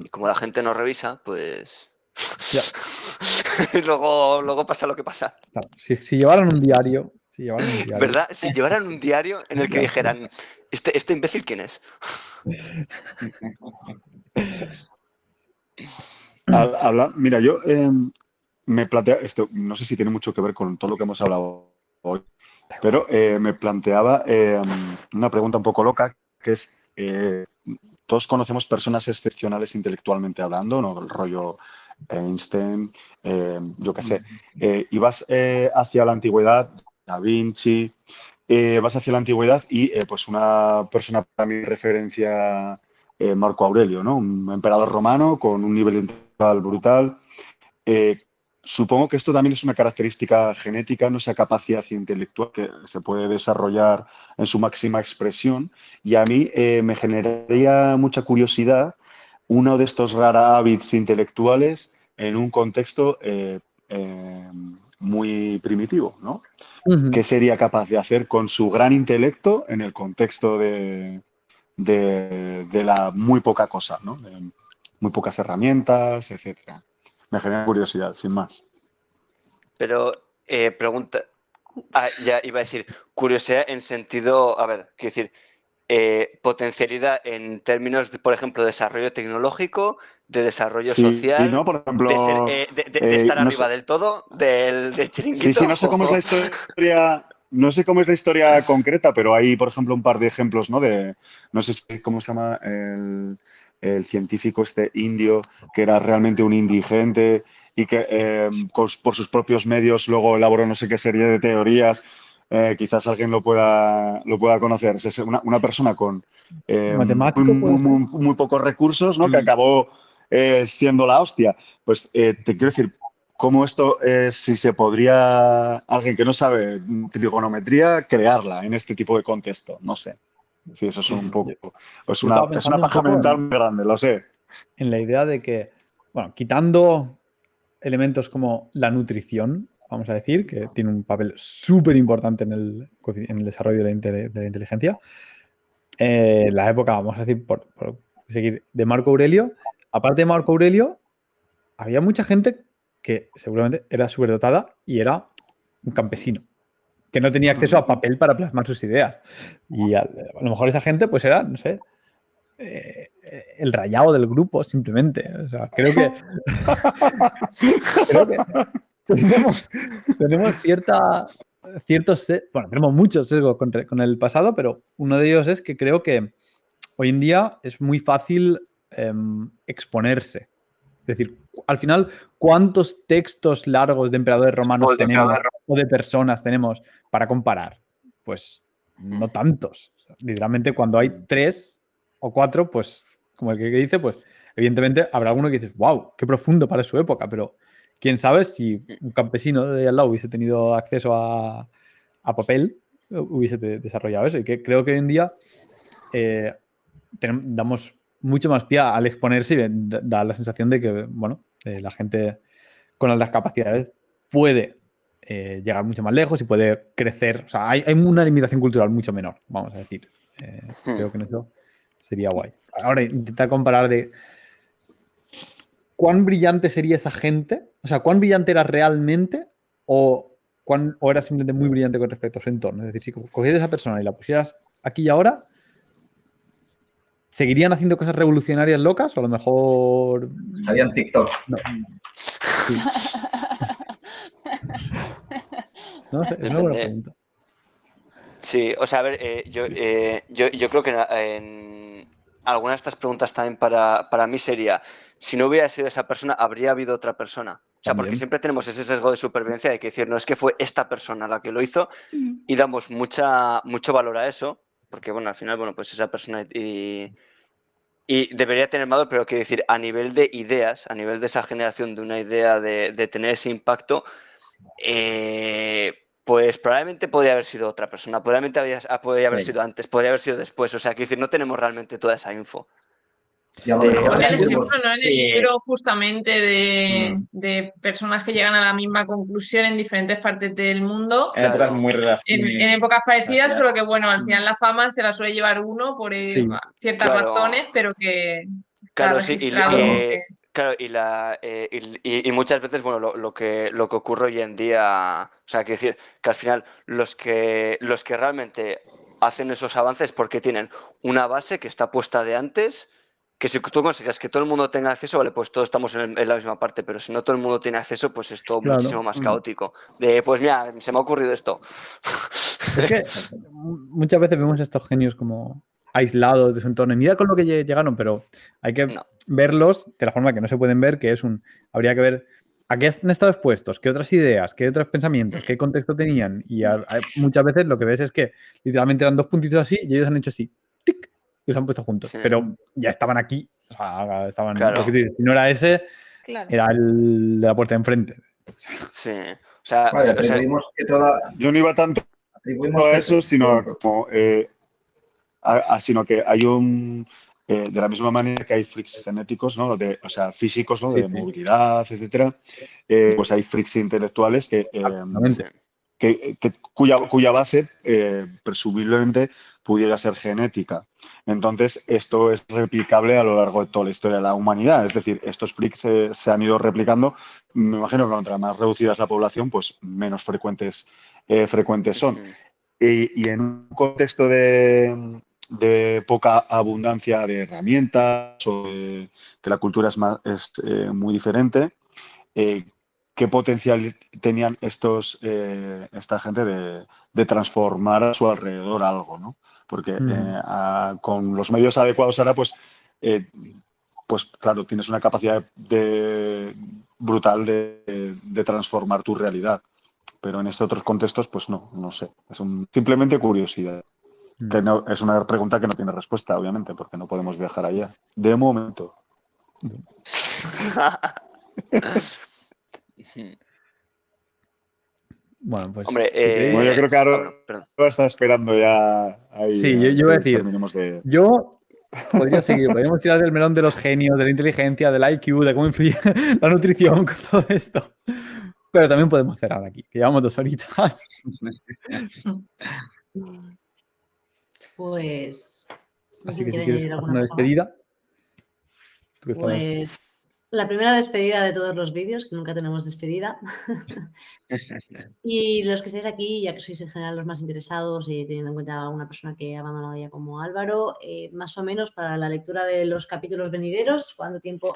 Y como la gente no revisa, pues. luego, luego pasa lo que pasa. Si, llevaran un diario, Si llevaran un diario. ¿Verdad? Si llevaran un diario en el que dijeran, ¿este, este imbécil quién es? Al- habla- mira, yo eh, me plantea, esto no sé si tiene mucho que ver con todo lo que hemos hablado hoy, pero eh, me planteaba eh, una pregunta un poco loca, que es, eh, todos conocemos personas excepcionales intelectualmente hablando, ¿no? El rollo Einstein, eh, yo qué sé, eh, y vas eh, hacia la antigüedad, Da Vinci, vas hacia la antigüedad y pues una persona para mi referencia, Marco Aurelio, ¿no? Un emperador romano con un nivel intelectual brutal. Supongo que esto también es una característica genética, ¿no? esa capacidad intelectual que se puede desarrollar en su máxima expresión. Y a mí eh, me generaría mucha curiosidad uno de estos rara hábitos intelectuales en un contexto eh, eh, muy primitivo, ¿no? ¿Qué sería capaz de hacer con su gran intelecto en el contexto de, de- de la muy poca cosa, ¿no? De muy pocas herramientas, etcétera. Me genera curiosidad, sin más. Pero, eh, pregunta. Ah, ya iba a decir, curiosidad en sentido, a ver, quiero decir, eh, potencialidad en términos, de, por ejemplo, desarrollo tecnológico, de desarrollo Sí, social, ¿no? Por ejemplo, de, ser, eh, de- de- de estar no arriba sé- del todo, del, del chiringuito. Sí, sí, no sé cómo es la historia, no sé cómo es la historia concreta, pero hay, por ejemplo, un par de ejemplos, ¿no? De, no sé si- cómo se llama el, el científico este indio, que era realmente un indigente y que eh, por sus propios medios luego elaboró no sé qué serie de teorías. Eh, quizás alguien lo pueda, lo pueda conocer. Es una, una persona con eh, muy, muy- muy- muy pocos recursos, ¿no? Que Mm. acabó eh, siendo la hostia. Pues te quiero decir, cómo esto, eh, si se podría, alguien que no sabe trigonometría, crearla en este tipo de contexto. No sé. Sí, eso es un poco. Es una, es una un paja mental muy grande, lo sé. en la idea de que, bueno, quitando elementos como la nutrición, vamos a decir, que tiene un papel súper importante en el, en el desarrollo de la, inte- de la inteligencia, eh, la época, vamos a decir, por, por seguir, de Marco Aurelio, aparte de Marco Aurelio, había mucha gente que seguramente era súper dotada y era un campesino, que no tenía acceso a papel para plasmar sus ideas. Y a, a lo mejor esa gente, pues era, no sé, eh, el rayado del grupo, simplemente. O sea, creo que. creo que tenemos, tenemos cierta. Ciertos, bueno, tenemos muchos sesgos con el pasado, pero uno de ellos es que creo que hoy en día es muy fácil em, exponerse. Es decir, al final, ¿cuántos textos largos de emperadores romanos Pues de tenemos o de personas tenemos para comparar? Pues no tantos. O sea, literalmente, cuando hay tres o cuatro, pues, como el que dice, pues, evidentemente habrá alguno que dices, wow, qué profundo para su época, pero quién sabe si un campesino de al lado hubiese tenido acceso a, a papel, hubiese de- desarrollado eso. Y que creo que hoy en día eh, damos mucho más pie al exponerse da, la sensación de que, bueno, eh, la gente con altas capacidades puede eh, llegar mucho más lejos y puede crecer. O sea, hay, hay una limitación cultural mucho menor, vamos a decir. Eh, creo que en eso sería guay. Ahora, intentar comparar de cuán brillante sería esa gente, o sea, cuán brillante era realmente o, cuán, o era simplemente muy brillante con respecto a su entorno. Es decir, si co- cogieras a esa persona y la pusieras aquí y ahora, ¿seguirían haciendo cosas revolucionarias locas o a lo mejor... Estaría en TikTok. No, Sí. No es una buena Depende. pregunta. Sí, o sea, a ver, eh, yo, eh, yo, yo creo que en, en alguna de estas preguntas también para, para mí sería, si no hubiera sido esa persona, ¿habría habido otra persona? O sea, porque siempre tenemos ese sesgo de supervivencia de que decir, no, es que fue esta persona la que lo hizo y damos mucha, mucho valor a eso, porque bueno, al final, bueno, pues esa persona y, y debería tener valor, pero quiero decir, a nivel de ideas, a nivel de esa generación de una idea de, de tener ese impacto, eh, pues probablemente podría haber sido otra persona, probablemente había- ah, podría haber Sí. sido antes, podría haber sido después, o sea, quiero decir, no tenemos realmente toda esa info. Y a lo mejor el ejemplo ¿no? en Sí. el libro justamente de, Mm. de personas que llegan a la misma conclusión en diferentes partes del mundo. En épocas muy En, relacionadas. en épocas parecidas, Gracias. solo que bueno, al final la fama se la suele llevar uno por eh, Sí. ciertas Claro. razones, pero que Claro, sí, y, eh, que- Claro, y, la, eh, y, y, muchas veces, bueno, lo, lo, que, lo que ocurre hoy en día, o sea, quiero decir que al final los que, los que realmente hacen esos avances porque tienen una base que está puesta de antes, que si tú consigues que todo el mundo tenga acceso, vale, pues todos estamos en, la misma parte, pero si no todo el mundo tiene acceso, pues es todo muchísimo más mm. caótico. De, pues mira, se me ha ocurrido esto. Es que muchas veces vemos estos genios como aislados de su entorno. Y mira con lo que llegaron, pero hay que verlos de la forma que no se pueden ver, que es un. Habría que ver a qué han estado expuestos, qué otras ideas, qué otros pensamientos, qué contexto tenían. Y muchas veces lo que ves es que literalmente eran dos puntitos así y ellos han hecho así, y los han puesto juntos. Pero ya estaban aquí, o sea, estaban. si no era ese, era el de la puerta de enfrente. Sí. O sea, yo no iba tanto a eso, sino como eh, sino que hay un, eh, de la misma manera que hay freaks genéticos, ¿no? De, o sea, físicos, ¿no? De movilidad, etcétera, eh, pues hay freaks intelectuales que, que, cuya, cuya, base presumiblemente pudiera ser genética. Entonces, esto es replicable a lo largo de toda la historia de la humanidad. Es decir, estos freaks se, han ido replicando. Me imagino que contra más reducida es la población, pues menos frecuentes, frecuentes son. y, en un contexto de, de poca abundancia de herramientas o que la cultura es, es eh, muy diferente. Eh, ¿Qué potencial tenían estos, eh, esta gente de, transformar a su alrededor algo? ¿no? Porque mm. con los medios adecuados ahora, pues, pues claro, tienes una capacidad de, brutal de, transformar tu realidad. Pero en estos otros contextos, pues no, no sé. Es simplemente curiosidad. Que no, es una pregunta que no tiene respuesta, obviamente, porque no podemos viajar allá. De momento. bueno, pues. Hombre, eh, yo creo que ahora está esperando ya. Ahí, sí, yo, yo voy a decir. Yo podría seguir, podríamos tirar del melón de los genios, de la inteligencia, del IQ, de cómo influye la nutrición con todo esto. Pero también podemos cerrar aquí, que llevamos dos horitas. Pues. Así que si quieres una despedida. Pues la primera despedida de todos los vídeos, que nunca tenemos despedida. y los que estáis aquí, ya que sois en general los más interesados y teniendo en cuenta a una persona que ha abandonado ya como Álvaro, eh, más o menos para la lectura de los capítulos venideros, ¿cuánto tiempo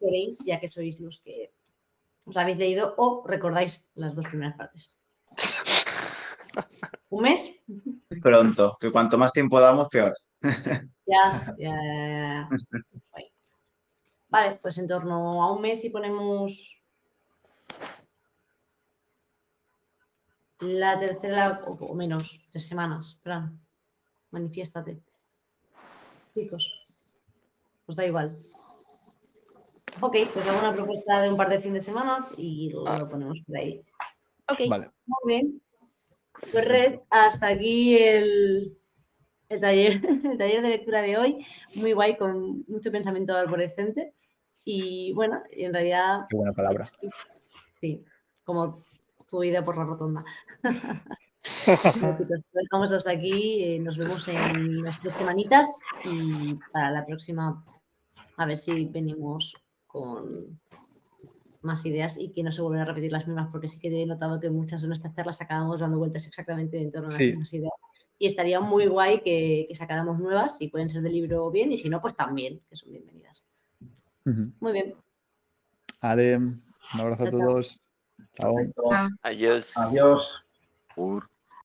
queréis, ya que sois los que os habéis leído o recordáis las dos primeras partes? ¿Un mes? Pronto, que cuanto más tiempo damos, peor. Ya, ya, ya. Vale, pues en torno a un mes y ponemos la tercera o menos, tres semanas. Fran, manifiéstate. Chicos, os da igual. Ok, pues hago una propuesta de un par de fines de semana y lo, lo ponemos por ahí. Ok. Vale. Muy bien. Pues hasta aquí el, taller, el taller de lectura de hoy. Muy guay, con mucho pensamiento arborescente. Y bueno, en realidad. Qué buena palabra. Sí, como tu vida por la rotonda. Lo dejamos hasta aquí. Eh, nos vemos en las tres semanitas y para la próxima, a ver si venimos con más ideas y que no se vuelvan a repetir las mismas, porque sí que he notado que muchas de nuestras charlas acabamos dando vueltas exactamente en torno a las mismas ideas. Y estaría muy guay que, que, sacáramos nuevas, si pueden ser de libro bien, y si no, pues también, que son bienvenidas. Muy bien. Ale, un abrazo a todos. Chao. Adiós. Adiós.